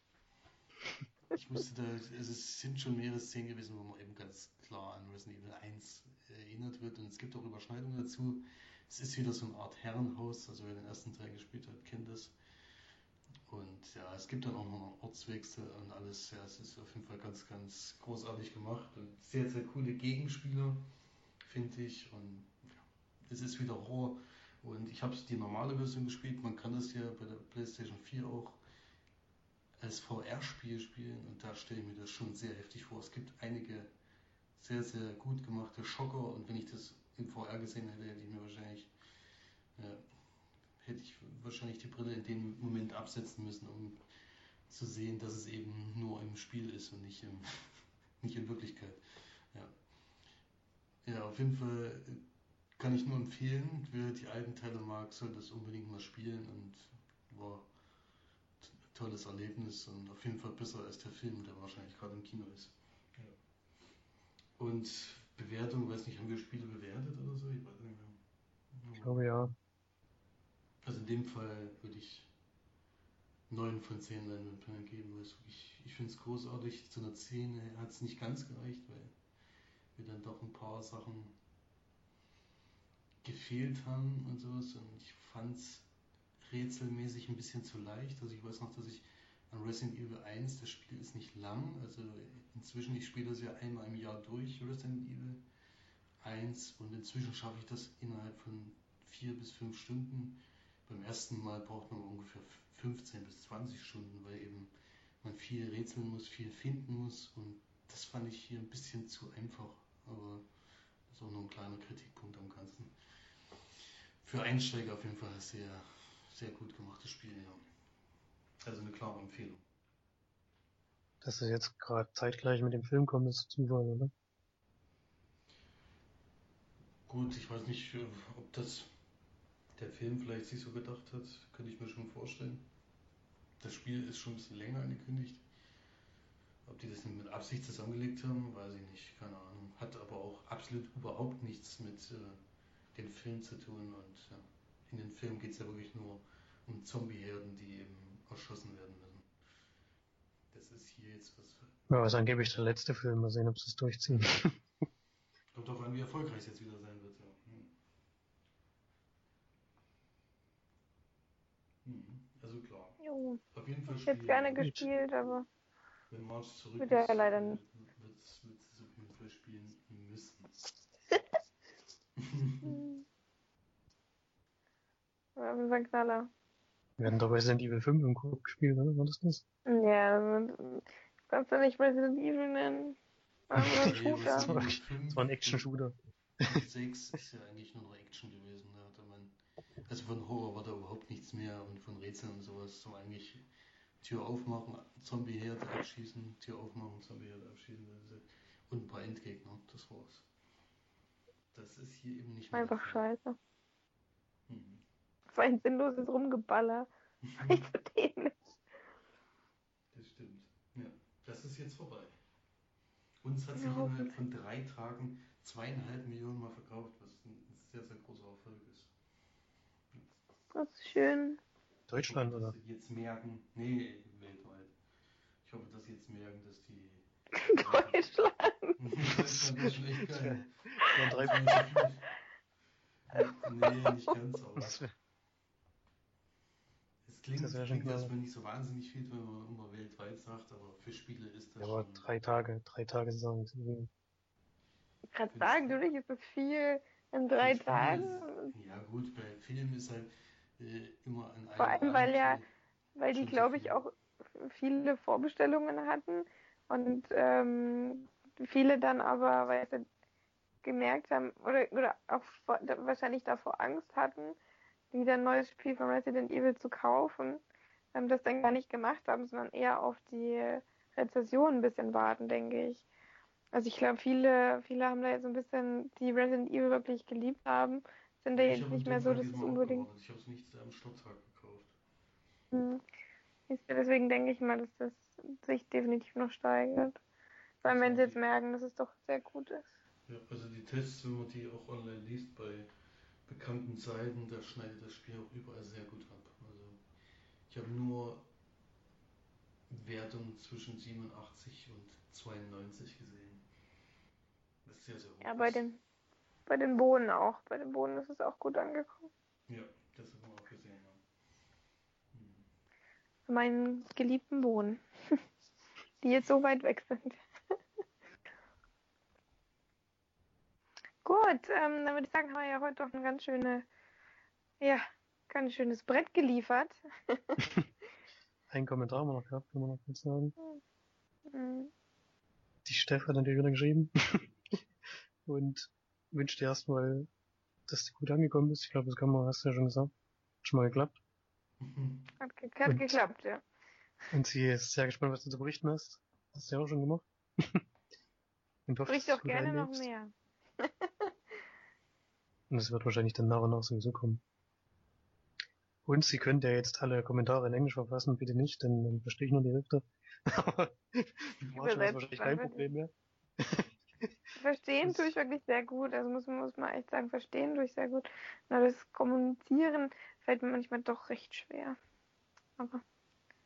[SPEAKER 4] Ich musste da, also es sind schon mehrere Szenen gewesen, wo man eben ganz klar an Resident Evil 1 erinnert wird und es gibt auch Überschneidungen dazu. Es ist wieder so eine Art Herrenhaus, also wer den ersten Teil gespielt hat, kennt das. Und ja, es gibt dann auch noch einen Ortswechsel und alles. Ja, es ist auf jeden Fall ganz, ganz großartig gemacht und sehr, sehr coole Gegenspieler, finde ich. Und ja, es ist wieder Horror. Und ich habe die normale Version gespielt. Man kann das ja bei der PlayStation 4 auch als VR-Spiel spielen und da stelle ich mir das schon sehr heftig vor. Es gibt einige sehr, sehr gut gemachte Schocker und wenn ich das in VR gesehen hätte, hätte ich mir wahrscheinlich, hätte ich wahrscheinlich die Brille in dem Moment absetzen müssen, um zu sehen, dass es eben nur im Spiel ist und nicht, im, nicht in Wirklichkeit. Ja. ja, auf jeden Fall kann ich nur empfehlen, wer die alten Teile mag, soll das unbedingt mal spielen und war tolles Erlebnis und auf jeden Fall besser als der Film, der wahrscheinlich gerade im Kino ist. Ja. Und Bewertung, weiß nicht, haben wir Spiele bewertet oder so? Ich weiß nicht mehr.
[SPEAKER 3] Ich glaube ja.
[SPEAKER 4] Also in dem Fall würde ich 9 von 10 Leinwandperlen geben, weil wirklich, ich finde es großartig. Zu einer 10 hat es nicht ganz gereicht, weil mir dann doch ein paar Sachen gefehlt haben und sowas. Und ich fand es rätselmäßig ein bisschen zu leicht. Also ich weiß noch, dass ich an Resident Evil 1, das Spiel ist nicht lang, also inzwischen, ich spiele das ja einmal im Jahr durch, Resident Evil 1 und inzwischen schaffe ich das innerhalb von 4 bis 5 Stunden. Beim ersten Mal braucht man ungefähr 15 bis 20 Stunden, weil eben man viel rätseln muss, viel finden muss und das fand ich hier ein bisschen zu einfach, aber das ist auch nur ein kleiner Kritikpunkt am Ganzen. Für Einsteiger auf jeden Fall sehr, sehr gut gemachtes Spiel, ja. Also eine klare Empfehlung.
[SPEAKER 3] Dass es jetzt gerade zeitgleich mit dem Film kommt, ist Zufall, oder?
[SPEAKER 4] Gut, ich weiß nicht, ob das der Film vielleicht sich so gedacht hat, könnte ich mir schon vorstellen. Das Spiel ist schon ein bisschen länger angekündigt. Ob die das mit Absicht zusammengelegt haben, weiß ich nicht, keine Ahnung. Hat aber auch absolut überhaupt nichts mit äh, dem Film zu tun und ja, in dem Film geht es ja wirklich nur um Zombieherden, die eben erschossen werden müssen. Das ist hier jetzt was.
[SPEAKER 3] Ja, was angeblich der letzte Film. Mal sehen, ob sie es durchziehen.
[SPEAKER 4] Kommt drauf an, wie erfolgreich es jetzt wieder sein wird. Ja. Hm. Hm. Also
[SPEAKER 2] Jo.
[SPEAKER 4] Auf jeden Fall
[SPEAKER 2] Ich hätte gerne gespielt, aber
[SPEAKER 4] Wenn March zurück
[SPEAKER 2] Wird
[SPEAKER 4] ist,
[SPEAKER 2] ja leider nicht.
[SPEAKER 4] wird es auf jeden Fall spielen müssen.
[SPEAKER 2] war auf jeden Fall ein Knaller.
[SPEAKER 3] Wir hatten doch Resident Evil 5 im Coop gespielt, oder? War das das?
[SPEAKER 2] Ja, also, kannst du nicht Resident Evil nennen.
[SPEAKER 3] Das war- Das ein Action-Shooter.
[SPEAKER 4] 6 ist ja eigentlich nur noch Action gewesen. Man, also von Horror war da überhaupt nichts mehr und von Rätseln und sowas. So eigentlich Tür aufmachen, Zombie-Herd abschießen, Tür aufmachen, Zombie-Herd abschießen und ein paar Endgegner. Das war's. Das ist hier eben nicht mehr.
[SPEAKER 2] Einfach scheiße.
[SPEAKER 4] Mhm.
[SPEAKER 2] Das war ein sinnloses Rumgeballer. Ich verstehe nicht.
[SPEAKER 4] Das stimmt. Ja, das ist jetzt vorbei. Uns hat sich innerhalb von drei Tagen zweieinhalb Millionen Mal verkauft, was ein sehr, sehr großer Erfolg ist.
[SPEAKER 2] Das ist schön.
[SPEAKER 3] Deutschland, oder?
[SPEAKER 4] dass sie jetzt merken, nee, weltweit. Ich hoffe, dass sie jetzt merken, dass die.
[SPEAKER 2] Deutschland.
[SPEAKER 4] Deutschland ist schon echt geil. Das. Nee, nicht ganz, aber.
[SPEAKER 3] Das
[SPEAKER 4] Es klingt,
[SPEAKER 3] Das
[SPEAKER 4] klingt erstmal nicht so wahnsinnig viel, wenn man immer weltweit sagt, aber für Spiele ist das
[SPEAKER 3] Ja, aber
[SPEAKER 4] schon.
[SPEAKER 3] drei Tage, drei Tage Saison. ist irgendwie-
[SPEAKER 2] Ich kann sagen, du nicht, ist das viel in drei Tagen?
[SPEAKER 4] Ist, ja, gut, bei Filmen ist halt äh, immer an einem.
[SPEAKER 2] Vor allem, weil ja- Weil die, glaube ich, auch viele Vorbestellungen hatten und ähm, viele dann aber, weil sie gemerkt haben oder, oder auch vor, da, wahrscheinlich davor Angst hatten, wieder ein neues Spiel von Resident Evil zu kaufen, ähm, das dann gar nicht gemacht haben, sondern eher auf die Rezession ein bisschen warten, denke ich. Also ich glaube, viele, viele haben da jetzt so ein bisschen, die Resident Evil wirklich geliebt haben, sind da
[SPEAKER 4] Ich
[SPEAKER 2] jetzt nicht mehr
[SPEAKER 4] dem
[SPEAKER 2] so, dass es unbedingt.
[SPEAKER 4] Ich habe es nicht am Stadttag gekauft.
[SPEAKER 2] Hm. Du, Deswegen denke ich mal, dass das sich definitiv noch steigert. Vor allem, wenn sie jetzt merken, dass es doch sehr gut ist.
[SPEAKER 4] Ja, also die Tests, wenn man die auch online liest bei bekannten Seiten, da schneidet das Spiel auch überall sehr gut ab. Also ich habe nur Wertungen zwischen 87 und 92 gesehen. Das ist sehr, sehr hoch.
[SPEAKER 2] Ja, bei den, bei den Bohnen auch. Bei den Bohnen ist es auch gut angekommen.
[SPEAKER 4] Ja, das haben wir auch gesehen. Ja. Hm.
[SPEAKER 2] Meinen geliebten Bohnen. Die jetzt so weit weg sind. Gut, ähm, dann würde ich sagen, haben wir ja heute doch ein ganz schöne, ja, ganz schönes Brett geliefert.
[SPEAKER 3] Ein Kommentar haben wir noch gehabt, kann man noch kurz sagen.
[SPEAKER 2] Hm.
[SPEAKER 3] Die Steff hat natürlich wieder geschrieben. und wünscht dir erstmal, dass du gut angekommen bist. Ich glaube, das kann man, hast du ja schon gesagt. Schon mal geklappt.
[SPEAKER 2] Hat, ge hat
[SPEAKER 3] Und-
[SPEAKER 2] geklappt, ja.
[SPEAKER 3] Und sie ist sehr gespannt, was du zu berichten hast. Hast du ja auch schon gemacht. du gut
[SPEAKER 2] gerne noch
[SPEAKER 3] einlebst.
[SPEAKER 2] mehr.
[SPEAKER 3] Und es wird wahrscheinlich dann nach und nach sowieso kommen. Und sie könnt ja jetzt alle Kommentare in Englisch verfassen, bitte nicht, denn dann verstehe ich nur die Hälfte. Aber Marshall
[SPEAKER 2] Übersetzt
[SPEAKER 3] wahrscheinlich kein. Problem mehr.
[SPEAKER 2] Verstehen tue ich wirklich sehr gut. Also muss, muss man echt sagen, verstehen tue ich sehr gut. Nur das Kommunizieren fällt mir manchmal doch recht schwer. Aber,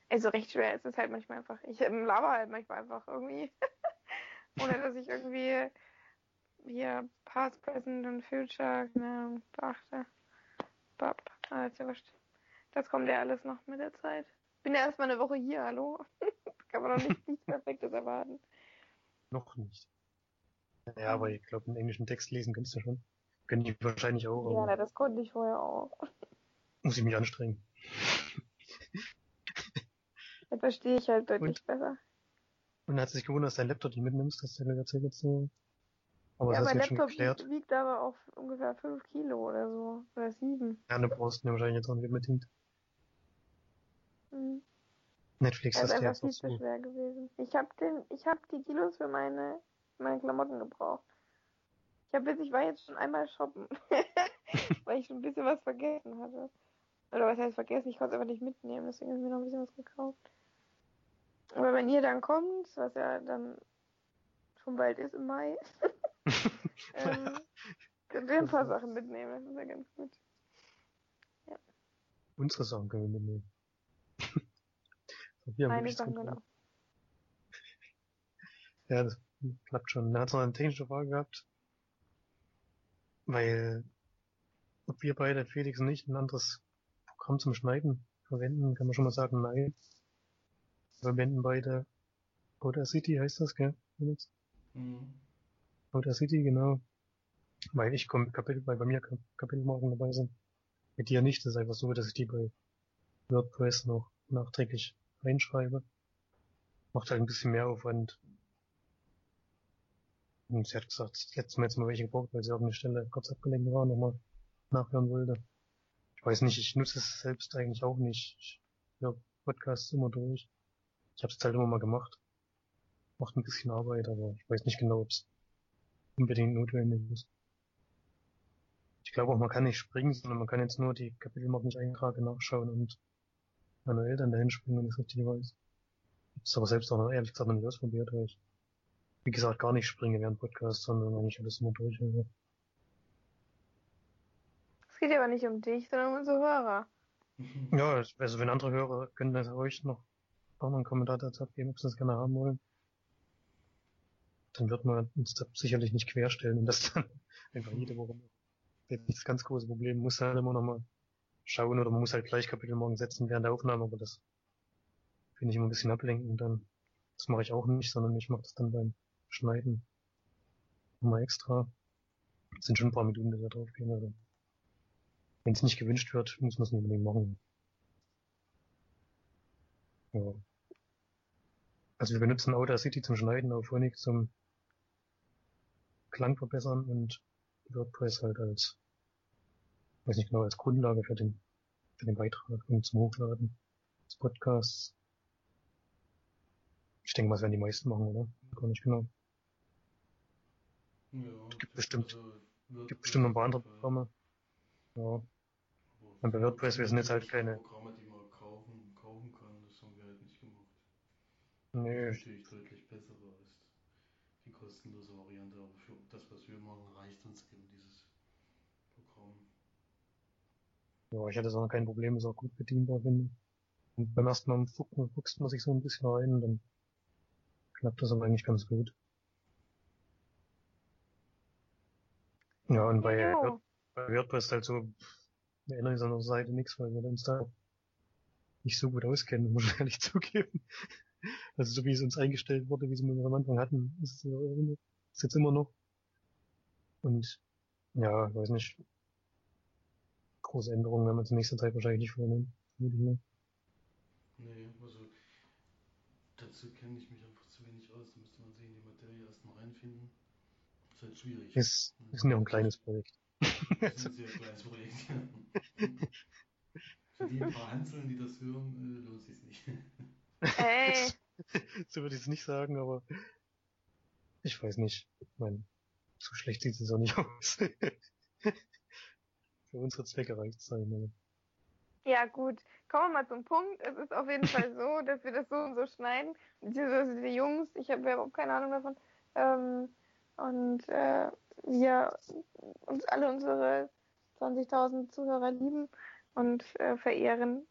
[SPEAKER 2] also recht schwer ist es halt manchmal einfach. Ich ähm, laber halt manchmal einfach irgendwie. Ohne dass ich irgendwie hier Past, Present und Future, Ahnung, beachte. Bab. Ist ja wurscht. Das kommt ja alles noch mit der Zeit. Bin ja erstmal eine Woche hier, hallo? Kann man doch nicht, nichts Perfektes erwarten.
[SPEAKER 3] Noch nicht. Ja, aber ich glaube, einen englischen Text lesen kannst du schon. Könnte ich wahrscheinlich auch,
[SPEAKER 2] Ja, das konnte ich vorher auch.
[SPEAKER 3] muss ich mich anstrengen.
[SPEAKER 2] Das verstehe ich halt deutlich
[SPEAKER 3] Und?
[SPEAKER 2] besser.
[SPEAKER 3] Und hat sich gewundert, dass dein Laptop nicht mitnimmst, hast du ja erzählt jetzt so. Aber
[SPEAKER 2] ja,
[SPEAKER 3] das hast
[SPEAKER 2] mein
[SPEAKER 3] du
[SPEAKER 2] Laptop wiegt, wiegt aber auf ungefähr 5 Kilo oder so. Oder 7.
[SPEAKER 3] Ja, du brauchst ja wahrscheinlich jetzt auch nicht unbedingt.
[SPEAKER 2] Mhm.
[SPEAKER 3] Netflix
[SPEAKER 2] Das
[SPEAKER 3] ist ja
[SPEAKER 2] einfach
[SPEAKER 3] jetzt
[SPEAKER 2] viel zu schwer gewesen. Ich habe den, ich habe die Kilos für meine, meine Klamotten gebraucht. Ich habe jetzt, ich war jetzt schon einmal shoppen, weil ich schon ein bisschen was vergessen hatte. Oder was heißt vergessen? Ich konnte es einfach nicht mitnehmen, deswegen habe ich mir noch ein bisschen was gekauft. Aber wenn ihr dann kommt, was ja dann schon bald ist im Mai, ähm, könnt ihr ein paar Sachen mitnehmen. Das ist ja ganz gut.
[SPEAKER 3] Unsere Sachen können wir mitnehmen. Wir
[SPEAKER 2] Meine Sachen genau.
[SPEAKER 3] Ja, das klappt schon. Er hat noch eine technische Frage gehabt. Weil, ob wir beide, Felix und ich, ein anderes Programm zum Schneiden verwenden, kann man schon mal sagen, nein. Wir verwenden beide Audacity, heißt das, gell? Felix?
[SPEAKER 4] Mhm.
[SPEAKER 3] Audacity, genau. Weil ich komme Kapitel, weil bei mir Kap- Kapitelmarken dabei sind. Mit dir nicht. Das ist einfach so, dass ich die bei WordPress noch nachträglich reinschreibe. Macht halt ein bisschen mehr Aufwand. Und sie hat gesagt, hat mir jetzt mal welche gebraucht, weil sie auf eine Stelle kurz abgelenkt war und nochmal nachhören wollte. Ich weiß nicht, ich nutze es selbst eigentlich auch nicht. Ich höre Podcasts immer durch. Ich habe es halt immer mal gemacht. Macht ein bisschen Arbeit, aber ich weiß nicht genau, ob es unbedingt notwendig ist. Ich glaube auch, man kann nicht springen, sondern man kann jetzt nur die Kapitelmarken nicht eintragen, nachschauen und manuell dann dahin springen, wenn ich es richtig weiß. Ich hab's aber selbst auch noch ehrlich gesagt noch nicht ausprobiert, weil ich, wie gesagt, gar nicht springe während Podcast, sondern eigentlich alles immer durchhöre.
[SPEAKER 2] Es geht aber nicht um dich, sondern um unsere Hörer.
[SPEAKER 3] Ja, also wenn andere Hörer können das euch noch auch noch einen Kommentar dazu abgeben, ob sie das gerne haben wollen. Dann wird man uns da sicherlich nicht querstellen und das dann einfach jede Woche machen. Das ist nicht das ganz große Problem. Man muss halt immer noch mal schauen oder man muss halt gleich Kapitelmarken setzen während der Aufnahme, aber das finde ich immer ein bisschen ablenkend dann. Das mache ich auch nicht, sondern ich mache das dann beim Schneiden nochmal extra. Das sind schon ein paar Minuten, die da drauf gehen. Also. Wenn es nicht gewünscht wird, muss man es nicht unbedingt machen. Ja. Also wir benutzen Audacity zum Schneiden, Auphonic zum Klang verbessern und WordPress halt als, weiß nicht genau, als Grundlage für den, für den Beitrag und zum Hochladen des Podcasts. Ich denke mal, das werden die meisten machen, oder? Gar nicht genau.
[SPEAKER 4] Ja,
[SPEAKER 3] Gibt bestimmt-
[SPEAKER 4] also
[SPEAKER 3] Gibt bestimmt noch ein paar andere Programme. Ja. Und bei WordPress, wir sind jetzt halt keine-
[SPEAKER 4] Programme, die man kaufen, kaufen kann, das haben wir halt nicht gemacht.
[SPEAKER 3] Nö,
[SPEAKER 4] Natürlich deutlich bessere als die kostenlose Variante, aber für das, was wir machen, reicht uns eben dieses Programm.
[SPEAKER 3] ja, ich hatte so noch kein Problem, ist auch gut bedienbar, finde ich. Und beim ersten Mal fuchst man sich so ein bisschen rein und dann klappt das aber eigentlich ganz gut. Ja, und bei. Word- bei WordPress halt so, wir ändern uns an der Seite nichts, weil wir uns da nicht so gut auskennen, muss ich ehrlich zugeben. Also so wie es uns eingestellt wurde, wie es wir am Anfang hatten, ist es ist jetzt immer noch. Und ja, weiß nicht. Große Änderungen werden wir zur nächsten Zeit wahrscheinlich nicht vornehmen. ich.
[SPEAKER 4] Nee, also dazu kenne ich mich einfach zu wenig aus. Da müsste man sich in die Materie erstmal reinfinden. Ist halt schwierig.
[SPEAKER 3] Ist, ist ja auch ein kleines Projekt.
[SPEAKER 4] Das ist ein sehr kleines Projekt. Für die paar Hanseln, die das hören, äh, lohnt sich nicht.
[SPEAKER 2] Ey,
[SPEAKER 3] so würde ich es nicht sagen, aber ich weiß nicht. Ich meine, so schlecht sieht es auch nicht aus. Für unsere Zwecke reicht es sein.
[SPEAKER 2] ja gut. Kommen wir mal zum Punkt. Es ist auf jeden Fall so, dass wir das so und so schneiden. Beziehungsweise die Jungs, ich habe ja überhaupt keine Ahnung davon. Ähm, und äh, wir uns alle unsere 20.000 Zuhörer lieben und äh, verehren.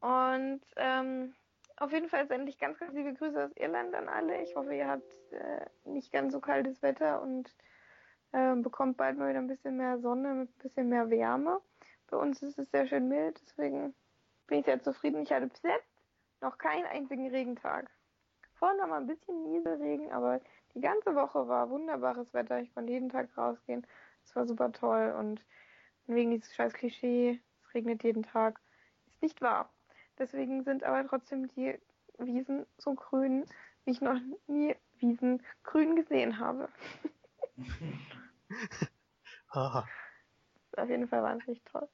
[SPEAKER 2] Und ähm, auf jeden Fall sende ich ganz, ganz liebe Grüße aus Irland an alle. Ich hoffe, ihr habt äh, nicht ganz so kaltes Wetter und äh, bekommt bald mal wieder ein bisschen mehr Sonne mit ein bisschen mehr Wärme. Bei uns ist es sehr schön mild, deswegen bin ich sehr zufrieden. Ich hatte bis jetzt noch keinen einzigen Regentag. Vorhin haben wir ein bisschen Nieselregen, aber die ganze Woche war wunderbares Wetter. Ich konnte jeden Tag rausgehen. Es war super toll und wegen dieses scheiß Klischee, es regnet jeden Tag, ist nicht wahr. Deswegen sind aber trotzdem die Wiesen so grün, wie ich noch nie Wiesen grün gesehen habe. Auf jeden Fall wahnsinnig toll.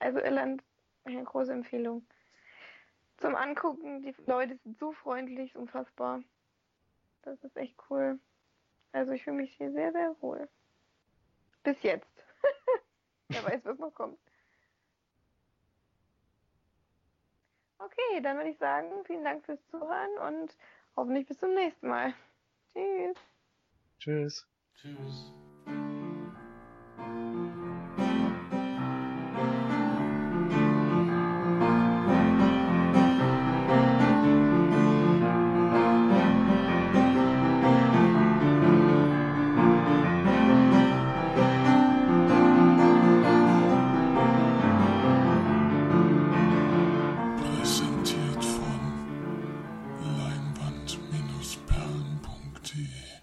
[SPEAKER 2] Also Irland, eine große Empfehlung. zum Angucken. Die Leute sind so freundlich, unfassbar. Das ist echt cool. Also ich fühle mich hier sehr, sehr wohl. Bis jetzt. Wer weiß, was noch kommt. Okay, dann würde ich sagen, vielen Dank fürs Zuhören und hoffentlich bis zum nächsten Mal. Tschüss.
[SPEAKER 3] Tschüss.
[SPEAKER 4] Tschüss.